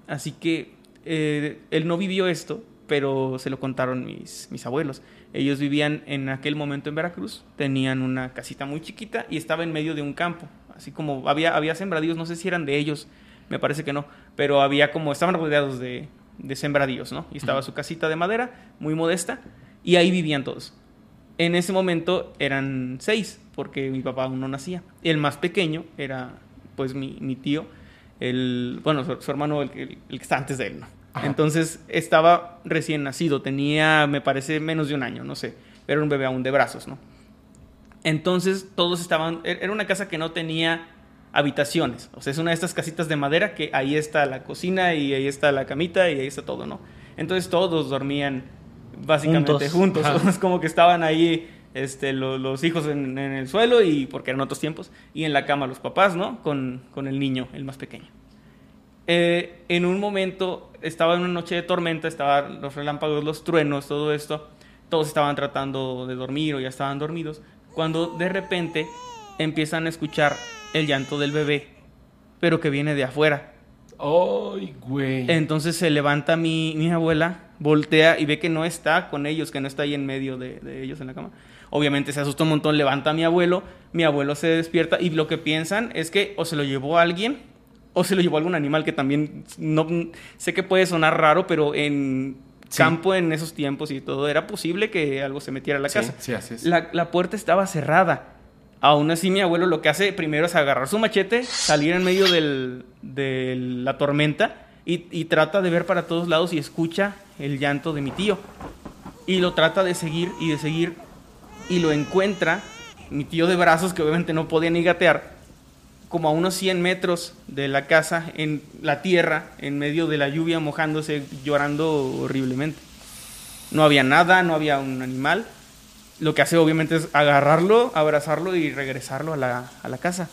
Así que eh, él no vivió esto, pero se lo contaron mis, mis abuelos. Ellos vivían en aquel momento en Veracruz, tenían una casita muy chiquita y estaba en medio de un campo. Así como había, había sembradíos, no sé si eran de ellos, me parece que no, pero había como, estaban rodeados de, de sembradíos, ¿no? Y estaba su casita de madera, muy modesta, y ahí vivían todos. En ese momento eran seis, porque mi papá aún no nacía. El más pequeño era, pues, mi, mi tío, el, bueno, su, su hermano, el, que- el que está antes de él, ¿no? Entonces estaba recién nacido, tenía, me parece, menos de un año, no sé. Era un bebé aún de brazos, ¿no? Entonces todos estaban, e-, era una casa que no tenía habitaciones. O sea, es una de estas casitas de madera que ahí está la cocina y ahí está la camita y ahí está todo, ¿no? Entonces todos dormían básicamente juntos. Es como que estaban ahí este, los hijos en, el suelo y porque eran otros tiempos y en la cama los papás, ¿no? Con, con el niño, el más pequeño. Eh, en un momento estaba en una noche de tormenta, estaban los relámpagos, los truenos, todo esto. Todos estaban tratando de dormir o ya estaban dormidos. Cuando de repente empiezan a escuchar el llanto del bebé, pero que viene de afuera. ¡Ay, güey! Entonces se levanta mi, mi, abuela, voltea y ve que no está con ellos, que no está ahí en medio de, de, ellos en la cama. Obviamente se asusta un montón, levanta a mi abuelo, mi abuelo se despierta y lo que piensan es que o se lo llevó a alguien o se lo llevó algún animal que también no sé que puede sonar raro, pero en campo en esos tiempos y todo era posible que algo se metiera a la casa. Sí, así es. La, la, puerta estaba cerrada. Aún así mi abuelo lo que hace primero es agarrar su machete, salir en medio de la tormenta y, y trata de ver para todos lados y escucha el llanto de mi tío. Y lo trata de seguir y de seguir y lo encuentra mi tío de brazos que obviamente no podía ni gatear como a unos 100 metros de la casa, en la tierra, en medio de la lluvia, mojándose, llorando horriblemente. No había nada, no había un animal. Lo que hace obviamente es agarrarlo, abrazarlo y regresarlo a la, a la casa.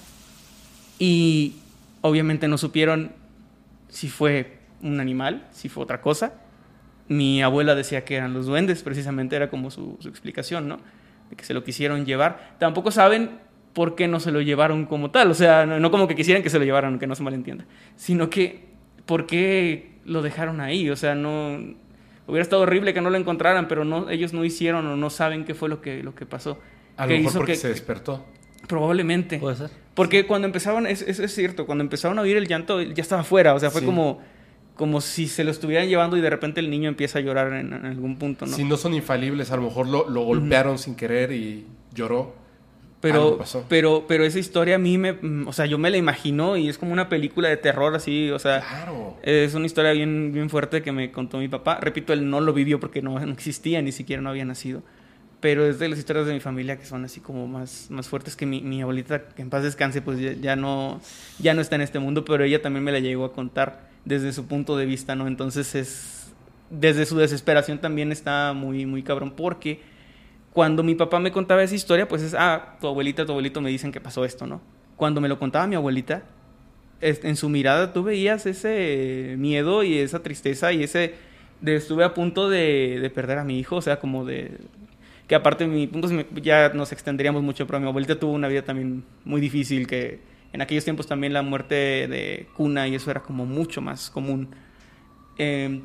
Y obviamente no supieron si fue un animal, si fue otra cosa. Mi abuela decía que eran los duendes, precisamente era como su, su explicación, ¿no? De que se lo quisieron llevar. Tampoco saben por qué no se lo llevaron como tal. O sea, no, como que quisieran que se lo llevaran, que no se malentienda, sino que por qué lo dejaron ahí. O sea, no hubiera estado horrible que no lo encontraran, pero no, ellos no hicieron o no saben qué fue lo que, lo que pasó. A lo mejor porque se despertó. Probablemente. Puede ser. Porque cuando empezaban, es, es, cierto, cuando empezaron a oír el llanto, ya estaba afuera. O sea, fue como, como si se lo estuvieran llevando y de repente el niño empieza a llorar en, algún punto, ¿no? Si no son infalibles, a lo mejor lo, lo golpearon sin querer y lloró. Pero, pero, pero esa historia a mí me, o sea, yo me la imagino y es como una película de terror así, o sea, claro. es una historia bien, bien fuerte que me contó mi papá. Repito, él no lo vivió porque no, no, existía, ni siquiera no había nacido. Pero es de las historias de mi familia que son así como más, más fuertes que mi, mi abuelita, que en paz descanse, pues ya, ya, no, ya no está en este mundo, pero ella también me la llegó a contar desde su punto de vista, ¿no? Entonces es, desde su desesperación también está muy, muy cabrón porque cuando mi papá me contaba esa historia, pues es, ah, tu abuelita, tu abuelito me dicen que pasó esto, ¿no? Cuando me lo contaba mi abuelita, en su mirada tú veías ese miedo y esa tristeza y ese de estuve a punto de, de perder a mi hijo, o sea, como de que aparte mi punto ya nos extenderíamos mucho, pero mi abuelita tuvo una vida también muy difícil que en aquellos tiempos también la muerte de cuna y eso era como mucho más común. Eh,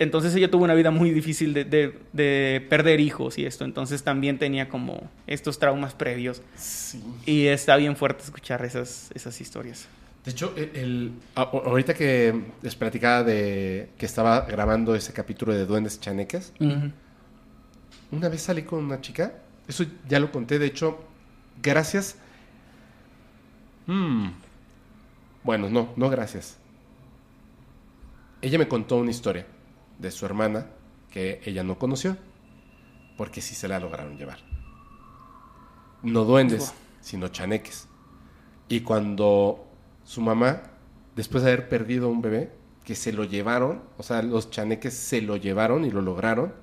entonces ella tuvo una vida muy difícil de, de, perder hijos y esto. Entonces también tenía como estos traumas previos. Sí. Y está bien fuerte escuchar esas, esas historias. De hecho, el, ahorita que les platicaba de que estaba grabando ese capítulo de Duendes Chaneques, una vez salí con una chica, eso ya lo conté, de hecho, gracias. Mm. Bueno, no, no gracias. Ella me contó una historia de su hermana que ella no conoció, porque sí se la lograron llevar. No duendes, sino chaneques. Y cuando su mamá, después de haber perdido un bebé, que se lo llevaron, o sea, los chaneques se lo llevaron y lo lograron,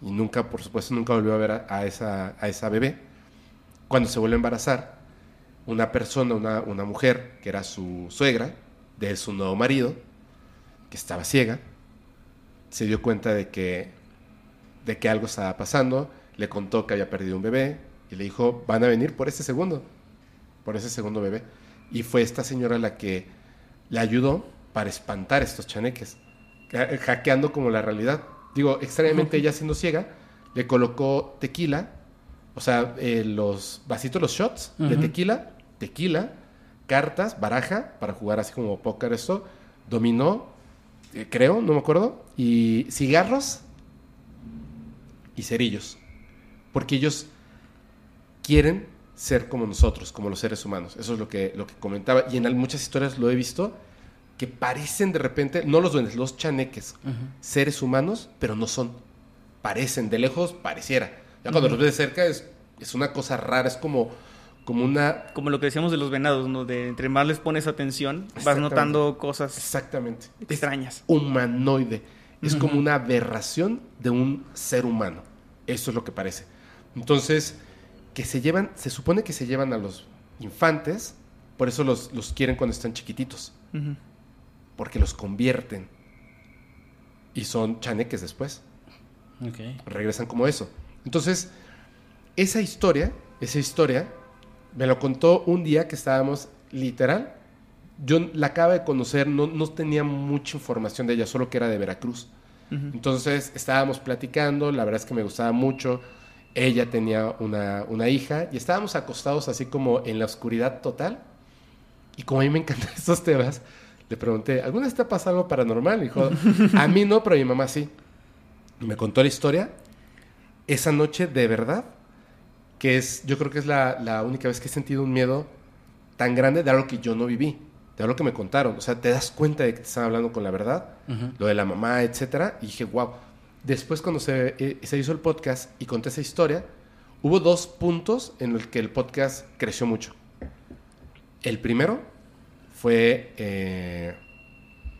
y nunca, por supuesto, nunca volvió a ver a, esa, a esa bebé. Cuando se vuelve a embarazar, una persona, una, una mujer, que era su suegra, de su nuevo marido, que estaba ciega, se dio cuenta de que, de que algo estaba pasando, le contó que había perdido un bebé y le dijo, van a venir por ese segundo, por ese segundo bebé. Y fue esta señora la que le ayudó para espantar estos chaneques, hackeando como la realidad. Digo, extrañamente ella siendo ciega, le colocó tequila, o sea, eh, los vasitos, los shots de tequila, tequila, cartas, baraja, para jugar así como póker esto, dominó, creo, no me acuerdo, y cigarros y cerillos. Porque ellos quieren ser como nosotros, como los seres humanos. Eso es lo que, lo que comentaba. Y en muchas historias lo he visto. que parecen de repente, no los duendes, los chaneques, seres humanos, pero no son. Parecen, de lejos pareciera. Ya cuando los ves de cerca es, es una cosa rara, es como, como una... Como lo que decíamos de los venados, ¿no? De entre más les pones atención, vas notando cosas Exactamente. Es extrañas. humanoide. Es como una aberración de un ser humano. Eso es lo que parece. Entonces, que se llevan, se supone que se llevan a los infantes, por eso los, los quieren cuando están chiquititos, porque los convierten. Y son chaneques después. Regresan como eso. Entonces, esa historia, esa historia, me lo contó un día que estábamos literal. Yo la acaba de conocer, no, no tenía mucha información de ella, solo que era de Veracruz. Entonces estábamos platicando, la verdad es que me gustaba mucho. Ella tenía una, una hija y estábamos acostados así como en la oscuridad total. Y como a mí me encantan estos temas, le pregunté, ¿alguna vez te ha pasado algo paranormal? Y dijo, a mí no, pero a mi mamá sí. Y me contó la historia. Esa noche, de verdad, que es, yo creo que es la, la única vez que he sentido un miedo tan grande de algo que yo no viví, de algo que me contaron. O sea, te das cuenta de que te están hablando con la verdad, lo de la mamá, etcétera. Y dije, wow. Después, cuando se, eh, se hizo el podcast y conté esa historia, hubo dos puntos en los que el podcast creció mucho. El primero fue, eh,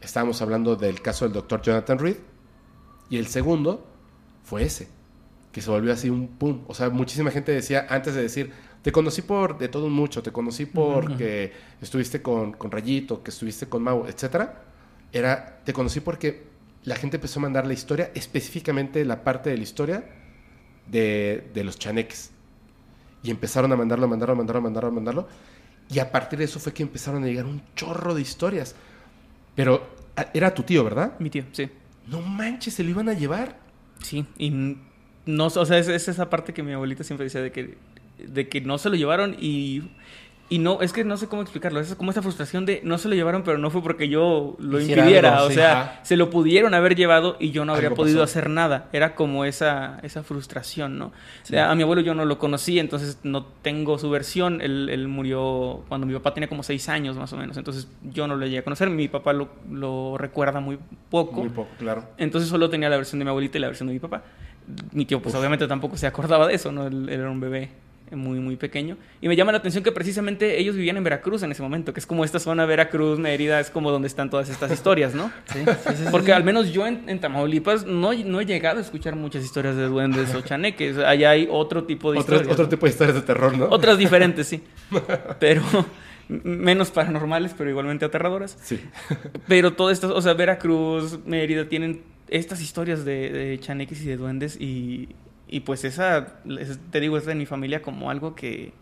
estábamos hablando del caso del doctor Jonathan Reed, y el segundo fue ese, que se volvió así un pum. O sea, muchísima gente decía, antes de decir, te conocí por de todo mucho, te conocí porque estuviste con, con Rayito, que estuviste con Mau, etcétera, era, te conocí porque la gente empezó a mandar la historia, específicamente la parte de la historia de, de los chaneques. Y empezaron a mandarlo, a mandarlo, a mandarlo, a mandarlo, a mandarlo. Y a partir de eso fue que empezaron a llegar un chorro de historias. Pero era tu tío, ¿verdad? Mi tío, sí. No manches, se lo iban a llevar. Sí, y no, o sea, es, es esa parte que mi abuelita siempre decía de que, de que no se lo llevaron y, y no, es que no sé cómo explicarlo, es como esa frustración de no se lo llevaron, pero no fue porque yo lo Hiciera impidiera, algo, o sí. sea, Ajá. se lo pudieron haber llevado y yo no habría podido pasó. hacer nada, era como esa, esa frustración, ¿no? O sea, a mi abuelo yo no lo conocí, entonces no tengo su versión, él, él murió cuando mi papá tenía como seis años más o menos, entonces yo no lo llegué a conocer, mi papá lo, lo recuerda muy poco. Muy poco, claro. Entonces solo tenía la versión de mi abuelita y la versión de mi papá. Mi tío, pues obviamente tampoco se acordaba de eso, ¿no? Él, él era un bebé muy, muy pequeño. Y me llama la atención que precisamente ellos vivían en Veracruz en ese momento, que es como esta zona Veracruz, Mérida, es como donde están todas estas historias, ¿no? Sí, sí, Porque al menos yo en, en Tamaulipas no, no he llegado a escuchar muchas historias de duendes o chaneques. Allá hay otro tipo de historias. otro tipo de historias de terror, ¿no? Otras diferentes, sí. Pero menos paranormales, pero igualmente aterradoras. Sí. Pero todo esto, o sea, Veracruz, Mérida, tienen estas historias de, de chaneques y de duendes y, y pues esa, es- te digo, es de mi familia como algo que,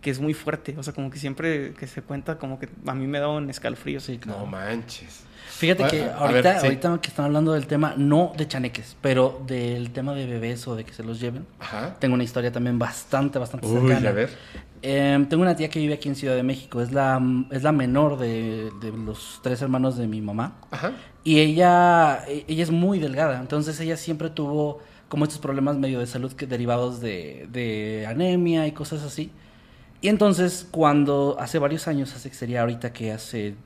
que es muy fuerte. O sea, como que siempre que se cuenta, como que a mí me da un escalofrío. Sí, claro. No manches. Fíjate A- que a- ahorita, ver, sí. ahorita que están hablando del tema, no de chaneques, pero del tema de bebés o de que se los lleven, Ajá. tengo una historia también bastante, bastante Uy, cercana. a ver. Em, tengo una tía que vive aquí en Ciudad de México, es la, es la menor de, de los tres hermanos de mi mamá. Ajá. Y ella, e- ella es muy delgada, entonces ella siempre tuvo como estos problemas medio de salud que derivados de, de anemia y cosas así. Y entonces cuando hace varios años, hace que sería ahorita que hace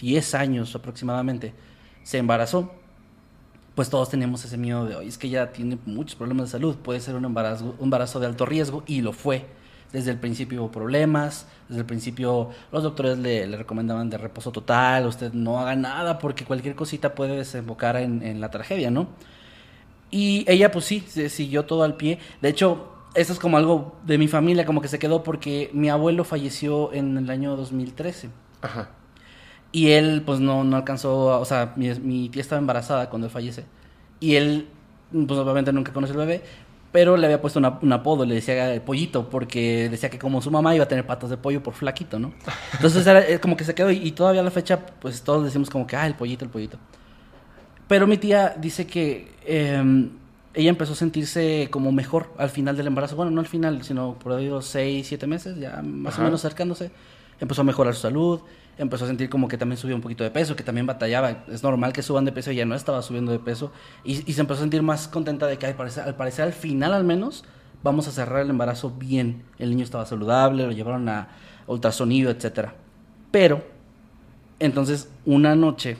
10 años aproximadamente, se embarazó, pues todos teníamos ese miedo de, hoy es que ella tiene muchos problemas de salud, puede ser un embarazo, un embarazo de alto riesgo, y lo fue. Desde el principio hubo problemas, desde el principio los doctores le, le recomendaban de reposo total, usted no haga nada porque cualquier cosita puede desembocar en, en la tragedia, ¿no? Y ella pues sí, siguió todo al pie. De hecho, esto es como algo de mi familia, como que se quedó porque mi abuelo falleció en el año 2013. Ajá. Y él, pues, no, no alcanzó, a- o sea, mi, mi tía estaba embarazada cuando él fallece. Y él, pues, obviamente nunca conoció al bebé, pero le había puesto una- un apodo, le decía el pollito, porque decía que como su mamá iba a tener patas de pollo por flaquito, ¿no? Entonces era eh, como que se quedó y, y todavía a la fecha, pues, todos decimos como que, ah, el pollito, el pollito. Pero mi tía dice que eh, ella empezó a sentirse como mejor al final del embarazo. Bueno, no al final, sino por ahí los seis, siete meses, ya más Ajá. o menos acercándose. Empezó a mejorar su salud, empezó a sentir como que también subía un poquito de peso, que también batallaba. Es normal que suban de peso, ella no estaba subiendo de peso. Y, y se empezó a sentir más contenta de que al parecer, al parecer al final al menos vamos a cerrar el embarazo bien. El niño estaba saludable, lo llevaron a ultrasonido, etcétera. Pero Entonces, una noche,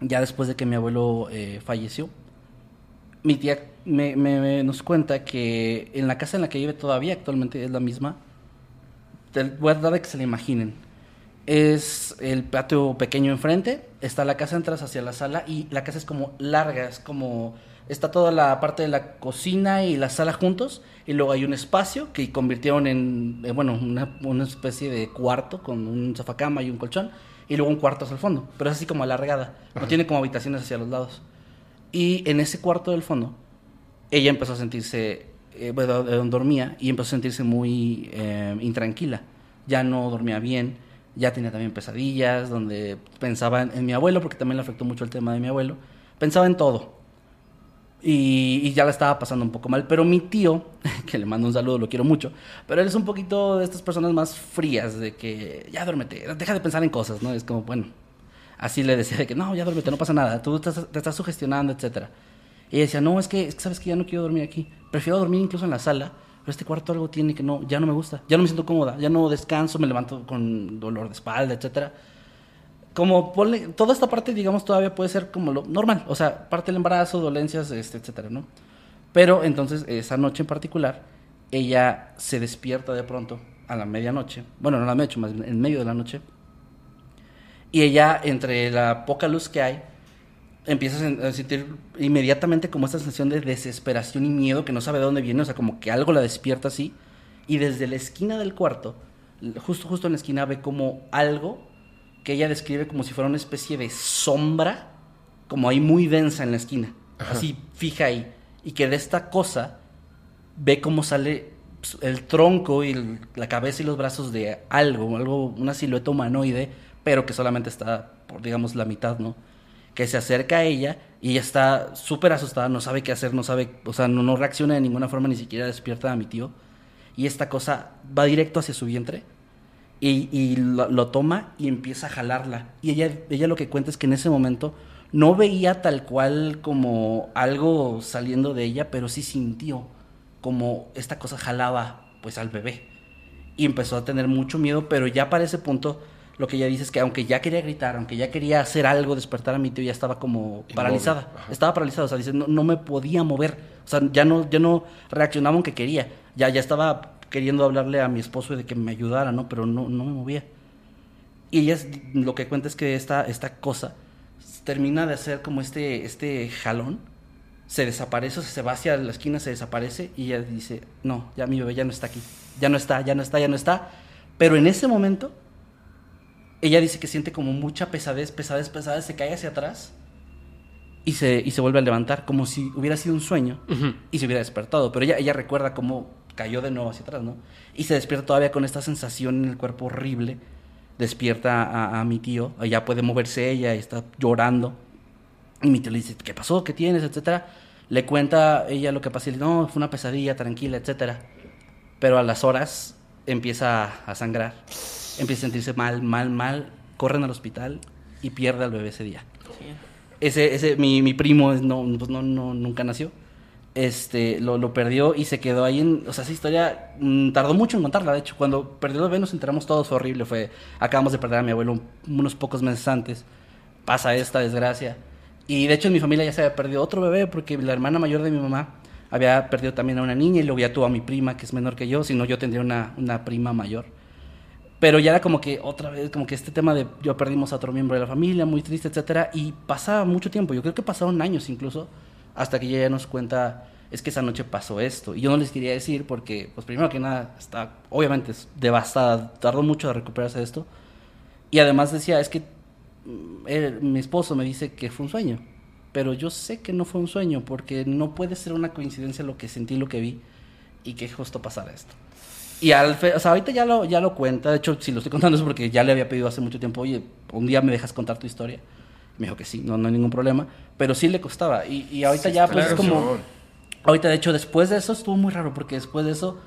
ya después de que mi abuelo eh, falleció, mi tía me, me- me- nos cuenta que en la casa en la que vive todavía actualmente es la misma. Voy a dar de que se la imaginen. Es el patio pequeño enfrente, está la casa, entras hacia la sala y la casa es como larga, es como está toda la parte de la cocina y la sala juntos y luego hay un espacio que convirtieron en, bueno, una, una especie de cuarto con un sofacama y un colchón y luego un cuarto hacia el fondo, pero es así como alargada, no tiene como habitaciones hacia los lados. Y en ese cuarto del fondo, ella empezó a sentirse, eh, donde dormía, y empezó a sentirse muy eh, intranquila. Ya no dormía bien, ya tenía también pesadillas, donde pensaba en, en mi abuelo, porque también le afectó mucho el tema de mi abuelo. Pensaba en todo. Y, y ya la estaba pasando un poco mal. Pero mi tío, que le mando un saludo, lo quiero mucho, pero él es un poquito de estas personas más frías, de que ya duérmete, deja de pensar en cosas, ¿no? Es como, bueno, así le decía de que no, ya duérmete, no pasa nada, tú estás- te estás sugestionando, etcétera. Y ella decía, no, es que, es que sabes que ya no quiero dormir aquí. Prefiero dormir incluso en la sala, pero este cuarto algo tiene que no, ya no me gusta, ya no me siento cómoda, ya no descanso, me levanto con dolor de espalda, etcétera. Como ponle, toda esta parte, digamos, todavía puede ser como lo normal, o sea, parte del embarazo, dolencias, este, etcétera, ¿no? Pero entonces, esa noche en particular, ella se despierta de pronto a la medianoche, bueno, no a la medianoche, más en medio de la noche, y ella, entre la poca luz que hay, empieza a sen- a sentir inmediatamente como esta sensación de desesperación y miedo que no sabe de dónde viene, o sea, como que algo la despierta así. Y desde la esquina del cuarto, justo, justo en la esquina, ve como algo que ella describe como si fuera una especie de sombra, como ahí muy densa en la esquina, así fija ahí. Y que de esta cosa ve cómo sale el tronco y el- la cabeza y los brazos de algo, algo, una silueta humanoide, pero que solamente está por, digamos, la mitad, ¿no? Que se acerca a ella y ella está súper asustada, no sabe qué hacer, no sabe, o sea, no, reacciona de ninguna forma, ni siquiera despierta a mi tío. Y esta cosa va directo hacia su vientre y, y lo, lo toma y empieza a jalarla. Y ella, ella lo que cuenta es que en ese momento no veía tal cual como algo saliendo de ella, pero sí sintió como esta cosa jalaba pues al bebé. Y empezó a tener mucho miedo, pero ya para ese punto lo que ella dice es que aunque ya quería gritar, aunque ya quería hacer algo, despertar a mi tío, ya estaba como paralizada. Estaba paralizada, o sea, dice, no, no me podía mover. O sea, ya no, ya no reaccionaba aunque quería. Ya, ya estaba queriendo hablarle a mi esposo de que me ayudara, ¿no? Pero no, no me movía. Y ella es- lo que cuenta es que esta, esta cosa termina de hacer como este, este jalón, se desaparece, o sea, se va hacia la esquina, se desaparece y ella dice, no, ya mi bebé ya no está aquí, ya no está, ya no está, ya no está. Pero en ese momento, ella dice que siente como mucha pesadez, pesadez, pesadez, se cae hacia atrás y se, y se vuelve a levantar, como si hubiera sido un sueño y se hubiera despertado. Pero ella, ella recuerda cómo cayó de nuevo hacia atrás, ¿no? Y se despierta todavía con esta sensación en el cuerpo horrible. Despierta a, a mi tío, ya puede moverse ella y está llorando. Y mi tío le dice, ¿qué pasó? ¿Qué tienes? Etcétera. Le cuenta ella lo que pasó y le dice, no, fue una pesadilla, tranquila, etcétera. Pero a las horas empieza a, a sangrar, empieza a sentirse mal, mal, mal. Corren al hospital y pierde al bebé ese día. Ese, ese, mi, mi primo no, pues no, no, nunca nació. Este, lo, lo perdió y se quedó ahí en, o sea, esa historia mm, tardó mucho en contarla, de hecho, cuando perdió el bebé nos enteramos todos, fue horrible, fue, acabamos de perder a mi abuelo un- unos pocos meses antes, pasa esta desgracia, y de hecho en mi familia ya se había perdido otro bebé, porque la hermana mayor de mi mamá había perdido también a una niña, y luego ya tuvo a mi prima, que es menor que yo, si no yo tendría una, una prima mayor. Pero ya era como que otra vez, como que este tema de yo perdimos a otro miembro de la familia, muy triste, etcétera, y pasaba mucho tiempo, yo creo que pasaron años incluso, hasta que ella nos cuenta, es que esa noche pasó esto. Y yo no les quería decir porque, pues primero que nada, está obviamente devastada, tardó mucho de recuperarse de esto. Y además decía, es que mm, mi esposo me dice que fue un sueño, pero yo sé que no fue un sueño porque no puede ser una coincidencia lo que sentí, lo que vi y que justo pasara esto. Y al fe- o sea, ahorita ya lo, ya lo cuenta. De hecho, si lo estoy contando es porque ya le había pedido hace mucho tiempo, oye, un día me dejas contar tu historia. Me dijo que sí, no, no hay ningún problema. Pero sí le costaba. Y, y ahorita ya, pues es como. Ahorita, de hecho, después de eso estuvo muy raro porque después de eso,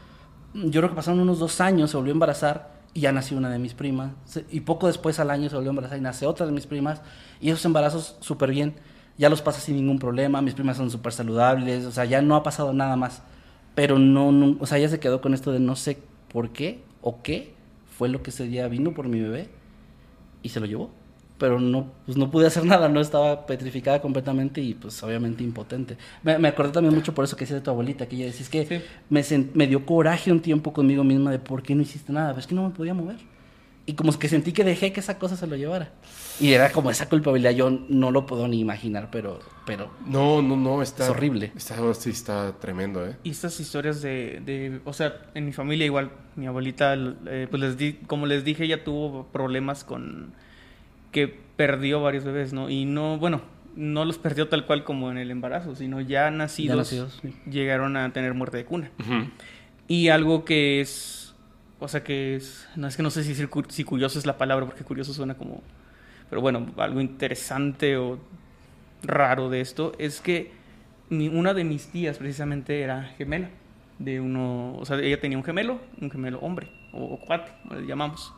yo creo que pasaron unos dos años, se volvió a embarazar y ya nació una de mis primas. Y poco después al año se volvió a embarazar y nace otra de mis primas. Y esos embarazos súper bien, ya los pasa sin ningún problema. Mis primas son súper saludables, o sea, ya no ha pasado nada más. Pero no, no, o sea, ella se quedó con esto de no sé por qué o qué fue lo que ese día vino por mi bebé y se lo llevó. pero no, pues no pude hacer nada, no estaba petrificada completamente y pues obviamente impotente. Me, me acordé también mucho por eso que decía de tu abuelita, que ella decía, es que Sí. me, me dio coraje un tiempo conmigo misma de por qué no hiciste nada, es que no me podía mover. Y como que sentí que dejé que esa cosa se lo llevara. Y era como esa culpabilidad, yo no lo puedo ni imaginar, pero, pero No, no, no, está... Es horrible. Está, sí, está tremendo, ¿eh? Y estas historias de, de, o sea, en mi familia igual, mi abuelita, eh, pues les di, como les dije, ella tuvo problemas con que perdió varios bebés, ¿no? Y no, bueno, no los perdió tal cual como en el embarazo, sino ya nacidos, nacidos, sí. llegaron a tener muerte de cuna. Y algo que es, o sea, que es, no es que no sé si, curioso es la palabra, porque curioso suena como, pero bueno, algo interesante o raro de esto es que una de mis tías precisamente era gemela de uno, o sea, ella tenía un gemelo, un gemelo hombre o, o cuate, como le llamamos.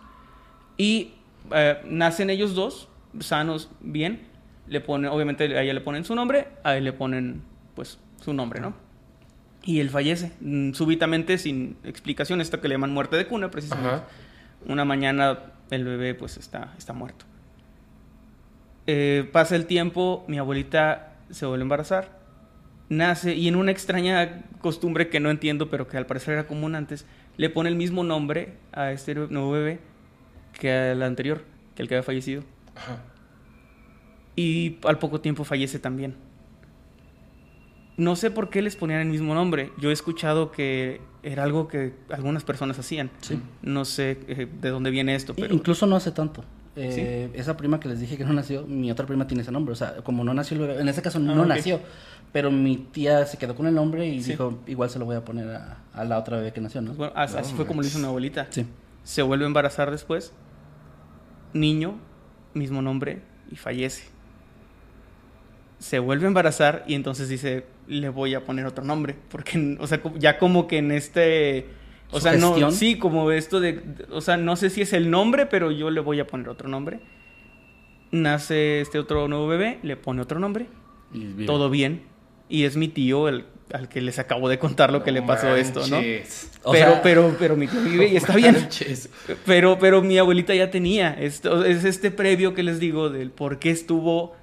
Y eh, nacen ellos dos, sanos, bien, le ponen, obviamente a ella le ponen su nombre, a él le ponen pues su nombre, ¿no? Y él fallece mm, súbitamente sin explicación, esto que le llaman muerte de cuna precisamente. Ajá. Una mañana el bebé pues está, está muerto. Eh, pasa el tiempo, mi abuelita se vuelve a embarazar, nace y en una extraña costumbre que no entiendo, pero que al parecer era común antes, le pone el mismo nombre a este nuevo bebé que al anterior, que el que había fallecido. Ajá. Y al poco tiempo fallece también. No sé por qué les ponían el mismo nombre. Yo he escuchado que era algo que algunas personas hacían. Sí. No sé eh, de dónde viene esto, pero... Incluso no hace tanto. Eh, Esa prima que les dije que no nació, mi otra prima tiene ese nombre. O sea, como no nació el bebé, en ese caso no Ah, nació, pero mi tía se quedó con el nombre y Sí. dijo, igual se lo voy a poner a, a la otra bebé que nació, ¿no? Bueno, as- así fue como lo hizo mi abuelita. Sí. Se vuelve a embarazar después. Niño, mismo nombre, y fallece. Se vuelve a embarazar y entonces dice, le voy a poner otro nombre. Porque, o sea, ya como que en este... O sea, no, sí, como esto de, o sea, no sé si es el nombre, pero yo le voy a poner otro nombre. Nace este otro nuevo bebé, le pone otro nombre, Y todo bien. Y es mi tío el, al que les acabo de contar lo que le pasó esto, ¿no? manches. O pero, sea- pero, pero mi tío vive y está bien. Manches. Pero, pero mi abuelita ya tenía. Esto, es este previo que les digo del por qué estuvo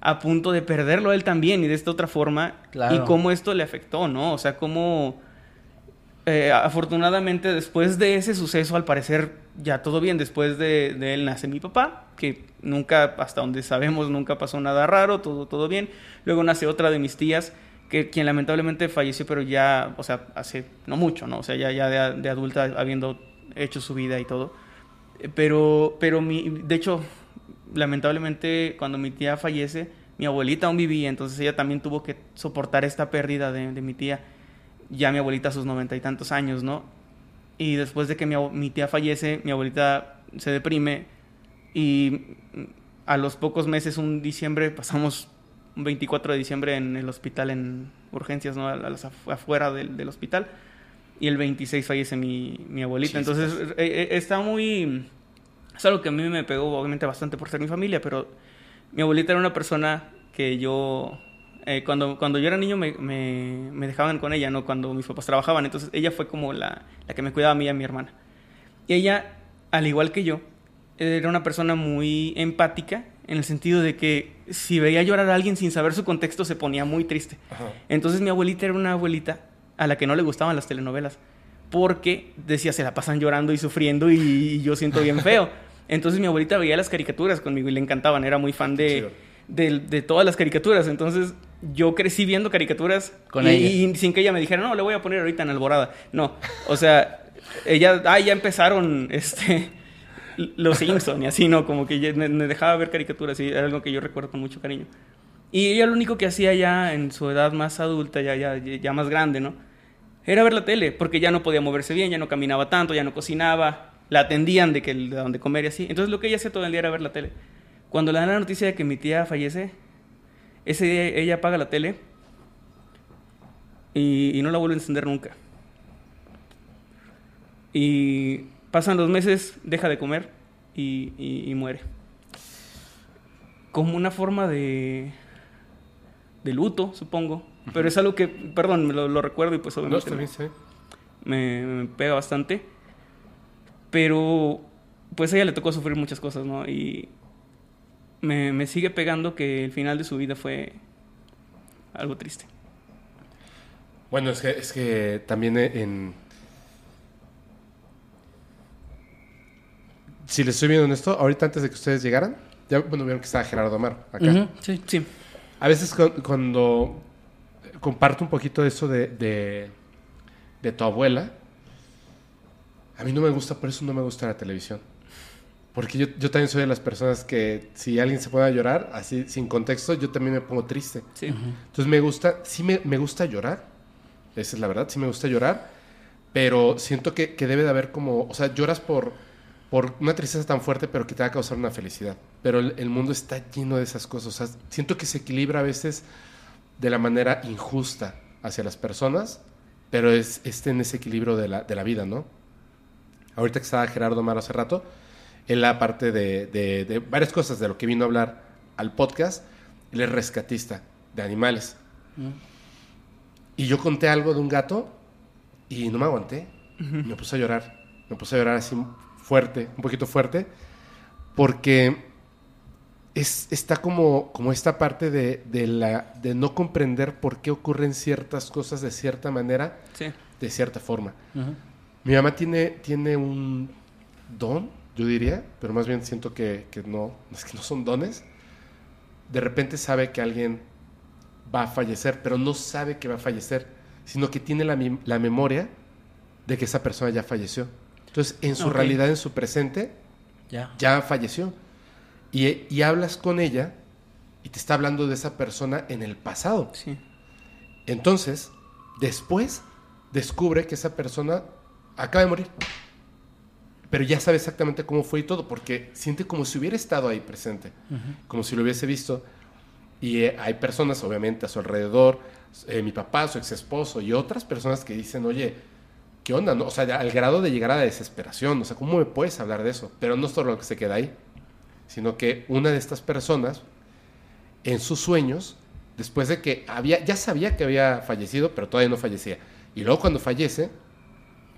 a punto de perderlo él también y de esta otra forma. Claro. Y cómo esto le afectó, ¿no? O sea, cómo. eh, afortunadamente, después de ese suceso, al parecer ya todo bien. Después de, de él nace mi papá, que nunca, hasta donde sabemos, nunca pasó nada raro, todo, todo bien. Luego nace otra de mis tías, que quien lamentablemente falleció, pero ya, o sea, hace no mucho, ¿no? O sea, ya, ya de, de adulta, habiendo hecho su vida y todo. Eh, Pero, pero mi, de hecho, lamentablemente, cuando mi tía fallece, mi abuelita aún vivía, entonces ella también tuvo que soportar esta pérdida de, de mi tía. Ya mi abuelita a sus noventa y tantos años, ¿no? Y después de que mi, tía fallece, mi abuelita se deprime y a los pocos meses, un diciembre, pasamos un 24 de diciembre en el hospital en urgencias, ¿no? A las afu- afuera del, del hospital. Y el 26 fallece mi, mi abuelita. Entonces, eh, eh, está muy... Es algo que a mí me pegó, obviamente, bastante por ser mi familia, pero mi abuelita era una persona que yo... eh, cuando, cuando yo era niño me, me, me dejaban con ella, ¿no? Cuando mis papás trabajaban. Entonces, ella fue como la, la que me cuidaba a mí y a mi hermana. Y ella, al igual que yo, era una persona muy empática en el sentido de que si veía llorar a alguien sin saber su contexto se ponía muy triste. Ajá. Entonces mi abuelita era una abuelita a la que no le gustaban las telenovelas porque decía se la pasan llorando y sufriendo y, y yo siento bien feo. Entonces mi abuelita veía las caricaturas conmigo y le encantaban, era muy fan de, de, de todas las caricaturas. Entonces yo crecí viendo caricaturas Con y, ella. y sin que ella me dijera, no, le voy a poner ahorita en Alborada. No, o sea, ella, ah, ya empezaron este, los Simpson y así, ¿no? Como que me, me dejaba ver caricaturas y era algo que yo recuerdo con mucho cariño. Y ella lo único que hacía ya en su edad más adulta, ya, ya, ya más grande, ¿no? Era ver la tele, porque ya no podía moverse bien, ya no caminaba tanto, ya no cocinaba, la atendían de que de donde comer y así. Entonces lo que ella hacía todo el día era ver la tele. Cuando le dan la noticia de que mi tía fallece, ese día ella apaga la tele y, y no la vuelve a encender nunca. Y pasan los meses, deja de comer y, y- y muere. Como una forma de, de luto, supongo. Pero es algo que, perdón, me lo, lo recuerdo y pues obviamente me pega bastante. Pero, pues a ella le tocó sufrir muchas cosas, ¿no? Y me, me sigue pegando que el final de su vida fue algo triste. Bueno, es que, es que también en... Si les estoy viendo en esto, ahorita antes de que ustedes llegaran, ya, bueno, vieron que estaba Gerardo Amar acá. Sí. Sí. A veces cu- cuando comparto un poquito eso de, de, de tu abuela, a mí no me gusta, por eso no me gusta la televisión. Porque yo, yo también soy de las personas que si alguien se pone a llorar, así sin contexto, yo también me pongo triste. Sí. Entonces me gusta, sí me, me gusta llorar, esa es la verdad, sí me gusta llorar, pero siento que, que debe de haber como, o sea, lloras por, por una tristeza tan fuerte, pero que te va a causar una felicidad. Pero el, el mundo está lleno de esas cosas, o sea, siento que se equilibra a veces de la manera injusta hacia las personas, pero es este en ese equilibrio de la, de la vida, ¿no? Ahorita que estaba Gerardo Maro hace rato, él aparte de, de, de varias cosas de lo que vino a hablar al podcast, él es rescatista de animales. Y yo conté algo de un gato y no me aguanté. Me puse a llorar. Me puse a llorar así fuerte, un poquito fuerte, porque es, está como, como esta parte de, de, la, de no comprender por qué ocurren ciertas cosas de cierta manera, Sí. de cierta forma. Ujú. Mi mamá tiene, tiene un don, yo diría, pero más bien siento que, que no, es que no son dones. De repente sabe que alguien va a fallecer, pero no sabe que va a fallecer, sino que tiene la, la memoria de que esa persona ya falleció. Entonces, en su realidad, en su presente, Ya. ya falleció. Y, y hablas con ella y te está hablando de esa persona en el pasado. Sí. Entonces, después descubre que esa persona acaba de morir. Pero ya sabe exactamente cómo fue y todo, porque siente como si hubiera estado ahí presente, como si lo hubiese visto. Y eh, hay personas, obviamente, a su alrededor, eh, mi papá, su ex esposo y otras personas que dicen, oye, ¿qué onda? no?". O sea, al grado de llegar a la desesperación, o sea, ¿cómo me puedes hablar de eso? Pero no es todo lo que se queda ahí, sino que una de estas personas, en sus sueños, después de que había, ya sabía que había fallecido, pero todavía no fallecía. Y luego cuando fallece,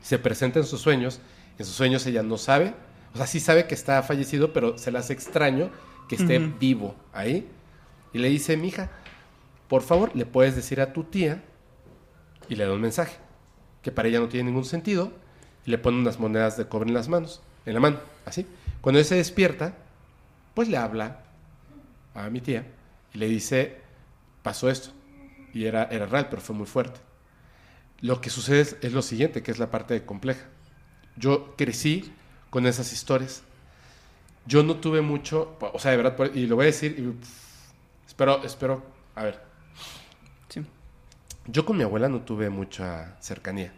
se presenta en sus sueños, en sus sueños ella no sabe, o sea, sí sabe que está fallecido, pero se le hace extraño que esté vivo ahí. Y le dice, mija, por favor, le puedes decir a tu tía, y le da un mensaje, que para ella no tiene ningún sentido, y le pone unas monedas de cobre en las manos, en la mano, así. Cuando él se despierta, pues le habla a mi tía y le dice, pasó esto. Y era, era real, pero fue muy fuerte. Lo que sucede es, es lo siguiente, que es la parte compleja. Yo crecí con esas historias. Yo no tuve mucho, o sea, de verdad, y lo voy a decir, y, pff, espero, espero, a ver, Sí. yo con mi abuela no tuve mucha cercanía,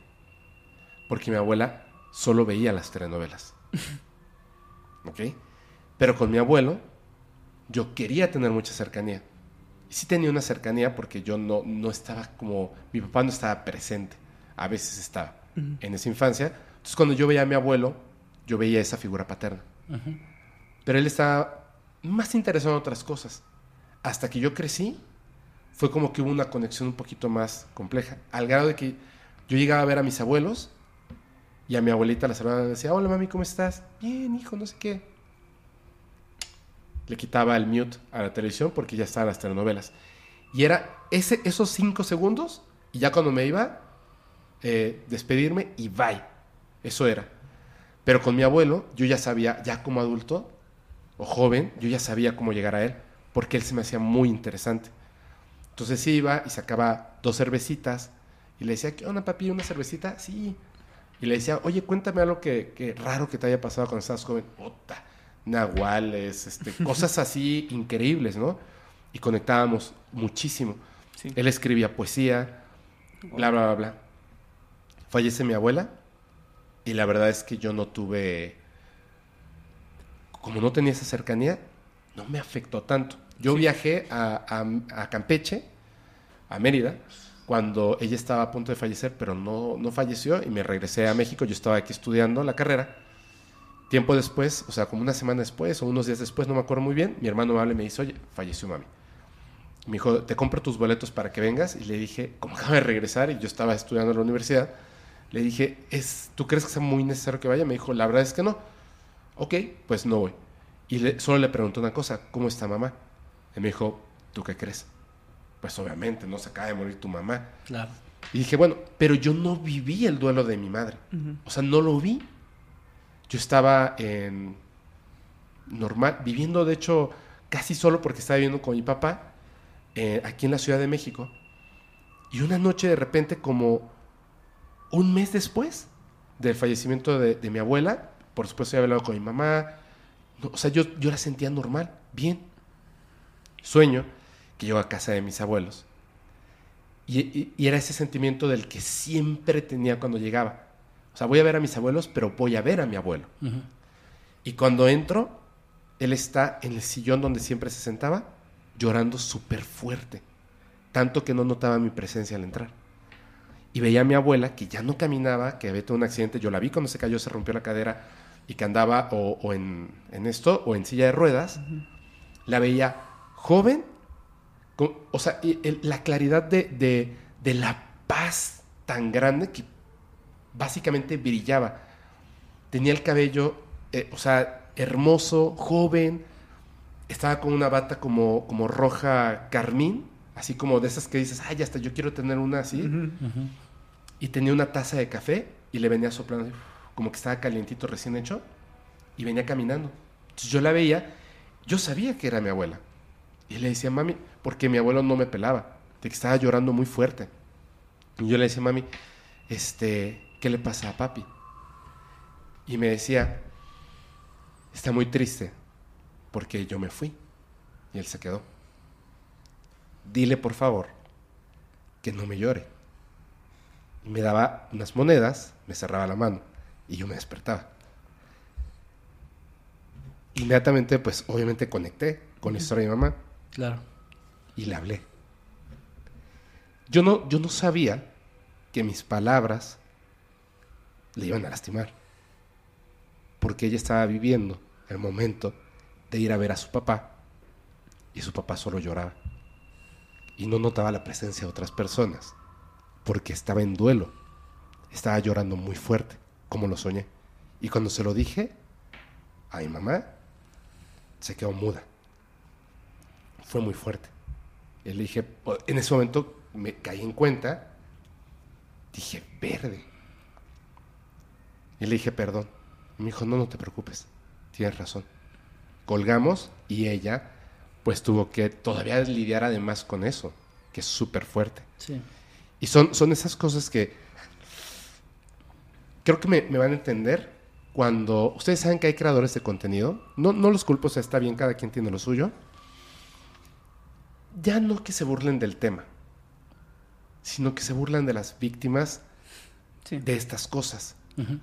porque mi abuela solo veía las telenovelas. ¿Ok? Pero con mi abuelo, yo quería tener mucha cercanía. Sí tenía una cercanía porque yo no, no estaba como, mi papá no estaba presente, a veces estaba en esa infancia. Entonces cuando yo veía a mi abuelo, yo veía esa figura paterna. Pero él estaba más interesado en otras cosas. Hasta que yo crecí, fue como que hubo una conexión un poquito más compleja. Al grado de que yo llegaba a ver a mis abuelos y a mi abuelita la saludaba y decía, hola mami, ¿cómo estás? Bien, hijo, no sé qué. Le quitaba el mute a la televisión porque ya estaban las telenovelas. Y era ese, esos cinco segundos y ya cuando me iba, eh, despedirme y bye. Eso era. Pero con mi abuelo, yo ya sabía, ya como adulto o joven, yo ya sabía cómo llegar a él porque él se me hacía muy interesante. Entonces iba y sacaba dos cervecitas y le decía, ¿qué onda, papi? ¿Una cervecita? Sí. Y le decía, oye, cuéntame algo que, que raro que te haya pasado cuando estabas joven. Puta, nahuales, este, cosas así increíbles, ¿no? Y conectábamos muchísimo. Sí. Él escribía poesía, bla, bla, bla, bla. Fallece mi abuela y la verdad es que yo no tuve, como no tenía esa cercanía, no me afectó tanto. Yo viajé a, a- a Campeche, a Mérida, cuando ella estaba a punto de fallecer, pero no, no falleció y me regresé a México. Yo estaba aquí estudiando la carrera. Tiempo después, o sea, como una semana después o unos días después, no me acuerdo muy bien, mi hermano me habla y me dice, oye, falleció mami. Me dijo, te compro tus boletos para que vengas. Y le dije, como acabo de regresar y yo estaba estudiando en la universidad, le dije, ¿Es, ¿tú crees que sea muy necesario que vaya? Me dijo, la verdad es que no. Ok, pues no voy. Y le- solo le pregunté una cosa, ¿cómo está mamá? Y me dijo, ¿tú qué crees? Pues obviamente, no se acaba de morir tu mamá. Claro. Y dije, bueno, pero yo no viví el duelo de mi madre. O sea, no lo vi. Yo estaba en normal, viviendo de hecho casi solo porque estaba viviendo con mi papá eh, aquí en la Ciudad de México. Y una noche de repente, como un mes después del fallecimiento de, mi abuela, por supuesto había hablado con mi mamá, no, o sea, yo, yo la sentía normal, bien. Sueño que llego a casa de mis abuelos. Y- y era ese sentimiento del que siempre tenía cuando llegaba. O sea, voy a ver a mis abuelos, pero voy a ver a mi abuelo. Y cuando entro, él está en el sillón donde siempre se sentaba, llorando súper fuerte. Tanto que no notaba mi presencia al entrar. Y veía a mi abuela que ya no caminaba, que había tenido un accidente. Yo la vi cuando se cayó, se rompió la cadera y que andaba o, o en, en esto o en silla de ruedas. La veía joven, con- o sea, y el- la claridad de, de- de la paz tan grande que básicamente brillaba. Tenía el cabello, eh, o sea, hermoso, joven. Estaba con una bata como, como roja carmín, así como de esas que dices, ay, hasta yo quiero tener una así. Y tenía una taza de café y le venía soplando, como que estaba calientito, recién hecho, y venía caminando. Entonces yo la veía, yo sabía que era mi abuela. Y le decía, mami, porque mi abuelo no me pelaba, de que estaba llorando muy fuerte. Y yo le decía, mami, este, ¿qué le pasa a papi? Y me decía, está muy triste porque yo me fui y él se quedó. Dile por favor que no me llore. Y me daba unas monedas, me cerraba la mano y yo me despertaba. Inmediatamente, pues obviamente conecté con la historia de mi mamá Claro. y le hablé. Yo no, yo no sabía que mis palabras le iban a lastimar. Porque ella estaba viviendo el momento de ir a ver a su papá y su papá solo lloraba. Y no notaba la presencia de otras personas porque estaba en duelo. Estaba llorando muy fuerte, como lo soñé. Y cuando se lo dije a mi mamá, se quedó muda fue muy fuerte. Y le dije, en ese momento me caí en cuenta, dije, verde. Y le dije, perdón. Me dijo, no, no te preocupes, tienes razón. Colgamos y ella, pues tuvo que todavía lidiar además con eso, que es súper fuerte. Sí. Y son, son esas cosas que creo que me, me van a entender cuando ustedes saben que hay creadores de contenido. No, no los culpo, o sea, está bien, cada quien tiene lo suyo. Ya no que se burlen del tema, sino que se burlan de las víctimas Sí. de estas cosas. Ujú.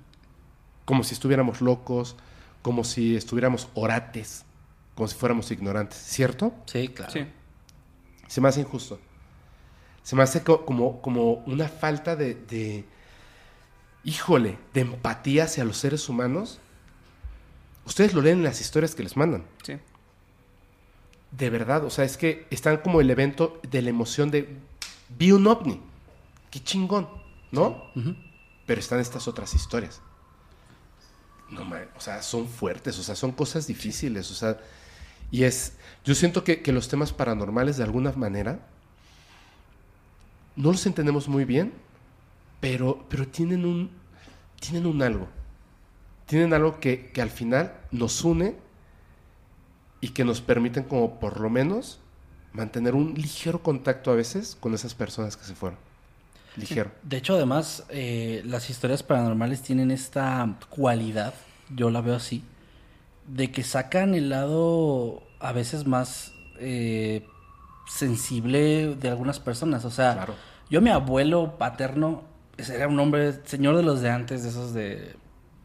Como si estuviéramos locos, como si estuviéramos orates, como si fuéramos ignorantes, ¿cierto? Sí, claro. Sí. Se me hace injusto. Se me hace co- como, como una falta de, de, híjole, de empatía hacia los seres humanos. Ustedes lo leen en las historias que les mandan. Sí. De verdad, o sea, es que están como el evento de la emoción de, vi un ovni. Qué chingón, ¿no? Pero están estas otras historias. No, ma- o sea, son fuertes, o sea, son cosas difíciles, o sea, y es, yo siento que, que los temas paranormales de alguna manera no los entendemos muy bien, pero, pero tienen un, tienen un algo, tienen algo que, que al final nos une y que nos permiten como por lo menos mantener un ligero contacto a veces con esas personas que se fueron. Ligero. De hecho, además, eh, las historias paranormales tienen esta cualidad, yo la veo así, de que sacan el lado a veces más eh, sensible de algunas personas. O sea, Claro. yo mi abuelo paterno ese era un hombre, señor de los de antes, de esos de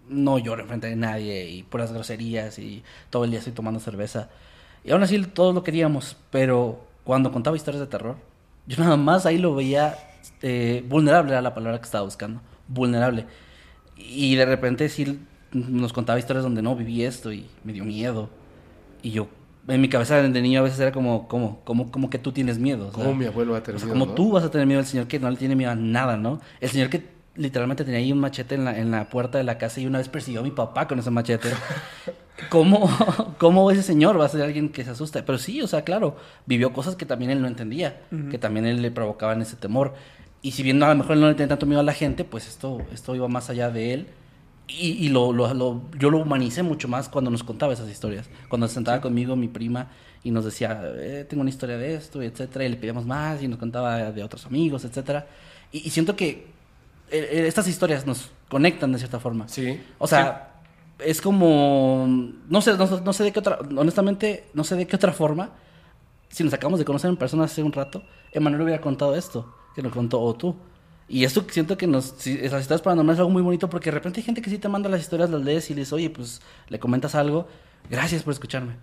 no lloro enfrente de nadie y puras groserías y todo el día estoy tomando cerveza. Y aún así todos lo queríamos, pero cuando contaba historias de terror, yo nada más ahí lo veía eh, vulnerable, era la palabra que estaba buscando, vulnerable. Y de repente sí nos contaba historias donde no viví esto y me dio miedo. Y yo, en mi cabeza de niño a veces era como, como, como, como que tú tienes miedo. o sea, ¿Cómo mi abuelo va a o tener sea, miedo, como no? tú vas a tener miedo al señor que no le tiene miedo a nada, ¿no? El señor que literalmente tenía ahí un machete en la, en la puerta de la casa y una vez persiguió a mi papá con ese machete. ¿cómo, ¿cómo ese señor va a ser alguien que se asusta? Pero sí, o sea, claro, vivió cosas que también él no entendía, que también él le provocaban ese temor. Y si bien a lo mejor él no le tenía tanto miedo a la gente, pues esto, esto iba más allá de él. Y, y lo, lo- lo- yo lo humanicé mucho más cuando nos contaba esas historias. Cuando se sentaba conmigo mi prima y nos decía, eh, tengo una historia de esto, y etcétera, y le pedíamos más y nos contaba de otros amigos, etcétera. Y, y siento que eh, eh, estas historias nos conectan de cierta forma. Sí. O sea, es como. No sé, no, no sé de qué otra. Honestamente, no sé de qué otra forma. Si nos acabamos de conocer en persona hace un rato, Emanuel hubiera contado esto, que lo contó o tú. Y esto siento que nos. si- esas historias paranormales es algo muy bonito porque de repente hay gente que sí te manda las historias, las lees y les, oye, pues le comentas algo. Gracias por escucharme.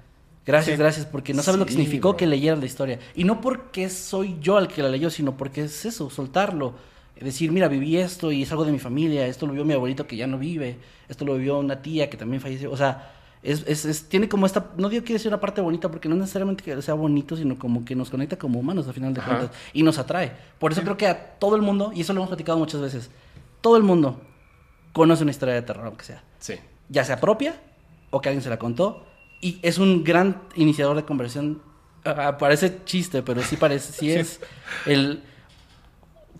Gracias, Sí. gracias, porque no sabes lo que significó bro. que leyeras la historia. Y no porque soy yo el que la leyó, sino porque es eso, soltarlo. Decir, mira, viví esto y es algo de mi familia, esto lo vivió mi abuelito que ya no vive, esto lo vivió una tía que también falleció. O sea, es, es, es- tiene como esta, no digo que decir una parte bonita, porque no necesariamente que sea bonito, sino como que nos conecta como humanos al final de Ajá. cuentas y nos atrae. Por eso creo que a todo el mundo, y eso lo hemos platicado muchas veces, todo el mundo conoce una historia de terror, aunque sea Sí. ya sea propia o que alguien se la contó. Y es un gran iniciador de conversión. Ah, parece chiste, pero sí parece, sí es el...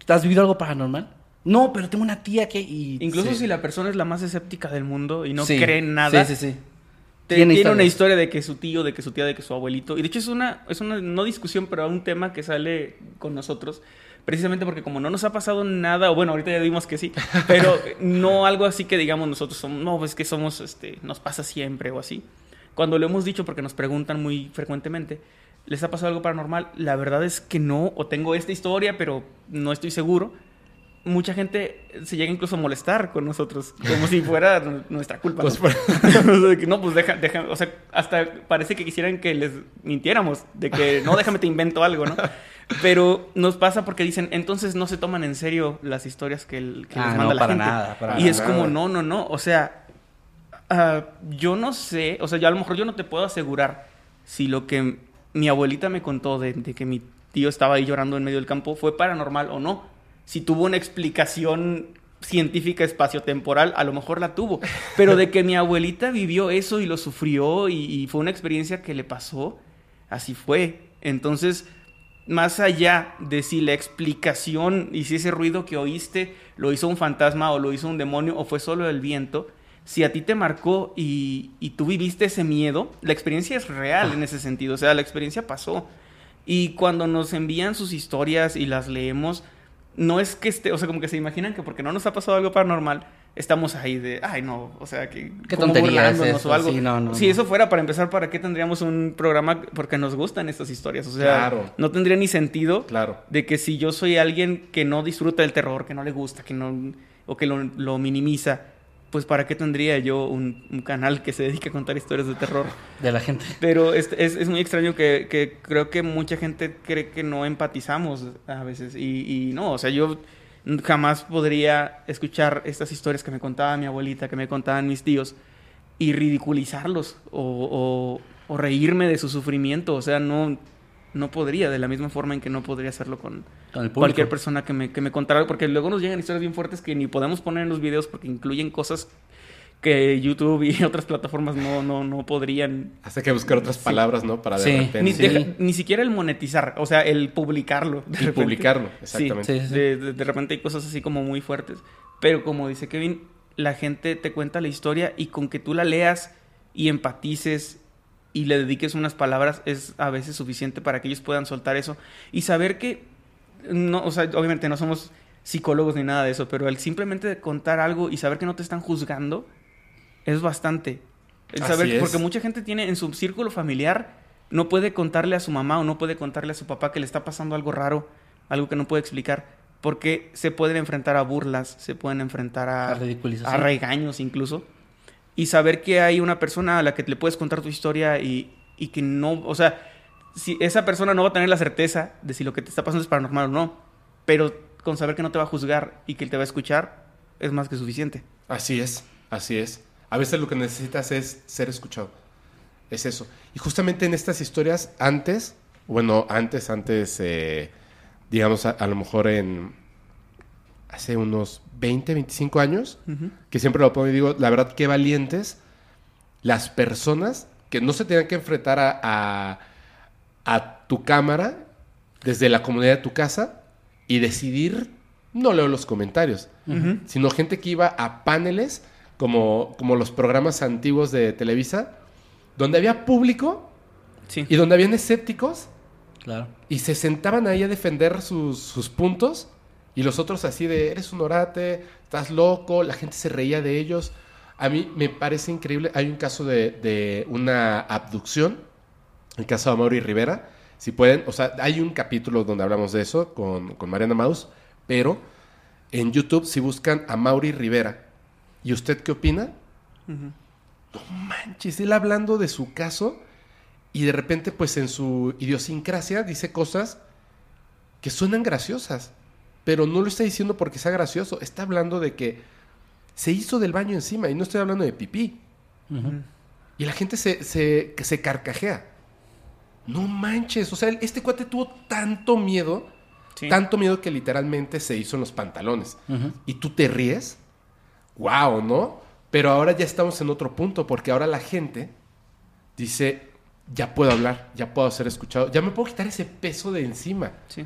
¿Has vivido algo paranormal? No, pero tengo una tía que... Y, Incluso Sí. si la persona es la más escéptica del mundo y no Sí. cree en nada, Sí, sí, sí. te- Tiene tiene, una historia de que su tío, de que su tía, de que su abuelito. Y de hecho es una, es una, no discusión, pero un tema que sale con nosotros. Precisamente porque como no nos ha pasado nada, o bueno, ahorita ya vimos que sí, pero no algo así que digamos nosotros somos, no, es que somos, este, nos pasa siempre o así. Cuando lo hemos dicho, porque nos preguntan muy frecuentemente, ¿les ha pasado algo paranormal? La verdad es que no, o tengo esta historia, pero no estoy seguro. Mucha gente se llega incluso a molestar con nosotros, como si fuera nu- nuestra culpa. Pues, ¿no? No, pues deja, deja, o sea, hasta parece que quisieran que les mintiéramos, de que no, déjame te invento algo, ¿no? Pero nos pasa porque dicen, entonces no se toman en serio las historias que, el- que Ah, les no, manda la para gente. nada, para y es nada. como, no, no, no, o sea, ah, yo no sé, o sea, yo a lo mejor yo no te puedo asegurar si lo que mi abuelita me contó de, que mi tío estaba ahí llorando en medio del campo fue paranormal o no. Si tuvo una explicación científica espaciotemporal, a lo mejor la tuvo. Pero de que mi abuelita vivió eso y lo sufrió y fue una experiencia que le pasó, así fue. Entonces, más allá de si la explicación y si ese ruido que oíste lo hizo un fantasma o lo hizo un demonio o fue solo el viento, si a ti te marcó y, y tú viviste ese miedo, la experiencia es real en ese sentido, o sea, la experiencia pasó. Y cuando nos envían sus historias y las leemos, no es que esté, o sea, como que se imaginan que porque no nos ha pasado algo paranormal, estamos ahí de, ay, no, o sea, que ¿Qué como tontería es eso? o algo. Sí, no, no, si no. eso fuera para empezar, ¿para qué tendríamos un programa? Porque nos gustan estas historias, o sea, Claro. no tendría ni sentido Claro. de que si yo soy alguien que no disfruta del terror, que no le gusta, que no o que lo, lo minimiza, pues para qué tendría yo un, un canal que se dedique a contar historias de terror. De la gente. Pero es, es, es muy extraño que, que creo que mucha gente cree que no empatizamos a veces. Y, y no, o sea, yo jamás podría escuchar estas historias que me contaba mi abuelita, que me contaban mis tíos, y ridiculizarlos o, o- o reírme de su sufrimiento. O sea, no, no podría, de la misma forma en que no podría hacerlo con cualquier persona que me, que me contara. Porque luego nos llegan historias bien fuertes que ni podemos poner en los videos porque incluyen cosas que YouTube y otras plataformas no, no, no podrían Hace que buscar otras palabras, ¿no? Para de Sí. repente ni, Sí. deja- ni siquiera el monetizar, o sea, el publicarlo. de y repente. publicarlo. Sí, Exactamente. Sí, sí. De, de- de repente hay cosas así como muy fuertes. Pero como dice Kevin, la gente te cuenta la historia y con que tú la leas y empatices y le dediques unas palabras es a veces suficiente para que ellos puedan soltar eso y saber que, no, o sea, obviamente no somos psicólogos ni nada de eso, pero el simplemente contar algo y saber que no te están juzgando es bastante. El saber, es. porque mucha gente tiene en su círculo familiar, no puede contarle a su mamá o no puede contarle a su papá que le está pasando algo raro, algo que no puede explicar, porque se pueden enfrentar a burlas, se pueden enfrentar a, A a regaños incluso. Y saber que hay una persona a la que le puedes contar tu historia y, y que no, o sea, si esa persona no va a tener la certeza de si lo que te está pasando es paranormal o no, pero con saber que no te va a juzgar y que él te va a escuchar es más que suficiente. Así es, así es. A veces lo que necesitas es ser escuchado. Es eso. Y justamente en estas historias, antes, bueno, antes, antes, eh, digamos, a, a lo mejor en hace unos 20, 25 años, que siempre lo pongo y digo, la verdad, qué valientes las personas que no se tenían que enfrentar a, a, a tu cámara desde la comunidad de tu casa y decidir, no leo los comentarios, sino gente que iba a paneles como, como los programas antiguos de Televisa, donde había público Sí. y donde habían escépticos Claro. y se sentaban ahí a defender sus, sus puntos y los otros así de, eres un orate, estás loco, la gente se reía de ellos. A mí me parece increíble, hay un caso de, de una abducción, el caso de Mauri Rivera, si pueden, o sea, hay un capítulo donde hablamos de eso con, con Mariana Maus, pero en YouTube si buscan a Mauri Rivera, ¿y usted qué opina? No manches, él hablando de su caso y de repente pues en su idiosincrasia dice cosas que suenan graciosas, pero no lo está diciendo porque sea gracioso, está hablando de que se hizo del baño encima y no estoy hablando de pipí. Y la gente se, se, se carcajea. No manches, o sea, este cuate tuvo tanto miedo, Sí. tanto miedo que literalmente se hizo en los pantalones. Y tú te ríes, wow, ¿no? Pero ahora ya estamos en otro punto, porque ahora la gente dice, ya puedo hablar, ya puedo ser escuchado, ya me puedo quitar ese peso de encima. Sí.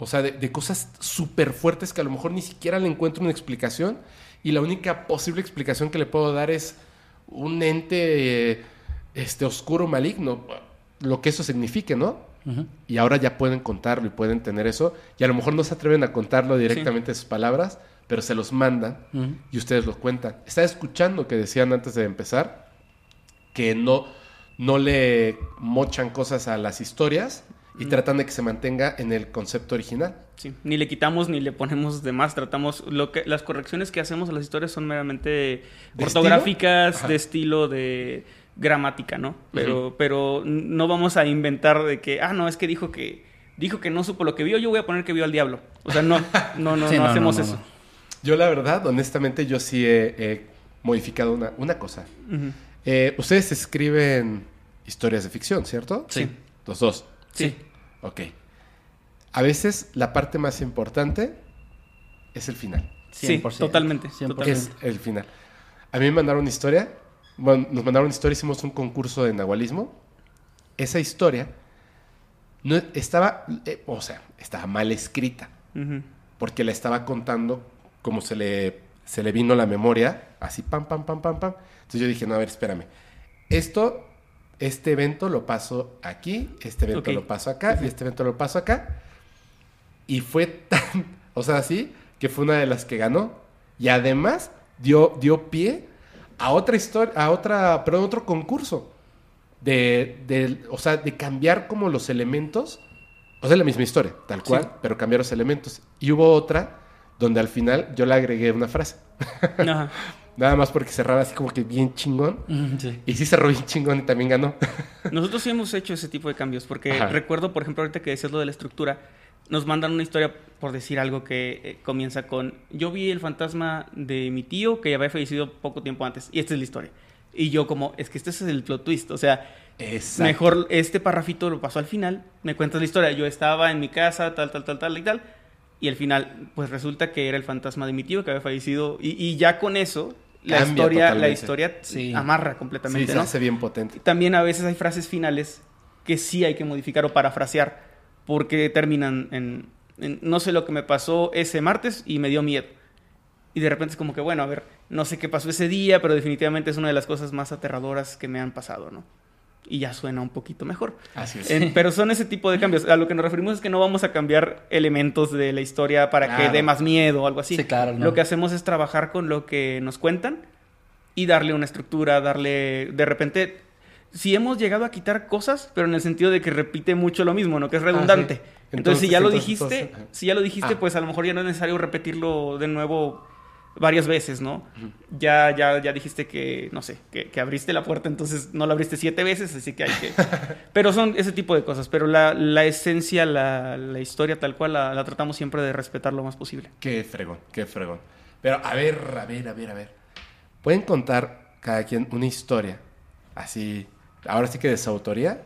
O sea, de, de cosas súper fuertes que a lo mejor ni siquiera le encuentro una explicación. Y la única posible explicación que le puedo dar es un ente este, oscuro, maligno. Lo que eso signifique, ¿no? Y ahora ya pueden contarlo y pueden tener eso. Y a lo mejor no se atreven a contarlo directamente de sus palabras, pero se los mandan y ustedes lo cuentan. Estaba escuchando que decían antes de empezar que no, no le mochan cosas a las historias y tratan de que se mantenga en el concepto original. Sí, ni le quitamos ni le ponemos de más, tratamos lo que las correcciones que hacemos a las historias son meramente ¿De ortográficas, estilo? De estilo, de gramática, ¿no? Pero pero no vamos a inventar de que ah, no, es que dijo que dijo que no supo lo que vio, yo voy a poner que vio al diablo. O sea, no no no, Sí, no no, hacemos no, no, eso. Yo la verdad, honestamente, yo sí he, he modificado una, una cosa. Eh, ustedes escriben historias de ficción, ¿cierto? Sí. Los dos. Sí. Ok. A veces la parte más importante es el final. Sí, 100%. totalmente, 100%. totalmente. Es el final. A mí me mandaron una historia. Bueno, nos mandaron una historia, hicimos un concurso de nahualismo. Esa historia no estaba, eh, o sea, estaba mal escrita. Porque la estaba contando como se le, se le vino la memoria, así pam, pam, pam, pam, pam. Entonces yo dije, no, a ver, espérame. Esto, este evento lo paso aquí, este evento lo paso acá, y este evento lo paso acá. Y fue tan, o sea, así, que fue una de las que ganó. Y además dio, dio pie a otra historia, a otra, pero otro concurso. De, de, o sea, de cambiar como los elementos. O sea, la misma historia, tal cual, Sí. pero cambiar los elementos. Y hubo otra donde al final yo le agregué una frase. Ajá. Nada más porque cerraba así como que bien chingón. Sí. Y sí cerró bien chingón y también ganó. Nosotros sí hemos hecho ese tipo de cambios, porque Ajá. recuerdo, por ejemplo, ahorita que decías lo de la estructura, nos mandan una historia, por decir algo, que eh, comienza con, yo vi el fantasma de mi tío que había fallecido poco tiempo antes, y esta es la historia. Y yo como, es que este es el plot twist, o sea, Exacto. mejor este parrafito lo pasó al final, me cuentas la historia, yo estaba en mi casa, tal, tal, tal, tal y tal, y al final, pues resulta que era el fantasma de mi tío que había fallecido, y, y ya con eso, la historia, la historia Sí. amarra Sí, completamente, se ¿no? hace bien potente. También a veces hay frases finales que sí hay que modificar o parafrasear porque terminan en, en, no sé lo que me pasó ese martes y me dio miedo. Y de repente es como que, bueno, a ver, no sé qué pasó ese día, pero definitivamente es una de las cosas más aterradoras que me han pasado, ¿no? Y ya suena un poquito mejor. Así es. En- pero son ese tipo de cambios. A lo que nos referimos es que no vamos a cambiar elementos de la historia para que dé más miedo o algo así. Sí, claro, ¿no? Lo que hacemos es trabajar con lo que nos cuentan y darle una estructura, darle de repente si hemos llegado a quitar cosas, pero en el sentido de que repite mucho lo mismo, ¿no? Que es redundante. Ah, sí. Entonces, Entonces, si ya lo dijiste, si ya lo dijiste, Ah. pues a lo mejor ya no es necesario repetirlo de nuevo varias veces, ¿no? Ya, ya, ya dijiste que, no sé, que, que abriste la puerta, entonces no la abriste siete veces, así que hay que... pero son ese tipo de cosas, pero la, la esencia, la, la historia tal cual, la, la tratamos siempre de respetar lo más posible. Qué fregón, qué fregón. Pero a ver, a ver, a ver, a ver. ¿Pueden contar cada quien una historia así, ahora sí que de su autoría?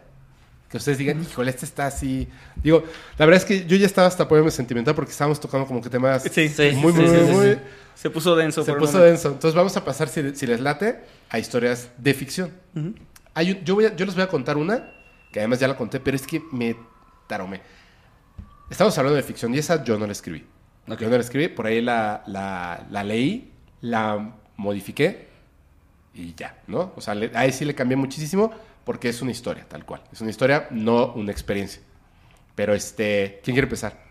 Que ustedes digan, híjole, este está así. Digo, la verdad es que yo ya estaba hasta ponerme sentimental porque estábamos tocando como que temas Sí, sí, muy, sí, muy, muy, muy-. Se puso denso. Se por puso denso. Entonces vamos a pasar, si, si les late, a historias de ficción. Hay un- yo, voy a- yo les voy a contar una, que además ya la conté, pero es que me taromé. Estamos hablando de ficción y esa yo no la escribí. Ok. Yo no la escribí, por ahí la, la- la leí, la modifiqué y ya, ¿no? O sea, le- ahí sí le cambié muchísimo porque es una historia, tal cual. Es una historia, no una experiencia. Pero este, ¿quién quiere empezar?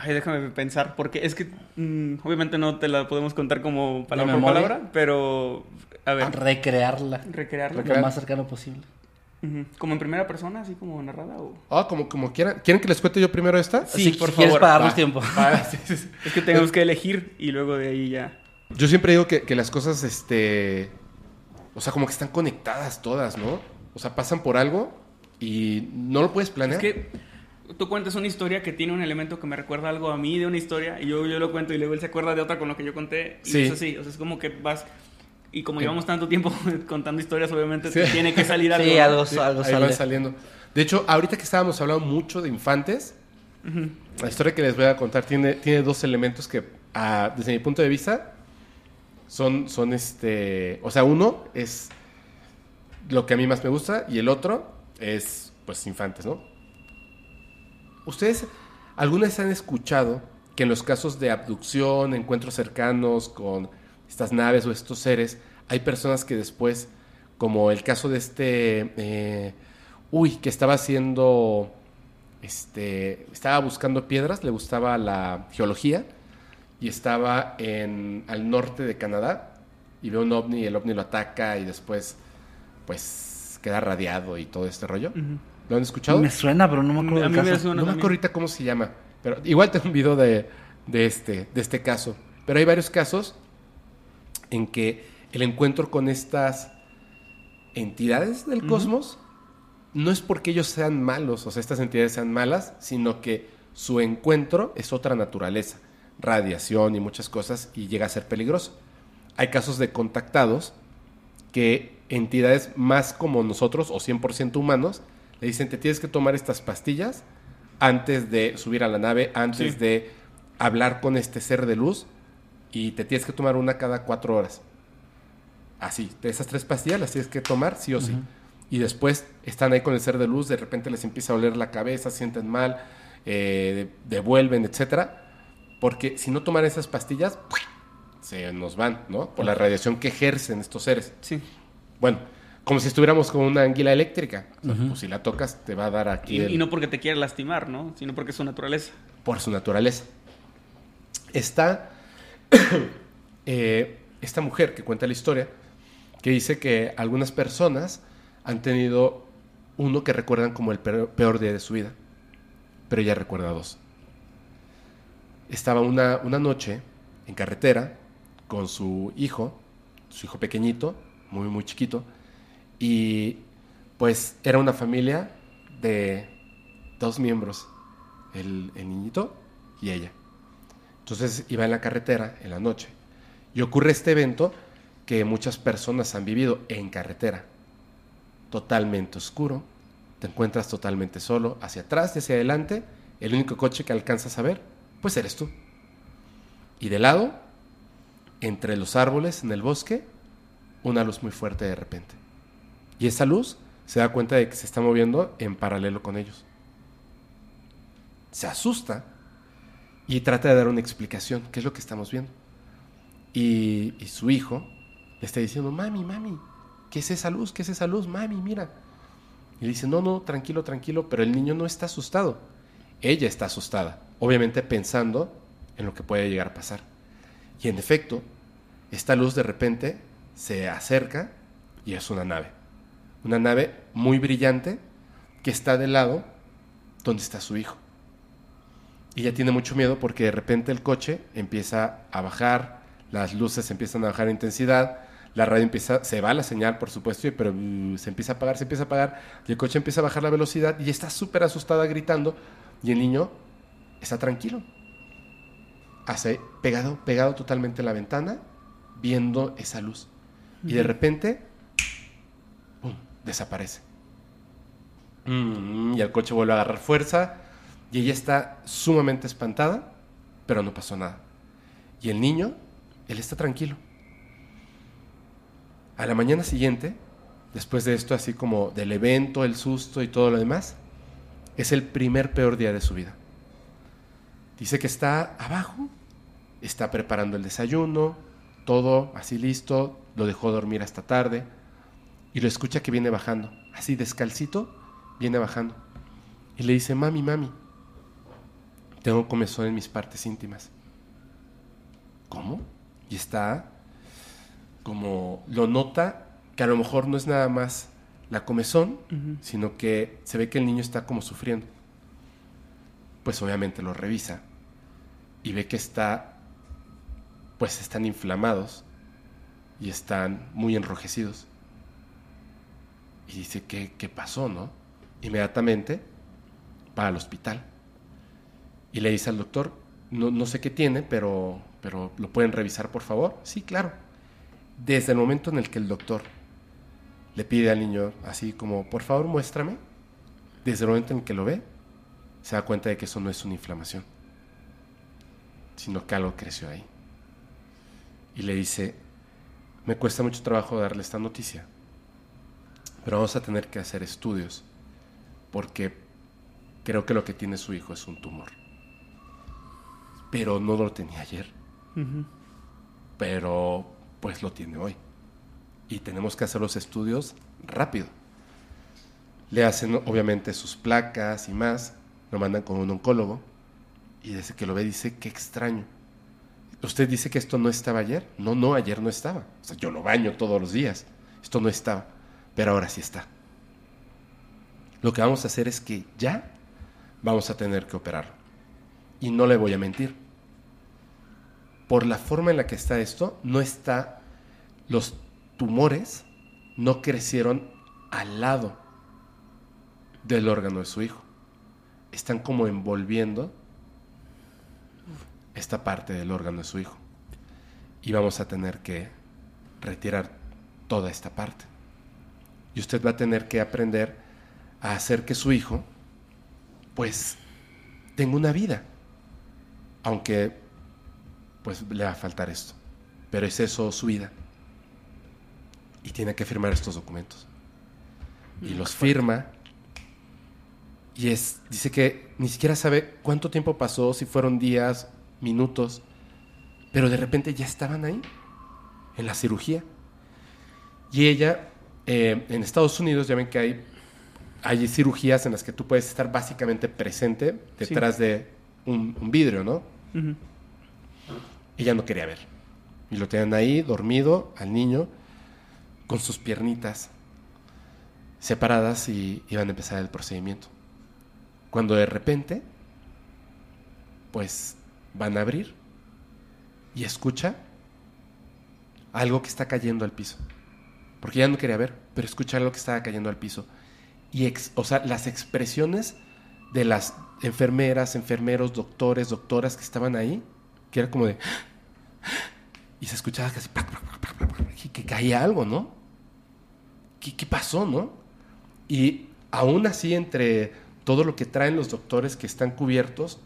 Ay, déjame pensar, porque es que mm, obviamente no te la podemos contar como palabra por palabra, pero a ver, Recrearla. recrearla. Lo más cercano posible. Como en primera persona, así como narrada o... Ah, como, como quieran. ¿Quieren que les cuente yo primero esta? Sí, Si- por si quieres favor. para darnos Va, tiempo. va, sí, sí, sí. Es que tenemos que elegir y luego de ahí ya... Yo siempre digo que, que las cosas, este. O sea, como que están conectadas todas, ¿no? O sea, pasan por algo y no lo puedes Es planear. que tú cuentas una historia que tiene un elemento que me recuerda algo a mí de una historia y yo, yo lo cuento y luego él se acuerda de otra con lo que yo conté. Y Sí. es así, o sea, es como que vas... Y como llevamos tanto tiempo contando historias, obviamente Sí. tiene que salir algo. Sí, algo, Sí, algo ahí sale. saliendo. De hecho, ahorita que estábamos hablando mucho de infantes, la historia que les voy a contar tiene, tiene dos elementos que, ah, desde mi punto de vista, son, son este. O sea, uno es lo que a mí más me gusta y el otro es, pues, infantes, ¿no? ¿Ustedes alguna vez han escuchado que en los casos de abducción, encuentros cercanos con estas naves o estos seres, hay personas que después, como el caso de este, eh, uy, que estaba haciendo, este, estaba buscando piedras, le gustaba la geología y estaba en, al norte de Canadá y ve un ovni y el ovni lo ataca y después, pues, queda radiado y todo este rollo. ¿Lo han escuchado? Me suena, pero no me acuerdo A mí me suena No me acuerdo ahorita cómo se llama, pero igual tengo un video de, de, este, de este caso. Pero hay varios casos en que el encuentro con estas entidades del cosmos no es porque ellos sean malos, o sea, estas entidades sean malas, sino que su encuentro es otra naturaleza, radiación y muchas cosas, y llega a ser peligroso. Hay casos de contactados que entidades más como nosotros o 100% humanos le dicen te tienes que tomar estas pastillas antes de subir a la nave, antes Sí. de hablar con este ser de luz y te tienes que tomar una cada cuatro horas. Así, de esas tres pastillas las tienes que tomar sí o sí. Y después están ahí con el ser de luz, de repente les empieza a oler la cabeza, sienten mal, eh, devuelven, etcétera. Porque si no toman esas pastillas, se nos van, ¿no? Por la radiación que ejercen estos seres. Sí. Bueno, como si estuviéramos con una anguila eléctrica. O sea, Pues si la tocas, te va a dar aquí Y, el- y no porque te quiera lastimar, ¿no? Sino porque es su naturaleza. por su naturaleza. Está eh, esta mujer que cuenta la historia, que dice que algunas personas han tenido uno que recuerdan como el peor, peor día de su vida, pero ella recuerda dos. Estaba una, una noche en carretera con su hijo, su hijo pequeñito, muy, muy chiquito, y pues era una familia de dos miembros, el, niñito y ella. Entonces iba en la carretera en la noche y ocurre este evento que muchas personas han vivido en carretera. Totalmente oscuro, te encuentras totalmente solo, hacia atrás y hacia adelante, el único coche que alcanzas a ver, pues eres tú. Y de lado, entre los árboles en el bosque, una luz muy fuerte de repente. Y esa luz se da cuenta de que se está moviendo en paralelo con ellos. Se asusta y trata de dar una explicación, qué es lo que estamos viendo. Y, su hijo le está diciendo, mami, mami, ¿qué es esa luz? ¿Qué es esa luz? Mami, mira. Y le dice, no, no, tranquilo, tranquilo, pero el niño no está asustado. Ella está asustada, obviamente pensando en lo que puede llegar a pasar. Y en efecto, esta luz de repente se acerca y es una nave. Una nave muy brillante que está del lado donde está su hijo. Y ella tiene mucho miedo porque de repente el coche empieza a bajar, las luces empiezan a bajar en intensidad, la radio empieza, se va la señal por supuesto, pero uh, se empieza a apagar, se empieza a apagar, y el coche empieza a bajar la velocidad y está súper asustada gritando y el niño está tranquilo. Hace pegado, pegado totalmente en la ventana, viendo esa luz. Y de repente. Desaparece. Mm, y el coche vuelve a agarrar fuerza y ella está sumamente espantada, pero no pasó nada. Y el niño él está tranquilo. A la mañana siguiente, después de esto, así como del evento, el susto y todo lo demás, es el primer peor día de su vida. Dice que está abajo, está preparando el desayuno, todo así listo, lo dejó dormir hasta tarde y lo escucha que viene bajando, así descalcito, viene bajando. Y le dice, mami, mami, tengo comezón en mis partes íntimas. ¿Cómo? Y está como lo nota que a lo mejor no es nada más la comezón, sino que se ve que el niño está como sufriendo. Pues obviamente lo revisa y ve que está, pues están inflamados y están muy enrojecidos. Y dice, ¿qué, qué pasó, no? Inmediatamente va al hospital y le dice al doctor, no, no sé qué tiene, pero, pero ¿lo pueden revisar por favor? Sí, claro. Desde el momento en el que el doctor le pide al niño así como, por favor muéstrame, desde el momento en que lo ve, se da cuenta de que eso no es una inflamación, sino que algo creció ahí. Y le dice, me cuesta mucho trabajo darle esta noticia, pero vamos a tener que hacer estudios, porque creo que lo que tiene su hijo es un tumor. Pero no lo tenía ayer. Pero pues lo tiene hoy y tenemos que hacer los estudios rápido. Le hacen obviamente sus placas y más, lo mandan con un oncólogo y desde que lo ve dice, qué extraño. ¿Usted dice que esto no estaba ayer? No, no, ayer no estaba. O sea, yo lo baño todos los días. Esto no estaba, pero ahora sí está. Lo que vamos a hacer es que ya vamos a tener que operarlo. Y no le voy a mentir. Por la forma en la que está esto, no está los tumores no crecieron al lado del órgano de su hijo. Están como envolviendo esta parte del órgano de su hijo. Y vamos a tener que retirar toda esta parte. Y usted va a tener que aprender a hacer que su hijo, pues, tenga una vida. Aunque, pues, le va a faltar esto. Pero es eso su vida y tiene que firmar estos documentos. Y los firma. Y es, dice que ni siquiera sabe cuánto tiempo pasó, si fueron días, minutos, pero de repente ya estaban ahí, en la cirugía. Y ella, eh, en Estados Unidos, ya ven que hay, hay cirugías en las que tú puedes estar básicamente presente detrás de un, vidrio, ¿no? Ella no quería ver. Y lo tenían ahí, dormido, al niño con sus piernitas separadas y iban a empezar el procedimiento. Cuando de repente, pues van a abrir y escucha algo que está cayendo al piso. Porque ya no quería ver, pero escucha algo que estaba cayendo al piso. Y, o sea, las expresiones de las enfermeras, enfermeros, doctores, doctoras que estaban ahí, que era como de... Y se escuchaba casi... Que caía algo, ¿no? ¿qué, pasó, no? Y aún así, entre todo lo que traen los doctores que están cubiertos,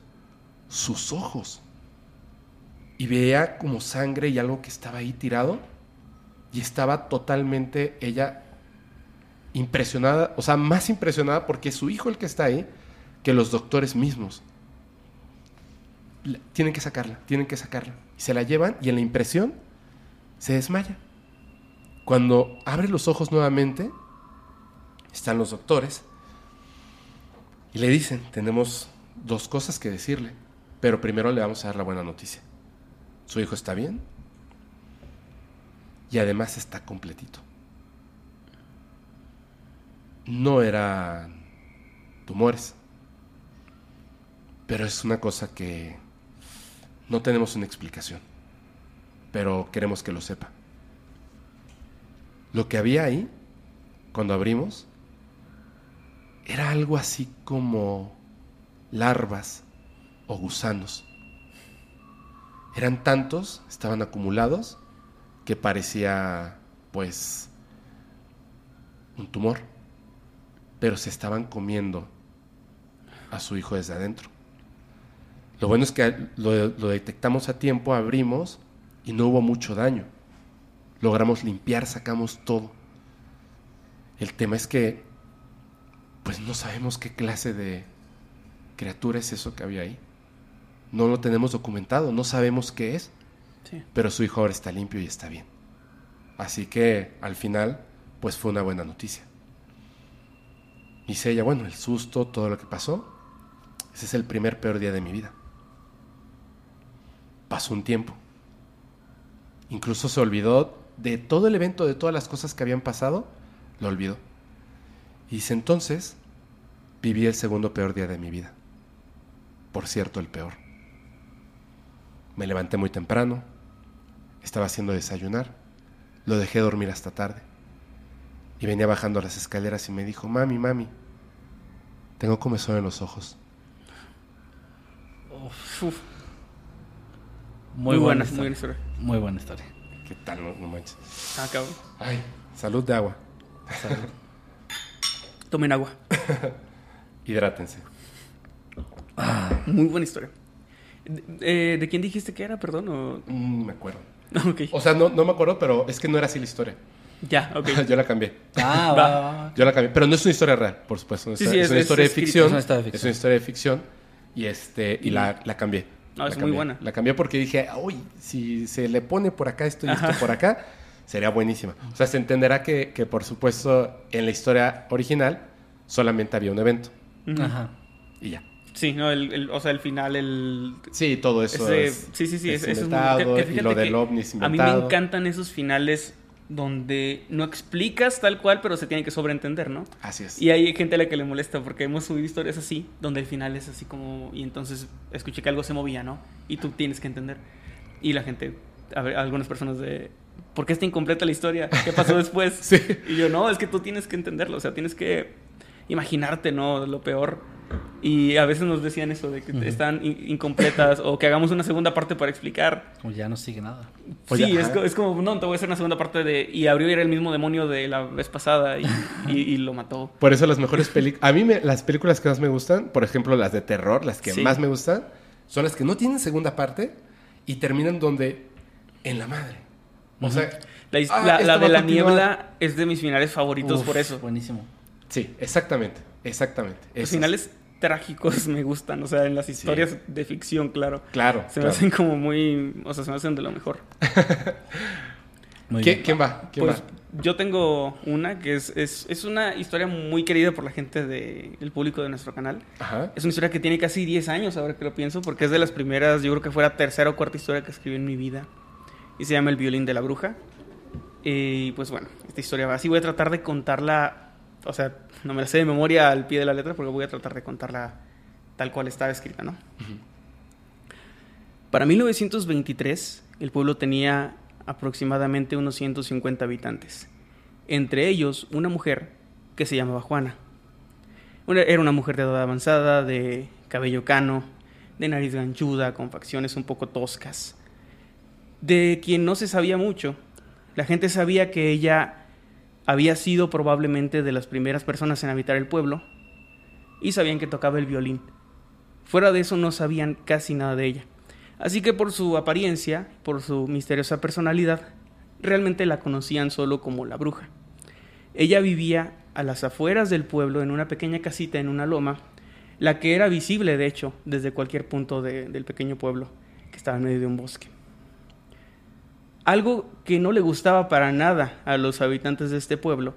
sus ojos. Y veía como sangre y algo que estaba ahí tirado. Y estaba totalmente ella impresionada, o sea, más impresionada porque es su hijo el que está ahí que los doctores mismos. Tienen que sacarla, tienen que sacarla. Y se la llevan y en la impresión se desmaya. Cuando abre los ojos nuevamente, están los doctores y le dicen, tenemos dos cosas que decirle, pero primero le vamos a dar la buena noticia. Su hijo está bien y además está completito. No eran tumores, pero es una cosa que no tenemos una explicación, pero queremos que lo sepa. Lo que había ahí, cuando abrimos, era algo así como larvas o gusanos. Eran tantos, estaban acumulados, parecía, pues, un tumor. Pero se estaban comiendo a su hijo desde adentro. Lo bueno es que lo detectamos a tiempo, abrimos y no hubo mucho daño. Logramos limpiar, sacamos todo. El tema es que, pues no sabemos qué clase de criatura es eso que había ahí. No lo tenemos documentado, no sabemos qué es, Pero su hijo ahora está limpio y está bien. Así que al final, pues fue una buena noticia. Dice ella, bueno, el susto, todo lo que pasó, ese es el primer peor día de mi vida. Pasó un tiempo. Incluso se olvidó de todo el evento, de todas las cosas que habían pasado, lo olvidó. Y dice, entonces, viví el segundo peor día de mi vida. Por cierto, el peor. Me levanté muy temprano, estaba haciendo desayunar, lo dejé dormir hasta tarde. Y venía bajando las escaleras y me dijo, mami, mami, tengo comezón en los ojos. Uf, Muy, Muy buena, buena, historia. muy buena historia. Muy buena historia. ¿Qué tal? No, no manches. Ah, cabrón. Ay, salud de agua. Tomen agua. Hidrátense. Muy buena historia. De, eh, ¿de quién dijiste que era, perdón? O... Mm, me acuerdo. O sea, no, no me acuerdo, pero es que no era así la historia. Ya, ok. Yo la cambié. Ah, va, va, va. Yo la cambié. Pero no es una historia real, por supuesto. Es, Sí, es es- una es historia de ficción. Es una historia de ficción. Es una historia de ficción. Y, este, y la, la cambié. No, La es muy buena. La cambié porque dije, uy, si se le pone por acá esto y esto por acá, sería buenísima. O sea, se entenderá que, que, por supuesto, en la historia original solamente había un evento. Ajá. Y ya. Sí, no, el, el- o sea, el final, el... Sí, todo eso ese- es, sí, sí, sí, es es- eso es muy- que- lo del ovni es A mí me encantan esos finales donde no explicas tal cual, pero se tiene que sobreentender, ¿no? Así es. Y hay gente a la que le molesta porque hemos subido historias así, donde el final es así como... Y entonces escuché que algo se movía, ¿no? Y tú tienes que entender. Y la gente, a ver, algunas personas de... ¿Por qué está incompleta la historia? ¿Qué pasó después? Sí. Y yo, no, es que tú tienes que entenderlo, o sea, tienes que imaginarte, ¿no? Lo peor. Y a veces nos decían eso, de que están in- incompletas o que hagamos una segunda parte para explicar. Como ya no sigue nada. Sí, es, es como, no, te voy a hacer una segunda parte de... Y abrió y era el mismo demonio de la vez pasada y, y- y lo mató. Por eso las mejores películas... A mí me- las películas que más me gustan, por ejemplo, las de terror, las que Sí. más me gustan, son las que no tienen segunda parte y terminan donde... En la madre. O sea... La, ah, la- de la continuar. niebla es de mis finales favoritos Uf, por eso. Buenísimo. Sí, exactamente. Exactamente. Los Esos. finales trágicos me gustan, o sea, en las historias de ficción, claro. Claro. Se me claro. hacen como muy... O sea, se me hacen de lo mejor. Muy ¿Qui- bien. ¿Quién va? ¿Quién Pues va? yo tengo una que es, es, es una historia muy querida por la gente del público de nuestro canal. Ajá. Es una historia que tiene casi 10 años, ahora que lo pienso, porque es de las primeras, yo creo que fue la tercera o cuarta historia que escribí en mi vida. Y se llama El violín de la bruja. Y pues bueno, esta historia va así. Voy a tratar de contarla, o sea, no me la sé de memoria al pie de la letra, porque voy a tratar de contarla tal cual estaba escrita, ¿no? Para 1923, el pueblo tenía aproximadamente unos 150 habitantes. Entre ellos, una mujer que se llamaba Juana. Era una mujer de edad avanzada, de cabello cano, de nariz ganchuda, con facciones un poco toscas. De quien no se sabía mucho. La gente sabía que ella había sido probablemente de las primeras personas en habitar el pueblo y sabían que tocaba el violín. Fuera de eso no sabían casi nada de ella. Así que por su apariencia, por su misteriosa personalidad, realmente la conocían solo como la bruja. Ella vivía a las afueras del pueblo en una pequeña casita en una loma, la que era visible de hecho desde cualquier punto de- del pequeño pueblo, que estaba en medio de un bosque. Algo que no le gustaba para nada a los habitantes de este pueblo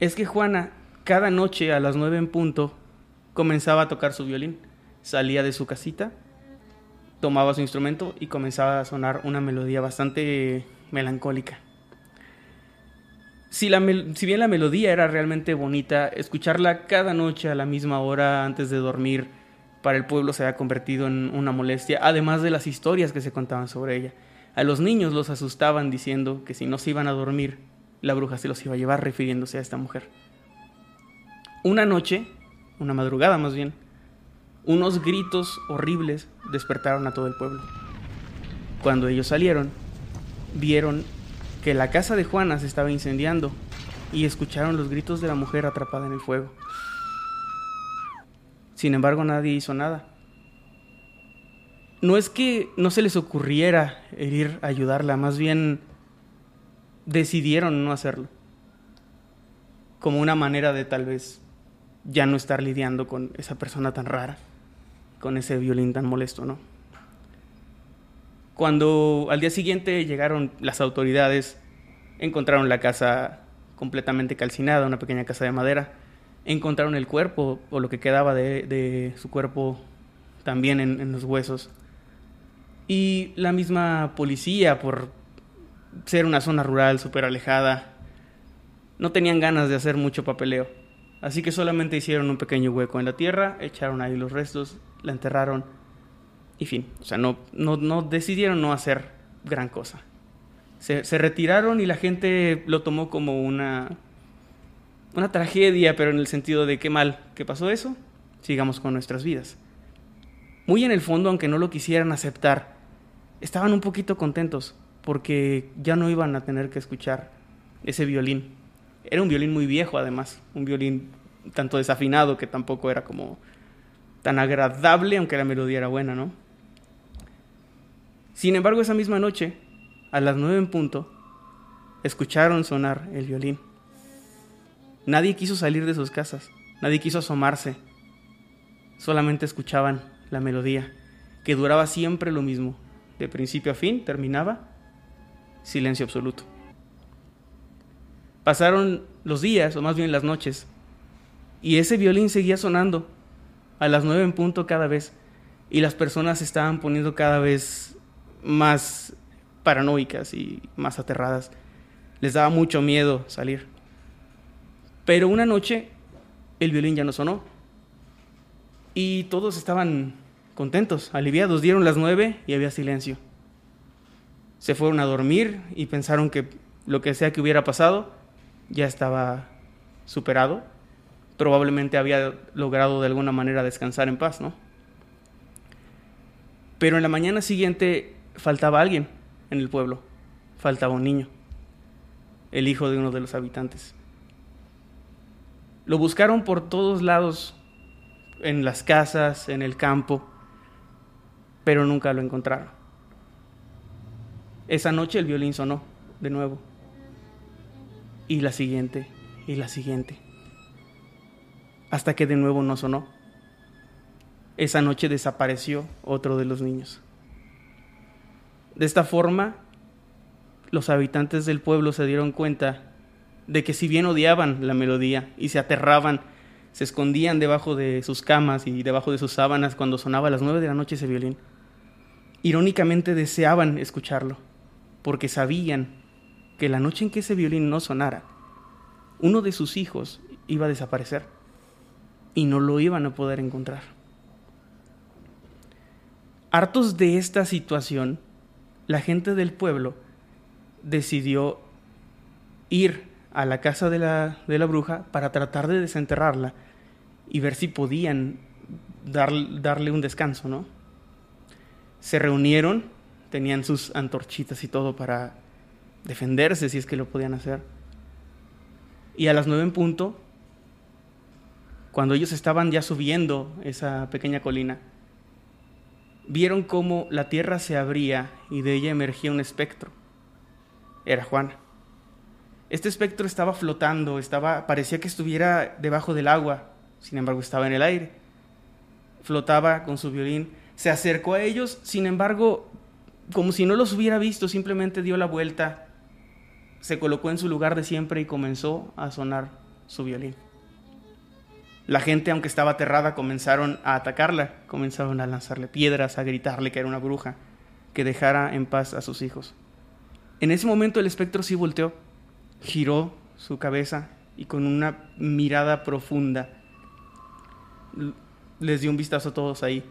es que Juana cada noche a las nueve en punto comenzaba a tocar su violín. Salía de su casita, tomaba su instrumento y comenzaba a sonar una melodía bastante melancólica. Si, bien la melodía era realmente bonita, escucharla cada noche a la misma hora antes de dormir para el pueblo se había convertido en una molestia, además de las historias que se contaban sobre ella. A los niños los asustaban diciendo que si no se iban a dormir, la bruja se los iba a llevar refiriéndose a esta mujer. Una noche, una madrugada más bien, unos gritos horribles despertaron a todo el pueblo. Cuando ellos salieron, vieron que la casa de Juana se estaba incendiando y escucharon los gritos de la mujer atrapada en el fuego. Sin embargo, nadie hizo nada. No es que no se les ocurriera ir a ayudarla, más bien decidieron no hacerlo. Como una manera de tal vez ya no estar lidiando con esa persona tan rara, con ese violín tan molesto, ¿no? Cuando al día siguiente llegaron las autoridades, encontraron la casa completamente calcinada, una pequeña casa de madera, encontraron el cuerpo o lo que quedaba de, su cuerpo también en, en los huesos. Y la misma policía, por ser una zona rural súper alejada, no tenían ganas de hacer mucho papeleo. Así que solamente hicieron un pequeño hueco en la tierra, echaron ahí los restos, la enterraron y fin. O sea, no, no, decidieron no hacer gran cosa. Se, se, retiraron y la gente lo tomó como una, una tragedia, pero en el sentido de qué mal que pasó eso, sigamos con nuestras vidas. Muy en el fondo, aunque no lo quisieran aceptar, estaban un poquito contentos porque ya no iban a tener que escuchar ese violín. Era un violín muy viejo además, un violín tanto desafinado que tampoco era como tan agradable, aunque la melodía era buena, ¿no? Sin embargo, esa misma noche, a las nueve en punto, escucharon sonar el violín. Nadie quiso salir de sus casas, nadie quiso asomarse, solamente escuchaban la melodía, que duraba siempre lo mismo, de principio a fin, terminaba, silencio absoluto. Pasaron los días, o más bien las noches, y ese violín seguía sonando a las nueve en punto cada vez, y las personas se estaban poniendo cada vez más paranoicas y más aterradas. Les daba mucho miedo salir. Pero una noche el violín ya no sonó. Y todos estaban contentos, aliviados. Dieron las nueve y había silencio. Se fueron a dormir y pensaron que lo que sea que hubiera pasado ya estaba superado. Probablemente había logrado de alguna manera descansar en paz, ¿no? Pero en la mañana siguiente faltaba alguien en el pueblo, faltaba un niño, el hijo de uno de los habitantes. Lo buscaron por todos lados, en las casas, en el campo, pero nunca lo encontraron. Esa noche el violín sonó de nuevo. Y la siguiente, y la siguiente. Hasta que de nuevo no sonó. Esa noche desapareció otro de los niños. De esta forma, los habitantes del pueblo se dieron cuenta de que si bien odiaban la melodía y se aterraban, se escondían debajo de sus camas y debajo de sus sábanas cuando sonaba a las nueve de la noche ese violín, irónicamente deseaban escucharlo, porque sabían que la noche en que ese violín no sonara, uno de sus hijos iba a desaparecer y no lo iban a poder encontrar. Hartos de esta situación, la gente del pueblo decidió ir a la casa de la, de la bruja para tratar de desenterrarla y ver si podían dar, darle un descanso, ¿no? Se reunieron, tenían sus antorchitas y todo para defenderse si es que lo podían hacer. Y a las nueve en punto, cuando ellos estaban ya subiendo esa pequeña colina, vieron cómo la tierra se abría y de ella emergía un espectro. Era Juana. Este espectro estaba flotando, estaba, parecía que estuviera debajo del agua, sin embargo estaba en el aire. Flotaba con su violín, se acercó a ellos, sin embargo, como si no los hubiera visto, simplemente dio la vuelta, se colocó en su lugar de siempre y comenzó a sonar su violín. La gente, aunque estaba aterrada, comenzaron a atacarla, comenzaron a lanzarle piedras, a gritarle que era una bruja, que dejara en paz a sus hijos. En ese momento el espectro sí volteó, giró su cabeza y con una mirada profunda les dio un vistazo a todos ahí.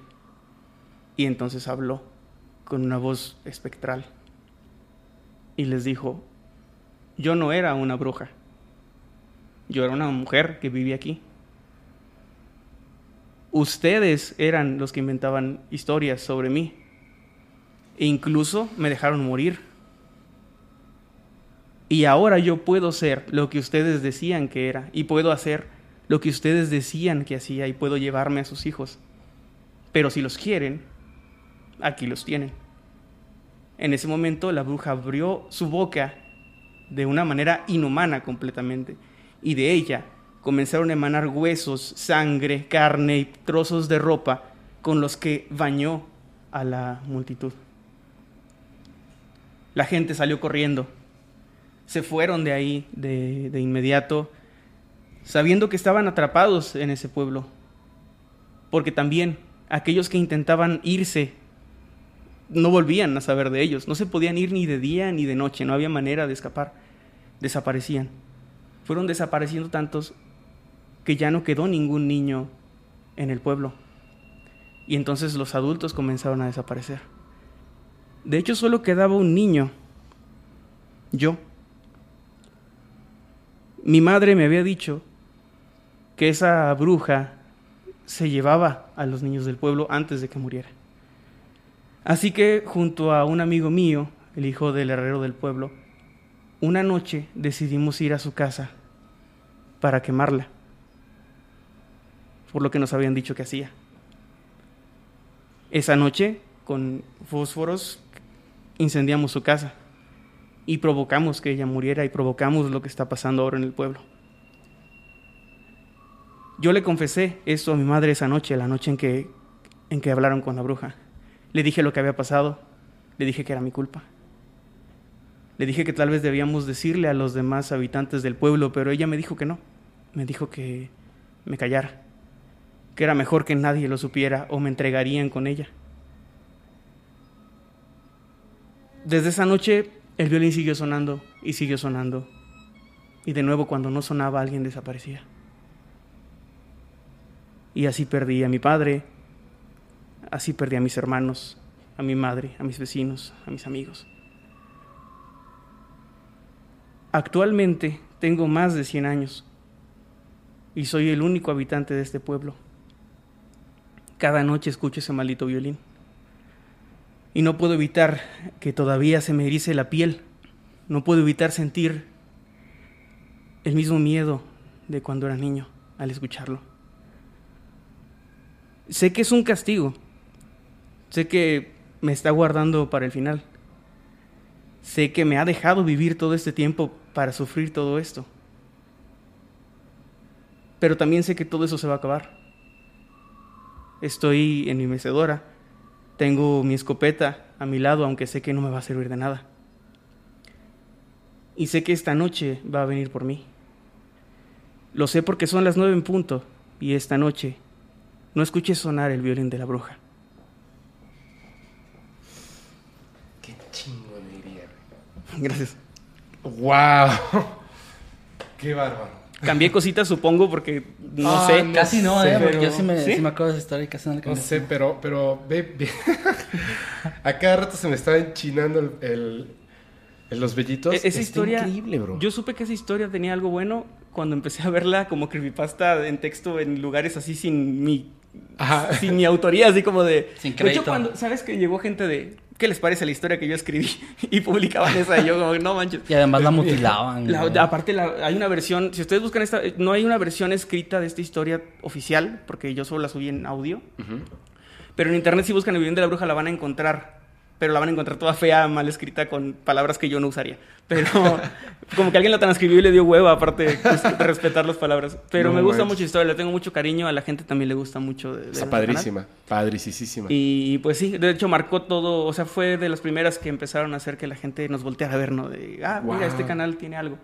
Y entonces habló con una voz espectral y les dijo, yo no era una bruja, yo era una mujer que vivía aquí ustedes eran los que inventaban historias sobre mí. E incluso me dejaron morir. Y ahora yo puedo ser lo que ustedes decían que era. Y puedo hacer lo que ustedes decían que hacía. Y puedo llevarme a sus hijos. Pero si los quieren, aquí los tienen. En ese momento la bruja abrió su boca de una manera inhumana completamente y de ella comenzaron a emanar huesos, sangre, carne y trozos de ropa con los que bañó a la multitud. La gente salió corriendo, se fueron de ahí de, de inmediato, sabiendo que estaban atrapados en ese pueblo, porque también aquellos que intentaban irse no volvían a saber de ellos, no se podían ir ni de día ni de noche, no había manera de escapar, desaparecían. Fueron desapareciendo tantos que ya no quedó ningún niño en el pueblo. Y entonces los adultos comenzaron a desaparecer. De hecho, solo quedaba un niño, yo. Mi madre me había dicho que esa bruja se llevaba a los niños del pueblo antes de que muriera. Así que junto a un amigo mío, el hijo del herrero del pueblo, una noche decidimos ir a su casa para quemarla, por lo que nos habían dicho que hacía. Esa noche, con fósforos, incendiamos su casa y provocamos que ella muriera y provocamos lo que está pasando ahora en el pueblo. Yo le confesé esto a mi madre esa noche, la noche en que, en que hablaron con la bruja. Le dije lo que había pasado, le dije que era mi culpa. Le dije que tal vez debíamos decirle a los demás habitantes del pueblo, pero ella me dijo que no. Me dijo que me callara, que era mejor que nadie lo supiera o me entregarían con ella. Desde esa noche el violín siguió sonando y siguió sonando. Y de nuevo cuando no sonaba alguien desaparecía. Y así perdí a mi padre, Así perdí a mis hermanos, a mi madre, a mis vecinos, a mis amigos. Actualmente tengo más de 100 años y soy el único habitante de este pueblo. Cada noche escucho ese maldito violín y no puedo evitar que todavía se me erice la piel. No puedo evitar sentir el mismo miedo de cuando era niño al escucharlo. Sé que es un castigo, Sé que me está guardando para el final. Sé que me ha dejado vivir todo este tiempo para sufrir todo esto. Pero también sé que todo eso se va a acabar. Estoy en mi mecedora. Tengo mi escopeta a mi lado, aunque sé que no me va a servir de nada. Y sé que esta noche va a venir por mí. Lo sé porque son las nueve en punto y esta noche no escuché sonar el violín de la bruja. Gracias. ¡Wow! ¡Qué bárbaro! Cambié cositas, supongo, porque no Ah, sé. no Casi no, sé, ¿eh? Pero- yo sí me, ¿Sí? sí me acuerdo de esa historia y casi no le No cambié. sé, pero, pero ve, ve. a cada rato se me estaba enchinando el, el- el- los vellitos. E- Esa Está historia. increíble, bro. Yo supe que esa historia tenía algo bueno cuando empecé a verla como creepypasta en texto en lugares así sin mi. Ajá. Sin mi autoría, así como de. Sin De crédito. hecho, cuando. ¿Sabes que llegó gente de. ¿Qué les parece la historia que yo escribí? Y publicaban esa. Y yo, como, no manches. Y además la mutilaban. La- aparte, la- hay una versión, si ustedes buscan esta, no hay una versión escrita de esta historia oficial, porque yo solo la subí en audio. Pero en internet, si buscan el video de la bruja, la van a encontrar. Pero la van a encontrar toda fea, mal escrita, con palabras que yo no usaría. Pero como que alguien la transcribió y le dio hueva, aparte pues, de respetar las palabras. Pero No me gusta mucho la historia, le tengo mucho cariño, a la gente también le gusta mucho. De, de Está padrísima. Padricisísima. Y pues sí, de hecho marcó todo, o sea, fue de las primeras que empezaron a hacer que la gente nos volteara a ver, ¿no? De, ah, mira, este canal tiene algo.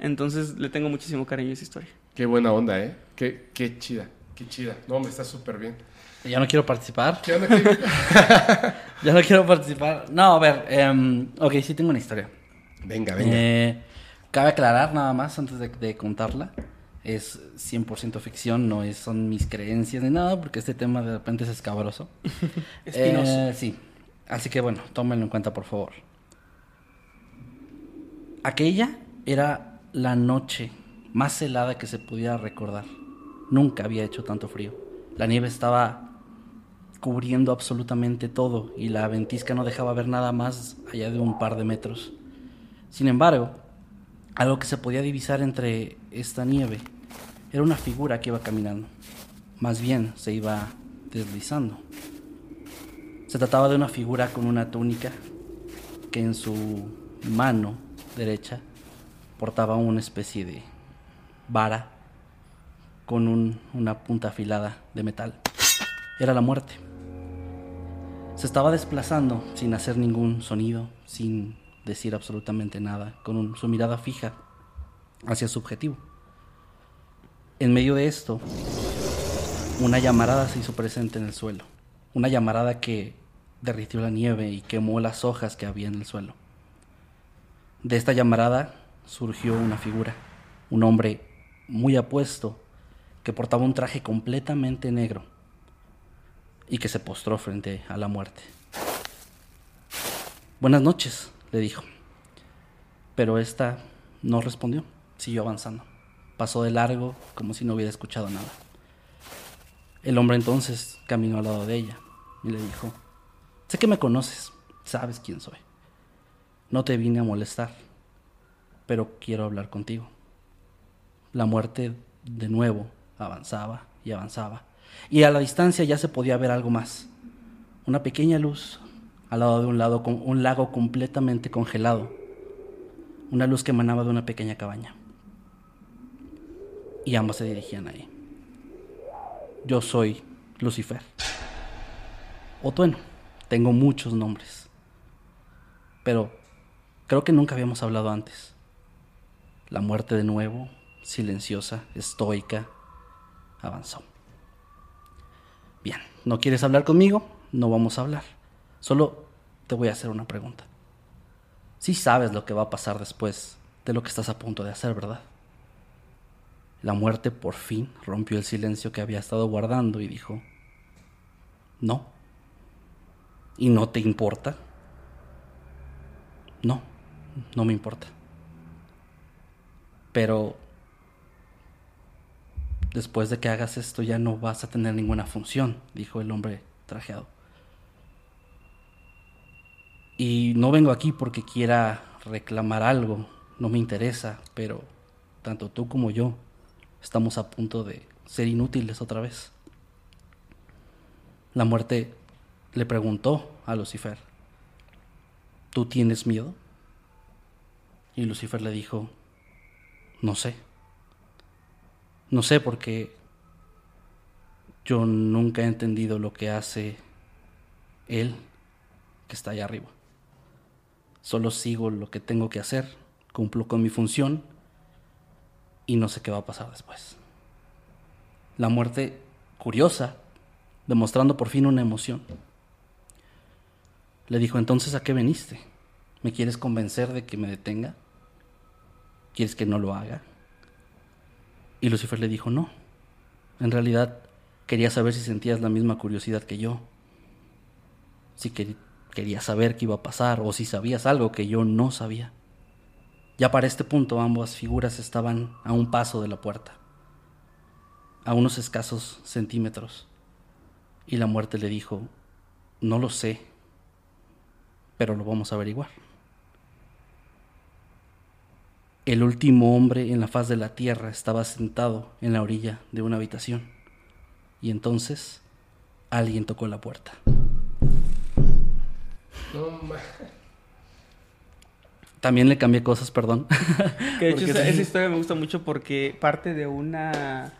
Entonces le tengo muchísimo cariño a esa historia. Qué buena onda, ¿eh? Qué, qué chida. Qué chida. No, me está súper bien. Ya no quiero participar. Ya no quiero participar. No, a ver. em, ok, sí tengo una historia. venga, venga. Eh, cabe aclarar nada más antes de, de contarla. Es 100% ficción, no es, son mis creencias ni nada, porque este tema de repente es escabroso. Espinoso. Eh, sí. Así que bueno, tómenlo en cuenta, por favor. Aquella era la noche más helada que se pudiera recordar. Nunca había hecho tanto frío. La nieve estaba cubriendo absolutamente todo y la ventisca no dejaba ver nada más allá de un par de metros. Sin embargo, algo que se podía divisar entre esta nieve era una figura que iba caminando. Más bien se iba deslizando. Se trataba de una figura con una túnica que en su mano derecha portaba una especie de vara con un- una punta afilada de metal. Era la muerte. Se estaba desplazando sin hacer ningún sonido, sin decir absolutamente nada, con su mirada fija hacia su objetivo. En medio de esto, una llamarada se hizo presente en el suelo. Una llamarada que derritió la nieve y quemó las hojas que había en el suelo. De esta llamarada surgió una figura, un hombre muy apuesto que portaba un traje completamente negro y que se postró frente a la muerte. Buenas noches, le dijo. Pero esta no respondió, siguió avanzando. Pasó de largo como si no hubiera escuchado nada. El hombre entonces caminó al lado de ella y le dijo, sé que me conoces, sabes quién soy. No te vine a molestar, pero quiero hablar contigo. La muerte de nuevo avanzaba y avanzaba, y a la distancia ya se podía ver algo más. Una pequeña luz al lado de un, lado, un lago completamente congelado, una luz que emanaba de una pequeña cabaña. Y ambas se dirigían ahí. Yo soy Lucifer. O tengo muchos nombres. Pero creo que nunca habíamos hablado antes. La muerte de nuevo, silenciosa, estoica, avanzó. Bien, ¿no quieres hablar conmigo? No vamos a hablar. Solo te voy a hacer una pregunta. Sí sabes lo que va a pasar después de lo que estás a punto de hacer, ¿verdad? La muerte por fin rompió el silencio que había estado guardando y dijo, no. ¿Y no te importa? No, no me importa. Pero después de que hagas esto ya no vas a tener ninguna función, dijo el hombre trajeado. Y no vengo aquí porque quiera reclamar algo, no me interesa, pero tanto tú como yo estamos a punto de ser inútiles otra vez. La muerte le preguntó a Lucifer, ¿tú tienes miedo? Y Lucifer le dijo, no sé. No sé porque yo nunca he entendido lo que hace él que está allá arriba. Solo sigo lo que tengo que hacer, cumplo con mi función y no sé qué va a pasar después. La muerte curiosa, demostrando por fin una emoción. Le dijo, entonces, ¿a qué veniste? ¿Me quieres convencer de que me detenga? ¿Quieres que no lo haga? Y Lucifer le dijo, no. En realidad quería saber si sentías la misma curiosidad que yo. Si quer- quería saber qué iba a pasar o si sabías algo que yo no sabía. Ya para este punto ambas figuras estaban a un paso de la puerta, a unos escasos centímetros. Y la muerte le dijo, no lo sé, pero lo vamos a averiguar. El último hombre en la faz de la tierra estaba sentado en la orilla de una habitación. Y entonces alguien tocó la puerta. No, También le cambié cosas, perdón. Que de hecho Porque esa, sí. esa historia me gusta mucho porque parte de una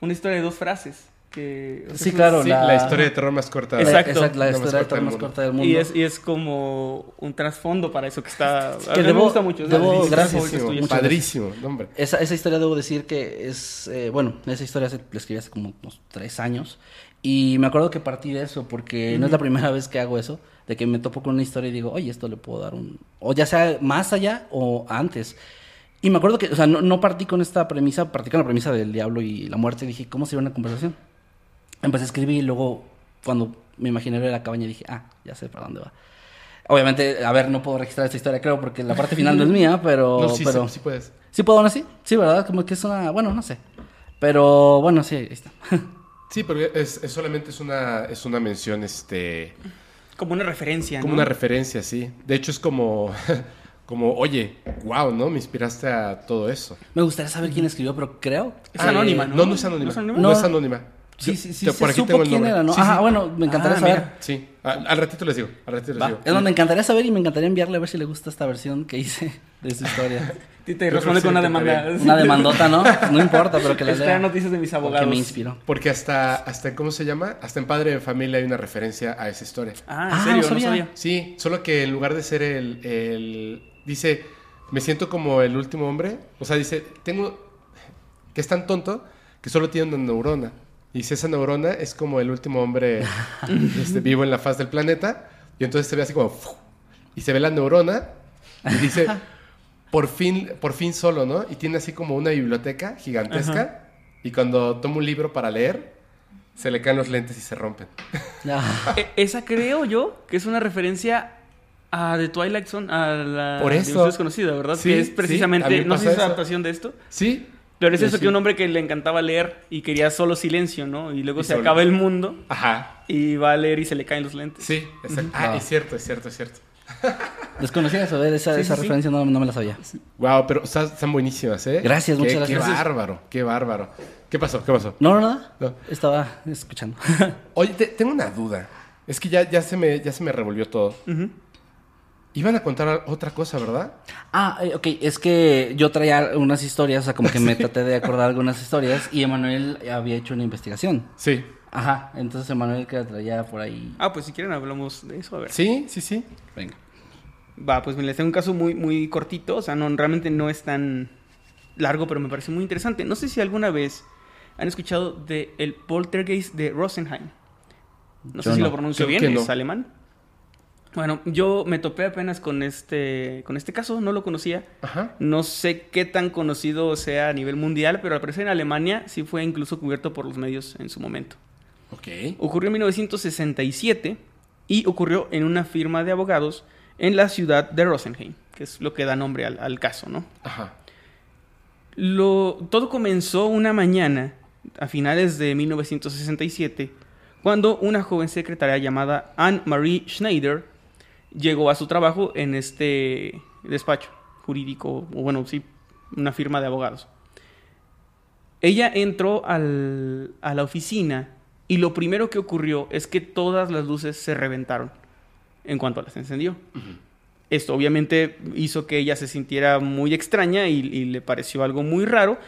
una historia de dos frases que o sea, Sí, es claro, sí, la- la... historia de terror más corta. Exacto. la La historia de terror más corta del mundo. Y es, y es como un trasfondo para eso que está. A Que mí debo- me gusta mucho. es de debo- historias gracias, favoritas Padrísimo, hombre. Esa, esa historia debo decir que es, eh, bueno, esa historia se, la escribí hace como unos tres años y me acuerdo que partí de eso porque no es la primera vez que hago eso, de que me topo con una historia y digo, oye, esto le puedo dar un, o ya sea más allá o antes. Y me acuerdo que, o sea, no, no partí con esta premisa, partí con la premisa del diablo y la muerte y dije, ¿cómo sería una conversación? Empecé a escribir y luego cuando me imaginé ver la cabaña dije, ah, ya sé para dónde va. Obviamente, a ver, no puedo registrar esta historia, creo, porque la parte final no es mía, pero... No, sí, pero... sí, sí puedes. ¿Sí puedo aún así? Sí, ¿verdad? Como que es una... Bueno, no sé. Pero bueno, sí, ahí está. Sí, porque es, es solamente es una, es una mención, este, Como una referencia. como ¿no? una referencia, sí. De hecho es como, como, oye, wow, ¿no? Me inspiraste a todo eso. Me gustaría saber quién escribió, pero creo... Es Ah, anónima, eh, ¿no? No, no es anónima. ¿No es anónima? No, No. es anónima. Sí, sí, sí, te- se por aquí supo tengo el quién nombre. era, ¿no? Sí, Ajá, sí. bueno, me encantaría Ah, saber. mira. Sí, Al, al ratito les digo, al ratito les Va. digo. Es más, me encantaría saber y me encantaría enviarle a ver si le gusta esta versión que hice de su historia. Y te responde con que una sí, demanda. Una demandota, ¿no? No importa, pero que la Espera lea. noticias de mis abogados. me inspiró. Porque hasta, hasta, ¿cómo se llama? Hasta en Padre de Familia hay una referencia a esa historia. Ah, ¿en Ah, serio? no No sabía. sabía. Sí, solo que en lugar de ser el, el- Dice, me siento como el último hombre. O sea, dice, tengo... Que es tan tonto que solo tiene una neurona. Y si esa neurona es como el último hombre este, vivo en la faz del planeta. Y entonces se ve así como... Y se ve la neurona y dice, por fin, por fin solo, ¿no? Y tiene así como una biblioteca gigantesca. Y cuando toma un libro para leer, se le caen los lentes y se rompen. Ah, E- esa creo yo que es una referencia a The Twilight Zone, a la Por eso. Desconocida, ¿verdad? Sí, que es precisamente, no sé si es adaptación de esto, Sí, pero es eso sí. que un hombre que le encantaba leer y quería solo silencio, ¿no? Y luego Y se solo. acaba el mundo ajá. y va a leer y se le caen los lentes. Sí, exacto. Ah, es cierto, es cierto, es cierto. Desconocida saber esa, Sí, esa sí, sí. referencia, no, no me la sabía. Wow, pero están, están buenísimas, ¿eh? Gracias, Qué- muchas gracias. Qué bárbaro, qué bárbaro. ¿Qué pasó? ¿Qué pasó? No, no, nada. No. Estaba escuchando. Oye, te- tengo una duda. Es que ya, ya, se me, ya se me revolvió todo. Ujú. Iban a contar otra cosa, ¿verdad? Ah, eh, ok, es que yo traía unas historias, o sea, como que me traté de acordar algunas historias y Emanuel había hecho una investigación. Sí. Ajá, entonces Emanuel que la traía por ahí. Ah, pues si quieren hablamos de eso, a ver. Sí, sí, sí. Venga. Va, pues me les tengo un caso muy, muy cortito, o sea, no, realmente no es tan largo, pero me parece muy interesante. No sé si alguna vez han escuchado de el poltergeist de Rosenheim. No sé si lo pronuncio Creo bien, no. es alemán. Bueno, yo me topé apenas con este, con este caso, no lo conocía. Ajá. No sé qué tan conocido sea a nivel mundial, pero al parecer en Alemania sí fue incluso cubierto por los medios en su momento. Ok. Ocurrió en 1967 y ocurrió en una firma de abogados en la ciudad de Rosenheim, que es lo que da nombre al, al caso, ¿no? Ajá. Lo, todo comenzó una mañana, a finales de 1967, cuando una joven secretaria llamada Anne-Marie Schneider llegó a su trabajo en este despacho jurídico, o bueno, sí, una firma de abogados. Ella entró al- a la oficina y lo primero que ocurrió es que todas las luces se reventaron en cuanto las encendió. Esto obviamente hizo que ella se sintiera muy extraña y, y le pareció algo muy raro,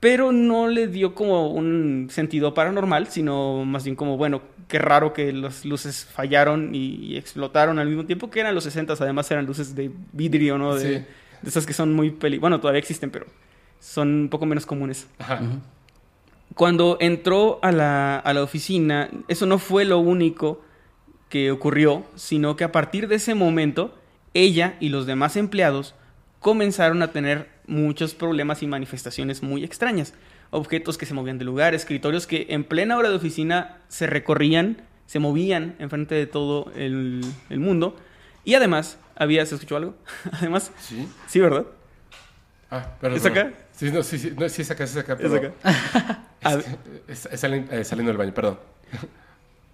pero no le dio como un sentido paranormal, sino más bien como, bueno, qué raro que las luces fallaron y, y explotaron al mismo tiempo, que eran los 60, además eran luces de vidrio, ¿no? De, Sí. de esas que son muy peli... Bueno, todavía existen, pero son un poco menos comunes. Ajá. Cuando entró a la, a la oficina, eso no fue lo único que ocurrió, sino que a partir de ese momento, ella y los demás empleados comenzaron a tener muchos problemas y manifestaciones muy extrañas. Objetos que se movían de lugar, escritorios que en plena hora de oficina se recorrían, se movían enfrente de todo el, el mundo. Y además, había, ¿se escuchó algo? además, Sí. sí, ¿verdad? Ah, perdón. ¿Es acá? Sí, no, sí, sí, no, sí es acá, sí es acá. Es pero- acá. A- Es- es salen- saliendo del baño, perdón.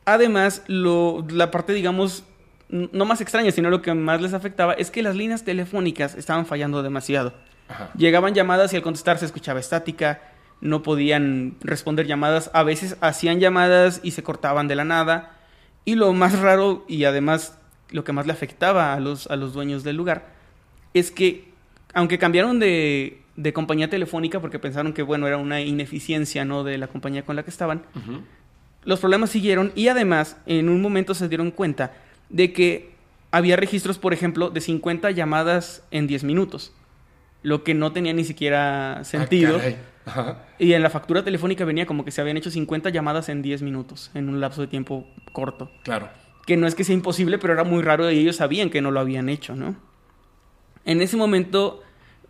Además, lo, la parte, digamos, no más extraña, sino lo que más les afectaba es que las líneas telefónicas estaban fallando demasiado. Ajá. Llegaban llamadas y al contestar se escuchaba estática, no podían responder llamadas, a veces hacían llamadas y se cortaban de la nada. Y lo más raro y además lo que más le afectaba a los, a los dueños del lugar es que, aunque cambiaron de, de compañía telefónica porque pensaron que, bueno, era una ineficiencia, ¿no?, de la compañía con la que estaban, los problemas siguieron y además en un momento se dieron cuenta de que había registros, por ejemplo, de 50 llamadas en 10 minutos, lo que no tenía ni siquiera sentido. Ah. Ajá. y en la factura telefónica venía como que se habían hecho 50 llamadas en 10 minutos, en un lapso de tiempo corto. Claro. Que no es que sea imposible, pero era muy raro y ellos sabían que no lo habían hecho, ¿no? En ese momento,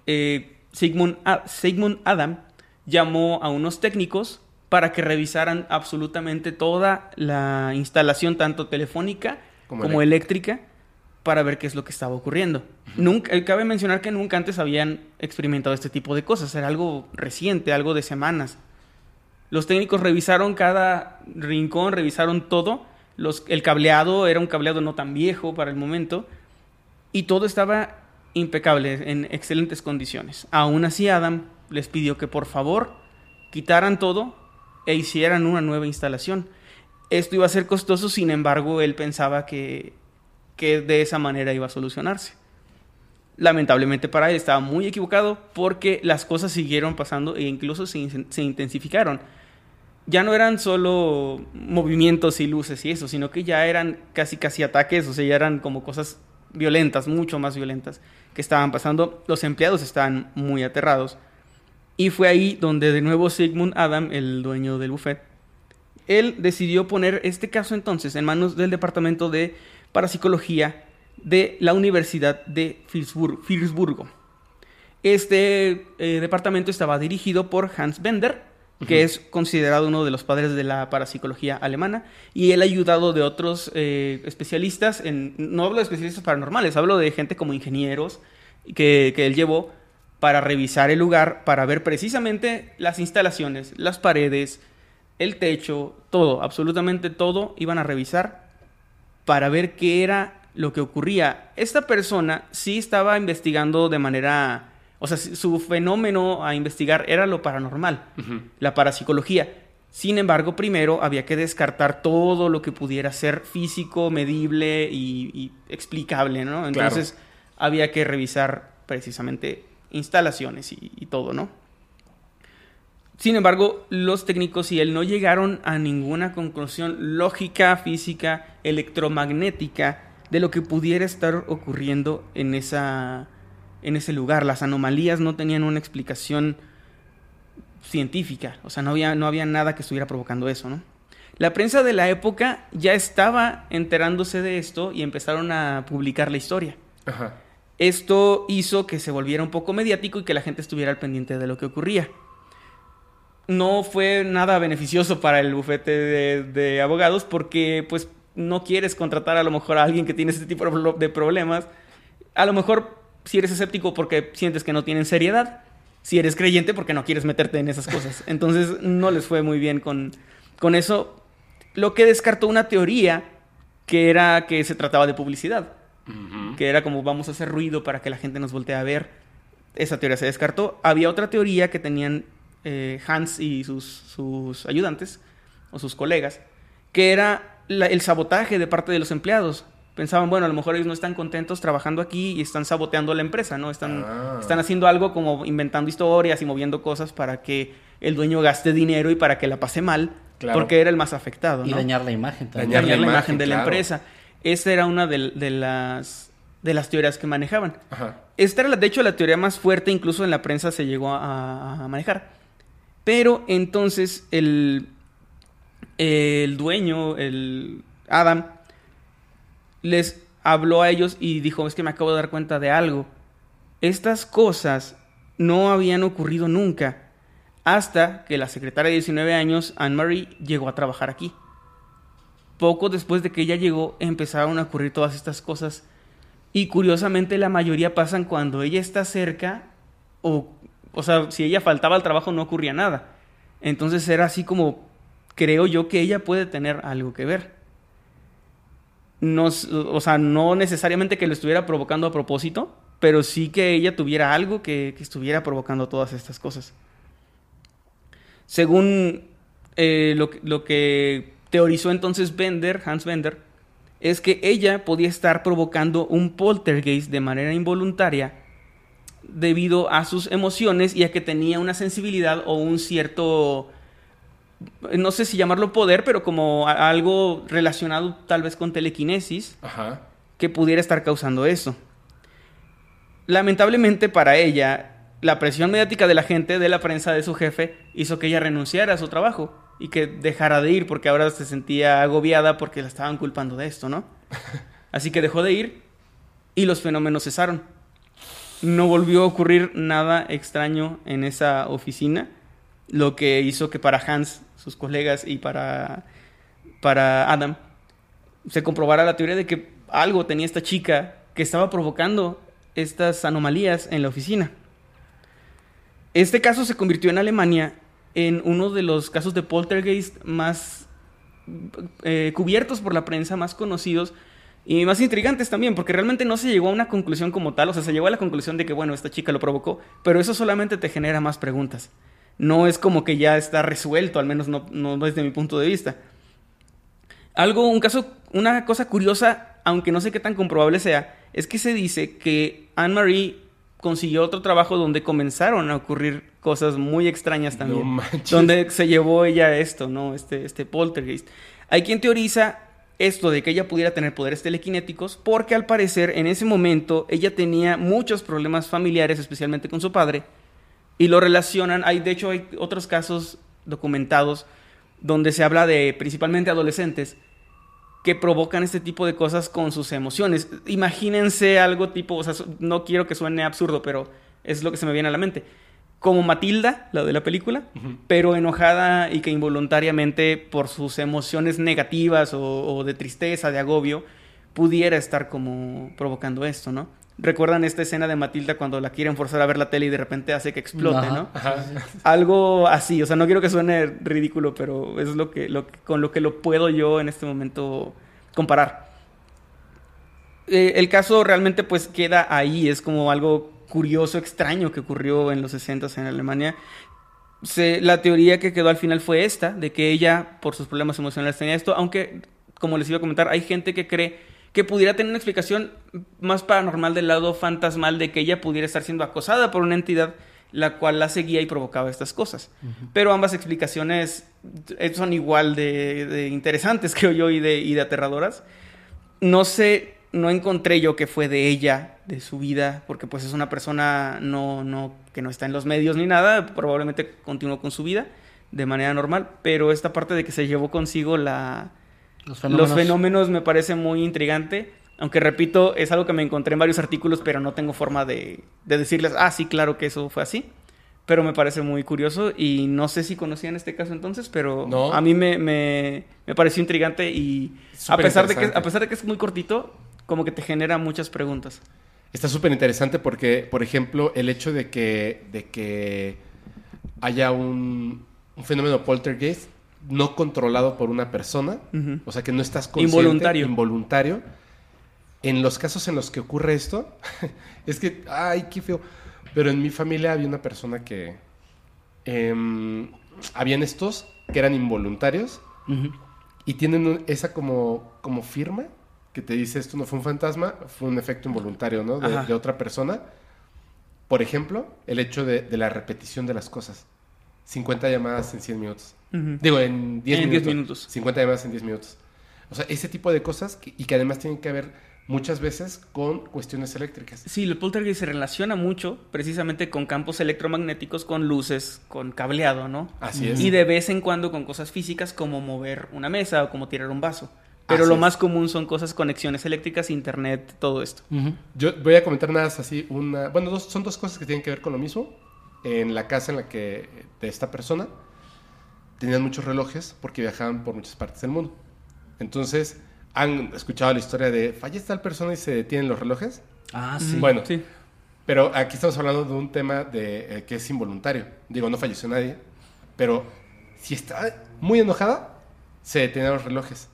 eh, Sigmund, Sigmund Adam llamó a unos técnicos para que revisaran absolutamente toda la instalación, tanto telefónica Como como, eléctrica, para ver qué es lo que estaba ocurriendo. Nunca, eh, cabe mencionar que nunca antes habían experimentado este tipo de cosas, era algo reciente, algo de semanas. Los técnicos revisaron cada rincón, revisaron todo. Los, el cableado era un cableado no tan viejo para el momento. Y todo estaba impecable, en excelentes condiciones. Aún así, Adam les pidió que por favor quitaran todo e hicieran una nueva instalación. Esto iba a ser costoso, sin embargo, él pensaba que, que de esa manera iba a solucionarse. Lamentablemente para él estaba muy equivocado porque las cosas siguieron pasando e incluso se, se intensificaron. Ya no eran solo movimientos y luces y eso, sino que ya eran casi casi ataques, o sea, ya eran como cosas violentas, mucho más violentas que estaban pasando. Los empleados estaban muy aterrados. Y fue ahí donde de nuevo Sigmund Adam, el dueño del buffet, él decidió poner este caso entonces en manos del departamento de parapsicología de la Universidad de Filsburgo. Este eh, departamento estaba dirigido por Hans Bender, que es considerado uno de los padres de la parapsicología alemana, y él ha ayudado de otros eh, especialistas, en, no hablo de especialistas paranormales, hablo de gente como ingenieros que, que él llevó para revisar el lugar, para ver precisamente las instalaciones, las paredes, el techo, todo, absolutamente todo, iban a revisar para ver qué era lo que ocurría. Esta persona sí estaba investigando de manera, o sea, su fenómeno a investigar era lo paranormal, la parapsicología. Sin embargo, primero había que descartar todo lo que pudiera ser físico, medible y, y explicable, ¿no? Entonces había que revisar precisamente instalaciones y, y todo, ¿no? Sin embargo, los técnicos y él no llegaron a ninguna conclusión lógica, física, electromagnética de lo que pudiera estar ocurriendo en, esa, en ese lugar. Las anomalías no tenían una explicación científica, o sea, no había, no había nada que estuviera provocando eso, ¿no? La prensa de la época ya estaba enterándose de esto y empezaron a publicar la historia. Ajá. Esto hizo que se volviera un poco mediático y que la gente estuviera al pendiente de lo que ocurría. No fue nada beneficioso para el bufete de, de abogados porque pues no quieres contratar a lo mejor a alguien que tiene este tipo de problemas. A lo mejor si eres escéptico porque sientes que no tienen seriedad. Si eres creyente porque no quieres meterte en esas cosas. Entonces no les fue muy bien con, con eso. Lo que descartó una teoría que era que se trataba de publicidad que era como vamos a hacer ruido para que la gente nos voltee a ver. Esa teoría se descartó. Había otra teoría que tenían eh, Hans y sus, sus ayudantes o sus colegas, que era la- el sabotaje de parte de los empleados. Pensaban, bueno, a lo mejor ellos no están contentos trabajando aquí y están saboteando la empresa, ¿no? Están, Ah. están haciendo algo como inventando historias y moviendo cosas para que el dueño gaste dinero y para que la pase mal, Claro. porque era el más afectado, Y dañar la imagen también. Dañar dañar la la imagen, imagen, de la empresa. Esa era una de, de las, de las teorías que manejaban. Ajá. Esta era, la- de hecho, la teoría más fuerte, incluso en la prensa se llegó a, a manejar. Pero entonces el, el dueño, el Adam, les habló a ellos y dijo, es que me acabo de dar cuenta de algo. Estas cosas no habían ocurrido nunca hasta que la secretaria de 19 años, Anne-Marie, llegó a trabajar aquí. Poco después de que ella llegó, empezaron a ocurrir todas estas cosas. Y curiosamente la mayoría pasan cuando ella está cerca o, o sea, si ella faltaba al trabajo no ocurría nada. Entonces era así como, creo yo que ella puede tener algo que ver. No, o sea, no necesariamente que lo estuviera provocando a propósito, pero sí que ella tuviera algo que, estuviera provocando todas estas cosas. Según eh, lo, lo que teorizó entonces Bender, Hans Bender, es que ella podía estar provocando un poltergeist de manera involuntaria debido a sus emociones y a que tenía una sensibilidad o un cierto, no sé si llamarlo poder, pero como algo relacionado tal vez con telequinesis Ajá. que pudiera estar causando eso. Lamentablemente para ella, la presión mediática de la gente, de la prensa, de su jefe, hizo que ella renunciara a su trabajo y que dejara de ir porque ahora se sentía agobiada porque la estaban culpando de esto, ¿no? Así que dejó de ir y los fenómenos cesaron. No volvió a ocurrir nada extraño en esa oficina, lo que hizo que para Hans, sus colegas y para, para Adam, se comprobara la teoría de que algo tenía esta chica que estaba provocando estas anomalías en la oficina. Este caso se convirtió en Alemania en uno de los casos de poltergeist más eh, cubiertos por la prensa, más conocidos y más intrigantes también, porque realmente no se llegó a una conclusión como tal, o sea, se llegó a la conclusión de que, bueno, esta chica lo provocó, pero eso solamente te genera más preguntas. No es como que ya está resuelto, al menos no, no desde mi punto de vista. Algo, un caso, una cosa curiosa, aunque no sé qué tan comprobable sea, es que se dice que Anne-Marie consiguió otro trabajo donde comenzaron a ocurrir cosas muy extrañas también. No donde se llevó ella esto, ¿no? Este, este poltergeist. Hay quien teoriza esto de que ella pudiera tener poderes telequinéticos porque al parecer en ese momento ella tenía muchos problemas familiares, especialmente con su padre, y lo relacionan, hay de hecho hay otros casos documentados donde se habla de principalmente adolescentes que provocan este tipo de cosas con sus emociones. Imagínense algo tipo, o sea, no quiero que suene absurdo, pero es lo que se me viene a la mente. Como Matilda, la de la película, pero enojada y que involuntariamente por sus emociones negativas o, o de tristeza, de agobio, pudiera estar como provocando esto, ¿no? ¿Recuerdan esta escena de Matilda cuando la quieren forzar a ver la tele y de repente hace que explote, Ajá. ¿no? Ajá. algo así, o sea, no quiero que suene ridículo, pero es lo que, lo que- con lo que lo puedo yo en este momento comparar. Eh, el caso realmente pues queda ahí, es como algo curioso, extraño que ocurrió en los 60 en Alemania. Se- la teoría que quedó al final fue esta, de que ella por sus problemas emocionales tenía esto, aunque como les iba a comentar, hay gente que cree que pudiera tener una explicación más paranormal del lado fantasmal de que ella pudiera estar siendo acosada por una entidad la cual la seguía y provocaba estas cosas. Pero ambas explicaciones son igual de, de interesantes, creo yo, y de, y de aterradoras. No sé, no encontré yo que fue de ella, de su vida, porque pues es una persona no, no, que no está en los medios ni nada, probablemente continuó con su vida de manera normal, pero esta parte de que se llevó consigo la, Los fenómenos. los fenómenos me parece muy intrigante. Aunque repito, es algo que me encontré en varios artículos, pero no tengo forma de, de decirles, ah, sí, claro que eso fue así. Pero me parece muy curioso y no sé si conocían este caso entonces, pero No. a mí me, me, me pareció intrigante y a pesar, de que, a pesar de que es muy cortito, como que te genera muchas preguntas. Está súper interesante porque, por ejemplo, el hecho de que, de que haya un, un fenómeno poltergeist no controlado por una persona, o sea que no estás consciente, Involuntario. involuntario. En los casos en los que ocurre esto, es que, ay, qué feo. Pero en mi familia había una persona que, em, habían estos que eran involuntarios Ujú. y tienen esa como, como firma que te dice esto no fue un fantasma, fue un efecto involuntario, ¿no? De, de otra persona. Por ejemplo, el hecho de, de la repetición de las cosas. 50 llamadas en 100 minutos. Ujú. Digo, en 10 En 10 minutos. minutos. 50 llamadas en 10 minutos. O sea, ese tipo de cosas que- y que además tienen que ver muchas veces con cuestiones eléctricas. Sí, el poltergeist se relaciona mucho precisamente con campos electromagnéticos, con luces, con cableado, ¿no? Así es. Y de vez en cuando con cosas físicas como mover una mesa o como tirar un vaso. Pero Así lo es. más común son cosas, conexiones eléctricas, internet, todo esto. Yo voy a comentar nada más así una... Bueno, dos, son dos cosas que tienen que ver con lo mismo. En la casa en la que... de esta persona tenían muchos relojes porque viajaban por muchas partes del mundo. Entonces, ¿han escuchado la historia de fallece tal persona y se detienen los relojes? Ah, sí. Bueno, Sí. pero aquí estamos hablando de un tema de, eh, que es involuntario. Digo, no falleció nadie, pero si está muy enojada, se detenían los relojes.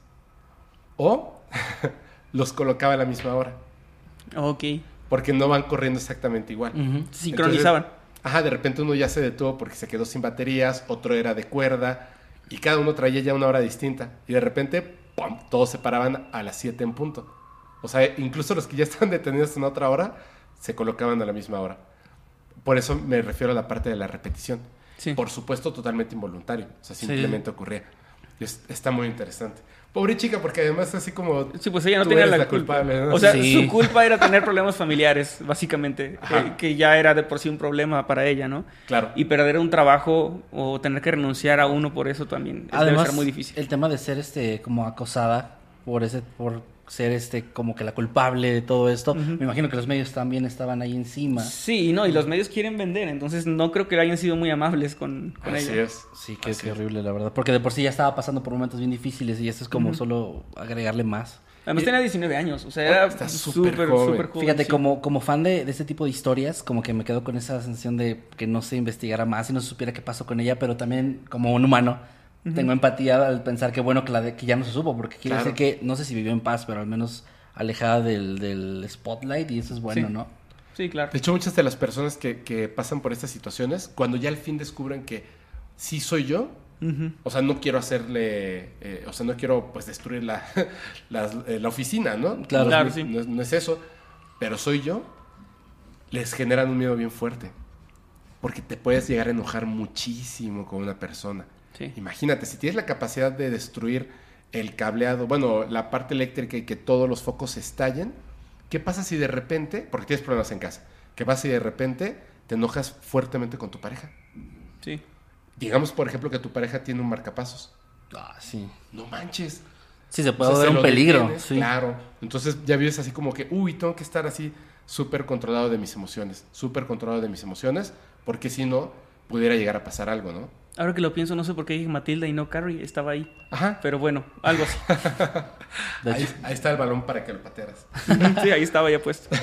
O los colocaba a la misma hora, Ok. porque no van corriendo exactamente igual. Sincronizaban. Entonces, ajá, de repente uno ya se detuvo porque se quedó sin baterías, otro era de cuerda, y cada uno traía ya una hora distinta. Y de repente, ¡pum! todos se paraban a las 7 en punto. O sea, incluso los que ya estaban detenidos en otra hora, se colocaban a la misma hora. Por eso me refiero a la parte de la repetición. Sí. Por supuesto, totalmente involuntario. O sea, Sí. simplemente ocurría. Y es- está muy interesante. Pobre chica, porque además así como... Sí, pues ella no tenía la, la culpa. culpable, ¿no? O sea, Sí. su culpa era tener problemas familiares, básicamente. Ajá. Que, ya era de por sí un problema para ella, ¿no? Claro. Y perder un trabajo o tener que renunciar a uno por eso también es- debe Además, ser muy difícil. el tema de ser este como acosada por ese por ser este como que la culpable de todo esto, me imagino que los medios también estaban ahí encima. Sí, y no, y los medios quieren vender, entonces no creo que hayan sido muy amables con, con Así ella. es. Sí, Así qué es. horrible, la verdad. Porque de por sí ya estaba pasando por momentos bien difíciles y esto es como solo agregarle más. Además tenía 19 años, o sea, era Está súper súper, joven. Fíjate, sí. como, como fan de, de este tipo de historias, como que me quedo con esa sensación de que no se investigara más y no se supiera qué pasó con ella, pero también como un humano tengo empatía al pensar que bueno que, la de- que ya no se supo, porque quiere Claro. decir que no sé si vivió en paz, pero al menos alejada del, del spotlight y eso es bueno, Sí. ¿no? Sí, claro. De hecho, muchas de las personas que, que pasan por estas situaciones, cuando ya al fin descubren que sí soy yo, O sea, no quiero hacerle, eh, o sea, no quiero pues destruir la, eh, la oficina, ¿no? Claro. no, Claro, es, sí. no es- no es eso, pero soy yo. Les generan un miedo bien fuerte. Porque te puedes llegar a enojar muchísimo con una persona. Sí. Imagínate, si tienes la capacidad de destruir el cableado, bueno, la parte eléctrica y que todos los focos estallen, ¿qué pasa si de repente, porque tienes problemas en casa, qué pasa si de repente te enojas fuertemente con tu pareja? Sí. Digamos, por ejemplo, que tu pareja tiene un marcapasos. Ah, sí. No manches. Sí, se O puede sea, ver se un peligro. detienes, sí. Claro. Entonces ya vives así como que, uy, tengo que estar así súper controlado de mis emociones, súper controlado de mis emociones, porque si no, pudiera llegar a pasar algo, ¿no? Ahora que lo pienso, no sé por qué dije Matilda y no Carrie, estaba ahí. Ajá. Pero bueno, algo así. Ahí, está el balón para que lo patearas. sí, ahí estaba ya puesto.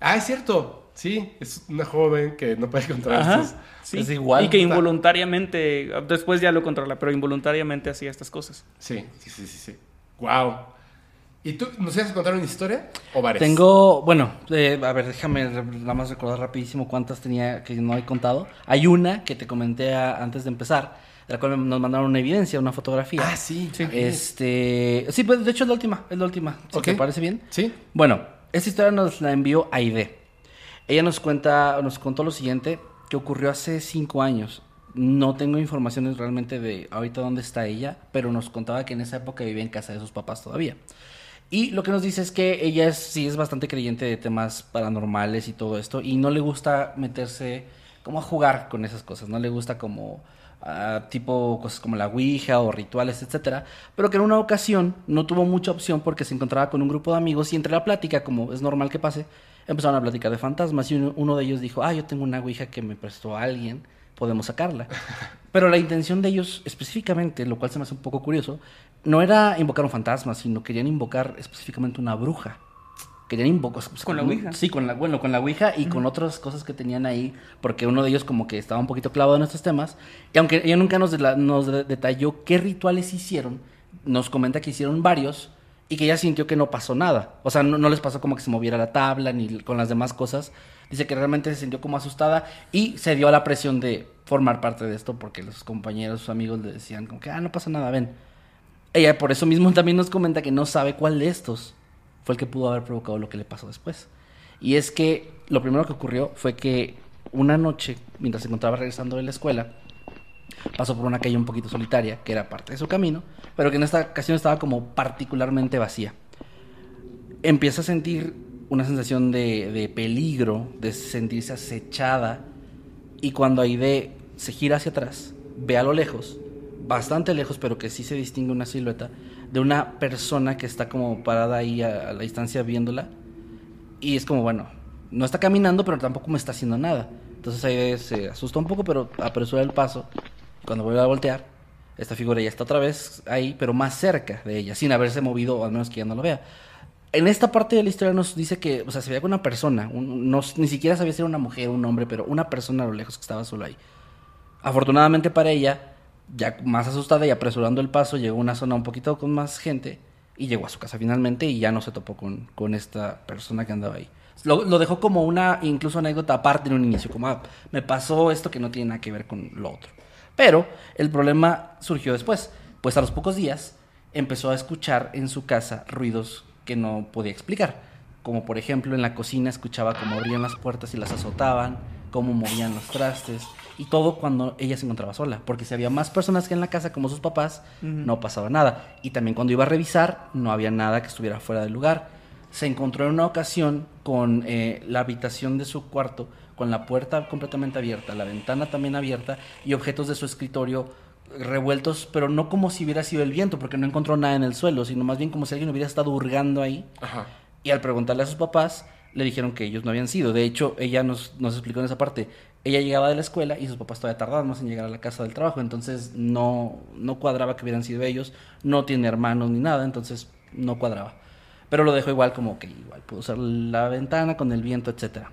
Ah, es cierto. Sí, es una joven que no puede controlar Ajá. Sí. Es igual. Y que involuntariamente, después ya lo controla, pero involuntariamente hacía estas cosas. Sí, sí, sí, sí, sí. Wow. ¿Y tú nos ibas a contar una historia o varias? Tengo, bueno, eh, a ver, déjame nada más recordar rapidísimo cuántas tenía que no he contado. Hay una que te comenté a- antes de empezar, de la cual nos mandaron una evidencia, una fotografía. Ah, sí. Sí. Este, sí, pues de hecho es la última, es la última. Si. ¿Te parece bien? Sí. Bueno, esta historia nos la envió Aide. Ella nos cuenta, nos contó lo siguiente, que ocurrió hace cinco años. No tengo informaciones realmente de ahorita dónde está ella, pero nos contaba que en esa época vivía en casa de sus papás todavía. Y lo que nos dice es que ella es, sí es bastante creyente de temas paranormales y todo esto, y no le gusta meterse como a jugar con esas cosas, no le gusta como ah, tipo cosas como la Ouija o rituales, etcétera, pero que en una ocasión no tuvo mucha opción porque se encontraba con un grupo de amigos y entre la plática, como es normal que pase, empezaron a platicar de fantasmas y uno, uno de ellos dijo, ah, yo tengo una Ouija que me prestó alguien, podemos sacarla. Pero la intención de ellos específicamente, lo cual se me hace un poco curioso, no era invocar un fantasma, sino querían invocar específicamente una bruja. Querían invocar... ¿Con la ouija? Sí, con la, bueno, con la Ouija y con otras cosas que tenían ahí, porque uno de ellos como que estaba un poquito clavado en estos temas. Y aunque ella nunca nos, detalló qué rituales hicieron, nos comenta que hicieron varios y que ella sintió que no pasó nada. O sea, no, no les pasó como que se moviera la tabla ni con las demás cosas. Dice que realmente se sintió como asustada y se dio a la presión de formar parte de esto porque los compañeros, sus amigos le decían como que, ah, no pasa nada, ven. Ella por eso mismo también nos comenta que no sabe cuál de estos fue el que pudo haber provocado lo que le pasó después. Y es que lo primero que ocurrió fue que una noche, mientras se encontraba regresando de la escuela, pasó por una calle un poquito solitaria, que era parte de su camino, pero que en esta ocasión estaba como particularmente vacía. Empieza a sentir una sensación de, de peligro, de sentirse acechada, y cuando Aide se gira hacia atrás, ve a lo lejos, bastante lejos, pero que sí se distingue una silueta, de una persona que está como parada ahí a, a la distancia viéndola, y es como, bueno, no está caminando, pero tampoco me está haciendo nada. Entonces Aide se asusta un poco, pero apresura el paso. Cuando vuelve a voltear, esta figura ya está otra vez ahí, pero más cerca de ella, sin haberse movido, o al menos que ya no lo vea. En esta parte de la historia nos dice que, o sea, se veía con una persona, un- no, ni siquiera sabía si era una mujer o un hombre, pero una persona a lo lejos que estaba solo ahí. Afortunadamente para ella, ya más asustada y apresurando el paso, llegó a una zona un poquito con más gente y llegó a su casa finalmente y ya no se topó con, con esta persona que andaba ahí. Lo, lo dejó como una incluso anécdota aparte en un inicio, como "Ah, me pasó esto que no tiene nada que ver con lo otro. Pero el problema surgió después, pues a los pocos días empezó a escuchar en su casa ruidos que no podía explicar, como por ejemplo en la cocina escuchaba cómo abrían las puertas y las azotaban, cómo movían los trastes y todo cuando ella se encontraba sola, porque si había más personas que en la casa como sus papás, no pasaba nada. Y también cuando iba a revisar, no había nada que estuviera fuera del lugar. Se encontró en una ocasión con eh, la habitación de su cuarto, con la puerta completamente abierta, la ventana también abierta y objetos de su escritorio revueltos, pero no como si hubiera sido el viento, porque no encontró nada en el suelo, sino más bien como si alguien hubiera estado hurgando ahí. Ajá. Y al preguntarle a sus papás, le dijeron que ellos no habían sido. De hecho, ella nos, nos explicó en esa parte. Ella llegaba de la escuela y sus papás todavía tardaban más en llegar a la casa del trabajo. Entonces no, no cuadraba que hubieran sido ellos. No tiene hermanos ni nada, entonces no cuadraba. Pero lo dejó igual como que igual pudo usar la ventana con el viento, etcétera.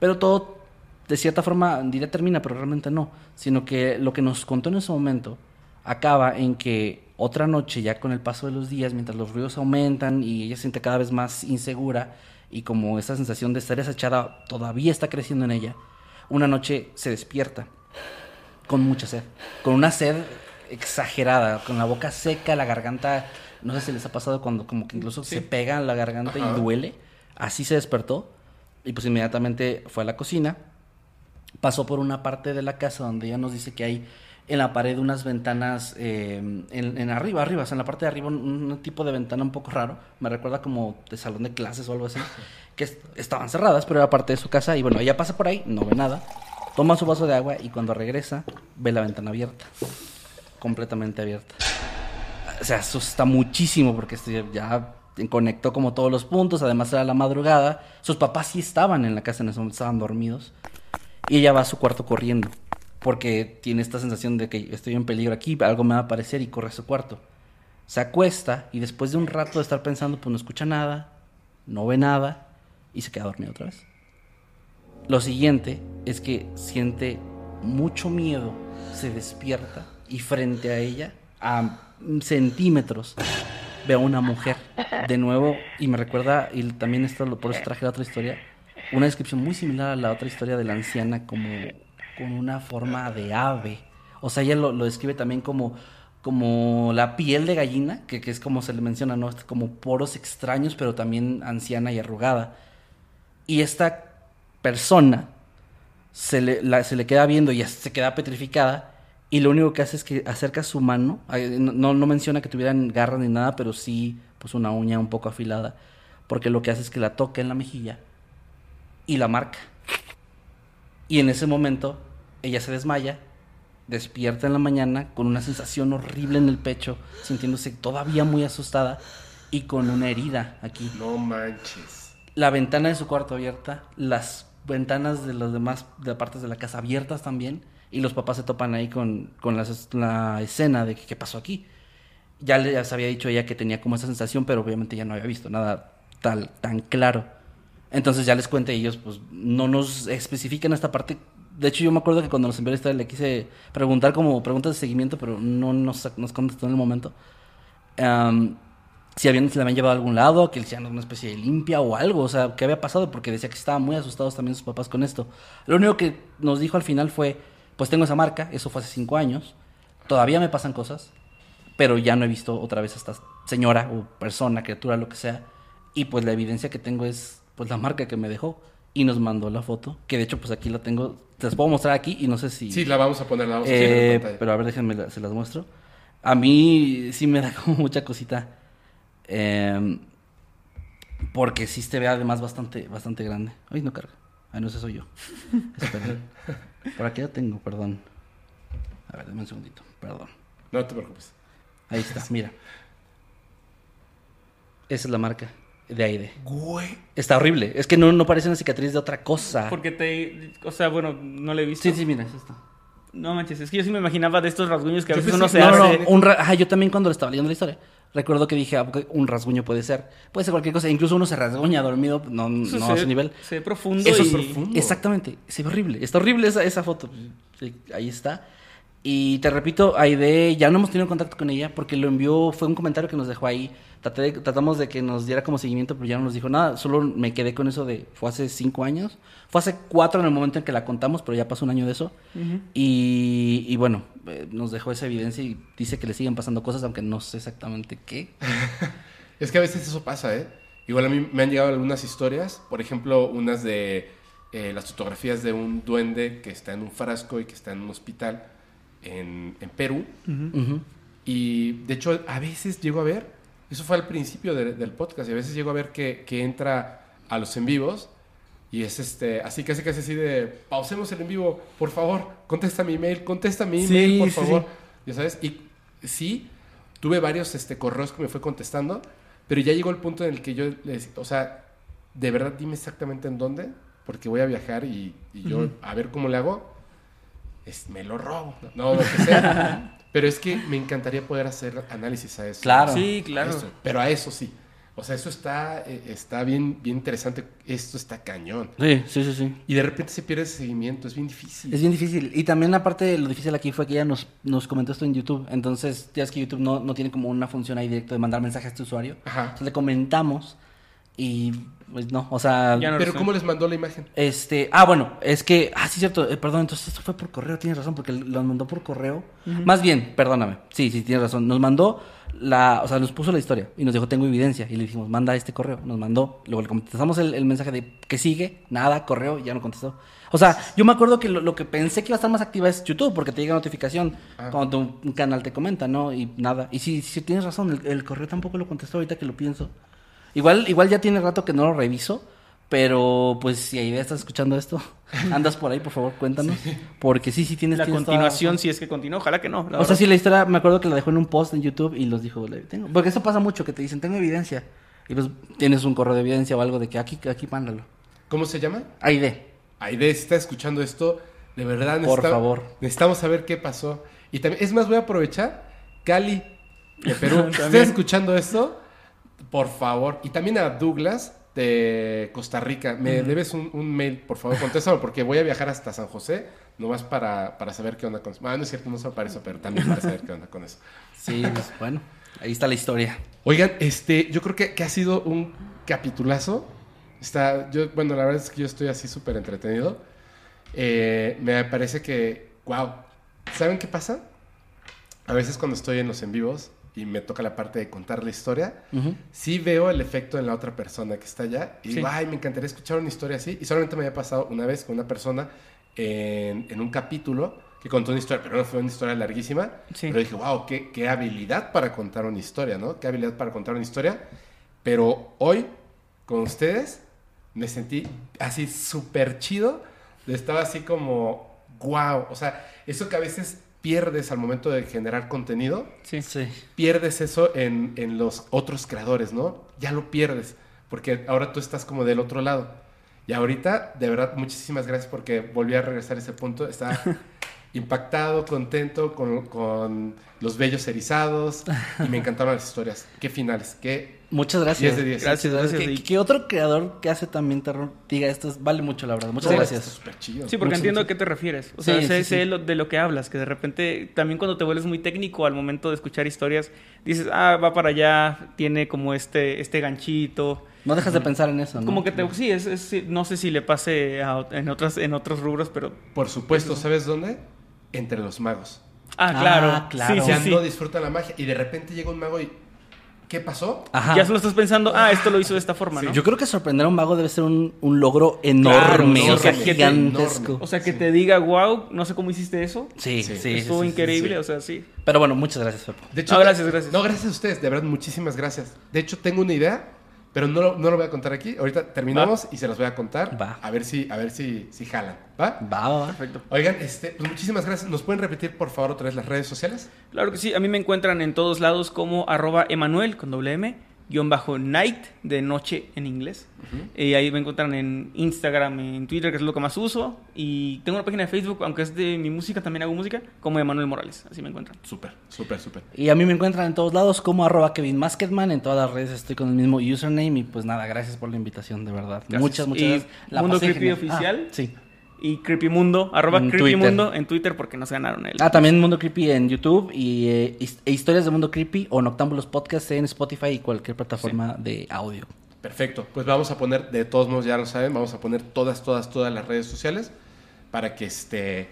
Pero todo, de cierta forma, diría termina, pero realmente no. Sino que lo que nos contó en ese momento acaba en que otra noche, ya con el paso de los días, mientras los ruidos aumentan y ella se siente cada vez más insegura y como esa sensación de estar desechada todavía está creciendo en ella, una noche se despierta con mucha sed, con una sed exagerada, con la boca seca, la garganta, no sé si les ha pasado cuando como que incluso se pega en la garganta Ajá. y duele, así se despertó y pues inmediatamente fue a la cocina, pasó por una parte de la casa donde ella nos dice que hay en la pared unas ventanas eh, en, en arriba, arriba, o sea, en la parte de arriba un, un tipo de ventana un poco raro, me recuerda como de salón de clases o algo así, que es- estaban cerradas, pero era parte de su casa y bueno, ella pasa por ahí, no ve nada, toma su vaso de agua y cuando regresa ve la ventana abierta, completamente abierta. Se asusta muchísimo porque este ya conectó como todos los puntos, además era la madrugada, sus papás sí estaban en la casa en ese momento, estaban dormidos. Y ella va a su cuarto corriendo, porque tiene esta sensación de que estoy en peligro aquí, algo me va a aparecer y corre a su cuarto. Se acuesta y después de un rato de estar pensando, pues no escucha nada, no ve nada y se queda dormido otra vez. Lo siguiente es que siente mucho miedo, se despierta y frente a ella, a centímetros, ve a una mujer. De nuevo, y me recuerda, y también esto, por eso traje la otra historia, una descripción muy similar a la otra historia de la anciana, como con una forma de ave. O sea, ella lo, describe también como, como la piel de gallina, que, que es como se le menciona, ¿no? Como poros extraños, pero también anciana y arrugada. Y esta persona se le, se le queda viendo y se queda petrificada. Y lo único que hace es que acerca su mano. No, no menciona que tuvieran garras ni nada, pero sí pues una uña un poco afilada. Porque lo que hace es que la toca en la mejilla y la marca. Y en ese momento ella se desmaya, despierta en la mañana con una sensación horrible en el pecho, sintiéndose todavía muy asustada y con una herida aquí No manches. la ventana de su cuarto abierta, las ventanas de las demás de partes de la casa abiertas también, y los papás se topan ahí con, con la escena de que, qué pasó aquí. Ya les había dicho ella que tenía como esa sensación, pero obviamente ya no había visto nada tal, tan claro. Entonces ya les cuenta y ellos pues no nos especifican esta parte. De hecho yo me acuerdo que cuando nos envió la historia le quise preguntar como preguntas de seguimiento, pero no nos, nos contestó en el momento. Si habían, se la habían llevado a algún lado, que le hicieran una especie de limpia o algo, o sea, qué había pasado, porque decía que estaban muy asustados también sus papás con esto. Lo único que nos dijo al final fue, pues tengo esa marca, eso fue hace cinco años, todavía me pasan cosas, pero ya no he visto otra vez a esta señora o persona, criatura, lo que sea, y pues la evidencia que tengo es pues la marca que me dejó. Y nos mandó la foto, que de hecho pues aquí la tengo, te las puedo mostrar aquí y no sé si... Sí, la vamos a poner, la vamos a poner Eh, en pantalla. pero a ver, déjenme, la- se las muestro. A mí sí me da como mucha cosita. eh, porque sí se ve además bastante, bastante grande. Ay, no carga. Ay, no, ese soy yo. Espera. Por aquí la tengo, perdón. A ver, dame un segundito. Perdón. No te preocupes. Ahí está, mira. Esa es la marca de Aide. Güey. Está horrible. Es que no, no parece una cicatriz de otra cosa. Porque te. O sea, bueno, no le he visto. Sí, sí, mira, es esto. No manches, es que yo sí me imaginaba de estos rasguños que a veces uno se No, hace. no, un ra- Ajá, yo también cuando le estaba leyendo la historia. Recuerdo que dije, ah, un rasguño puede ser. Puede ser cualquier cosa. Incluso uno se rasguña dormido, no, Eso no se, a ese nivel. Se ve profundo Eso y. es profundo. Exactamente. Se ve horrible. Está horrible esa, esa foto. Sí, ahí está. Y te repito, Aide, ya no hemos tenido contacto con ella porque lo envió, fue un comentario que nos dejó ahí. Traté de- tratamos de que nos diera como seguimiento, pero ya no nos dijo nada. Solo me quedé con eso de, fue hace cinco años. Fue hace cuatro en el momento en que la contamos, pero ya pasó un año de eso. y, y bueno, eh, nos dejó esa evidencia y dice que le siguen pasando cosas, aunque no sé exactamente qué. Es que a veces eso pasa, ¿eh? Igual a mí me han llegado algunas historias, por ejemplo, unas de eh, las fotografías de un duende que está en un frasco y que está en un hospital en, en Perú. Ujú. Y de hecho, a veces llego a ver, eso fue al principio de- del podcast, y a veces llego a ver que, que entra a los en vivos y es este, así casi casi así de, pausemos el en vivo, por favor, contesta mi email, contesta mi Sí, email, por sí, favor. sí. Ya sabes, y sí, tuve varios este, correos que me fue contestando, pero ya llegó el punto en el que yo le decía, o sea, de verdad dime exactamente en dónde, porque voy a viajar y, y yo a ver cómo le hago, es, me lo robo, no, lo que sea. pero es que me encantaría poder hacer análisis a eso. Claro. Sí, A claro. eso, pero a eso sí. O sea, eso está, eh, está bien, bien interesante. Esto está cañón. Sí, sí, sí, sí. Y de repente se pierde ese seguimiento. Es bien difícil. Es bien difícil. Y también aparte lo difícil aquí fue que ella nos, nos comentó esto en YouTube. Entonces, ya es que YouTube no, no tiene como una función ahí directa de mandar mensajes a este usuario. Ajá. Entonces le comentamos Y pues no, o sea... No Pero. ¿cómo les mandó la imagen? Este, ah, bueno, es que, ah, sí, cierto, eh, perdón, entonces esto fue por correo, tienes razón, porque lo mandó por correo. Más bien, perdóname, sí, sí, tienes razón, nos mandó la, o sea, nos puso la historia y nos dijo, tengo evidencia, y le dijimos, manda este correo, nos mandó, luego le contestamos el, el mensaje de que sigue, nada, correo, y ya no contestó. O sea, yo me acuerdo que lo, lo que pensé que iba a estar más activa es YouTube, porque te llega notificación Ah. cuando tu- un canal te comenta, ¿no? Y nada, y sí, sí, tienes razón, el, el correo tampoco lo contestó ahorita que lo pienso. Igual, igual ya tiene rato que no lo reviso, pero pues si ahí estás escuchando esto, andas por ahí, por favor, cuéntanos. Porque sí, sí tienes La tienes continuación, si es que continúa, ojalá que no. O sea, sí, la historia, me acuerdo que la dejó en un post en YouTube y los dijo, "Le- tengo. Porque eso pasa mucho, que te dicen, tengo evidencia. Y pues tienes un correo de evidencia o algo de que aquí, aquí mándalo. ¿Cómo se llama? Aide. Aide, si está escuchando esto, de verdad Por necesita- favor. necesitamos saber qué pasó. Y también, es más, voy a aprovechar, Cali, de Perú, si estás También. escuchando esto, por favor. Y también a Douglas, de Costa Rica, me debes un, un mail, por favor, contéstalo, porque voy a viajar hasta San José, nomás para, para saber qué onda con eso. Bueno, no es cierto, no solo para eso, pero también para saber qué onda con eso. Sí, pues bueno, ahí está la historia. Oigan, este, yo creo que, que ha sido un capitulazo. Está, yo, bueno, la verdad es que yo estoy así súper entretenido. Eh, me parece que, wow. ¿Saben qué pasa? A veces cuando estoy en los en vivos y me toca la parte de contar la historia, Ujú. sí veo el efecto en la otra persona que está allá y Sí. digo, ay, me encantaría escuchar una historia así. Y solamente me había pasado una vez con una persona en, en un capítulo que contó una historia, pero no fue una historia larguísima. Sí. Pero dije, wow, qué, qué habilidad para contar una historia, ¿no? Qué habilidad para contar una historia. Pero hoy, con ustedes, me sentí así súper chido. Estaba así como, wow. O sea, eso que a veces pierdes al momento de generar contenido, Sí. Sí. pierdes eso en, en los otros creadores, ¿no? Ya lo pierdes, porque ahora tú estás como del otro lado. Y ahorita, de verdad, muchísimas gracias porque volví a regresar a ese punto. Estaba impactado, contento con, con los vellos erizados y me encantaron las historias. Qué finales, qué... Muchas gracias. 10 de 10. Gracias, gracias. Y- que otro creador que hace también terror diga esto es- vale mucho, la verdad. Muchas gracias. está súper chido. Sí, porque Mucho, entiendo mucho. a qué te refieres. O sea, Sí, sé, sí, sé sí. lo- de lo que hablas, que de repente también cuando te vuelves muy técnico al momento de escuchar historias, dices, ah, va para allá, tiene como este, este ganchito. No dejas de pensar en eso, ¿no? Como que te, sí, es, es- no sé si le pase a en, otras, en otros rubros, pero... Por supuesto, ¿sabes dónde? Entre los magos. Ah, Ah, claro. claro. Sí, sí, sí. no disfrutan la magia y de repente llega un mago y... ¿Qué pasó? Ajá. Ya solo estás pensando, ah, esto lo hizo de esta forma, ¿no? Yo creo que sorprender a un mago debe ser un, un logro enorme, sí, o sea, gigantesco. enorme. O sea, que te diga, wow, no sé cómo hiciste eso. Sí, sí, Sí. Estuvo sí, sí, increíble, sí. o sea, sí. Pero bueno, muchas gracias, Pepo. De hecho, No, gracias, gracias. No, gracias a ustedes, de verdad, muchísimas gracias. De hecho, tengo una idea, pero no lo, no lo voy a contar aquí. Ahorita terminamos y se las voy a contar. Va. A ver si, a ver si, si jalan. ¿Va? Va, va, va. Perfecto. Oigan, este, pues muchísimas gracias. ¿Nos pueden repetir, por favor, otra vez las redes sociales? Claro que sí, a mí me encuentran en todos lados como arroba Emanuel con doble M, guion bajo night de noche en inglés. Y ahí me encuentran en Instagram, en Twitter, que es lo que más uso. Y tengo una página de Facebook, aunque es de mi música, también hago música, como Emanuel Morales. Así me encuentran. Súper, súper, súper. Y a mí me encuentran en todos lados como arroba Kevin Masketman. En todas las redes estoy con el mismo username. Y pues nada, gracias por la invitación, de verdad. Gracias. Muchas, muchas Y gracias. La Mundo Creepy genial. Oficial. Ah, sí. Y Creepy Mundo, arroba En Creepy Twitter. Mundo en Twitter porque nos ganaron el. Ah, también Mundo Creepy en YouTube y eh, e historias de Mundo Creepy o Noctámbulos Podcast en Spotify y cualquier plataforma de audio. Perfecto. Pues vamos a poner, de todos modos, ya lo saben, vamos a poner todas, todas, todas las redes sociales para que este.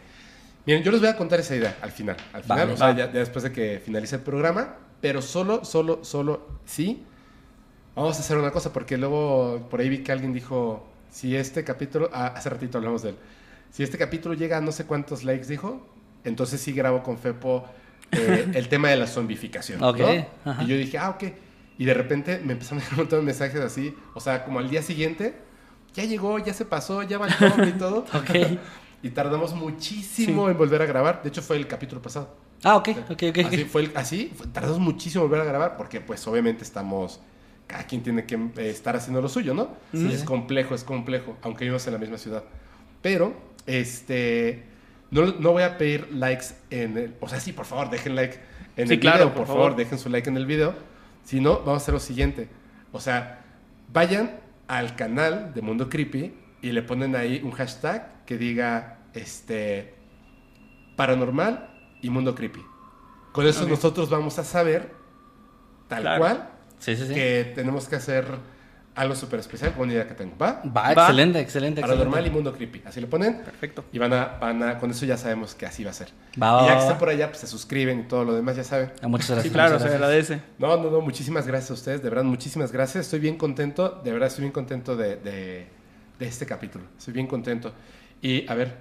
Miren, yo les voy a contar esa idea al final. Al final, Vale, o sea, va. ya, ya después de que finalice el programa, pero solo, solo, solo, sí. Vamos a hacer una cosa, porque luego por ahí vi que alguien dijo: si este capítulo. ah, hace ratito hablamos de él. Si este capítulo llega a no sé cuántos likes, dijo, entonces sí grabo con Fepo eh, el tema de la zombificación. ¿no? Ok, ajá. Y yo dije, ah, ok. Y de repente me empezaron a llegar un montón de mensajes así, o sea, como al día siguiente, ya llegó, ya se pasó, ya va el zombie y todo. Ok. y tardamos muchísimo en volver a grabar. De hecho, fue el capítulo pasado. Ah, ok, ok, ok. Así fue, el- así tardamos muchísimo en volver a grabar porque, pues, obviamente estamos. Cada quien tiene que eh, estar haciendo lo suyo, ¿no? Sí. Es complejo, es complejo, aunque vivimos en la misma ciudad. Pero, este. No, no voy a pedir likes en el. O sea, sí, por favor, dejen like en Sí, el claro, video. por Por, favor. favor. dejen su like en el video. Si no, vamos a hacer lo siguiente. O sea, vayan al canal de Mundo Creepy y le ponen ahí un hashtag que diga este paranormal y mundo creepy. Con eso Ok. nosotros vamos a saber tal Claro. cual Sí, sí, sí. que tenemos que hacer algo súper especial con una idea que tengo. ¿Va? Va, Va. excelente, excelente. Paranormal y excelente. mundo creepy. Así le ponen. Perfecto. Y van a, van a, con eso ya sabemos que así va a ser. Va, va, y ya va, que va. están por allá, pues se suscriben y todo lo demás, ya saben. Ah, Muchas gracias. Sí, claro, muchas se gracias. agradece. No, no, no, muchísimas gracias a ustedes, de verdad, muchísimas gracias. Estoy bien contento, de verdad, estoy bien contento de, de, de este capítulo. Estoy bien contento. Y a ver,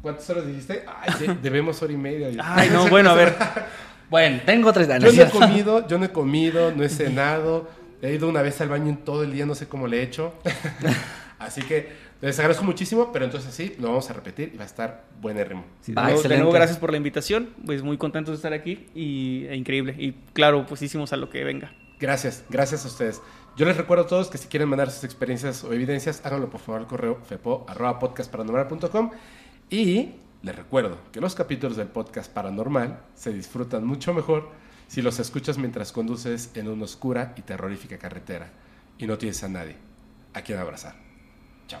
¿cuántas horas dijiste? Ay, de- debemos hora y media. Ay, no, bueno, a ver. Bueno, tengo tres Yo años. no he comido, yo no he comido, no he cenado. He ido una vez al baño en todo el día, no sé cómo le he hecho. Así que les agradezco muchísimo, pero entonces sí, lo vamos a repetir y va a estar buenérrimo. Sí, nuevo, de nuevo, gracias por la invitación. Pues muy contentos de estar aquí y e increíble. Y claro, pues hicimos a lo que venga. Gracias, gracias a ustedes. Yo les recuerdo a todos que si quieren mandar sus experiencias o evidencias, háganlo por favor al correo fepo.podcastparanormal.com y les recuerdo que los capítulos del podcast paranormal se disfrutan mucho mejor si los escuchas mientras conduces en una oscura y terrorífica carretera y no tienes a nadie a quien abrazar. Chao.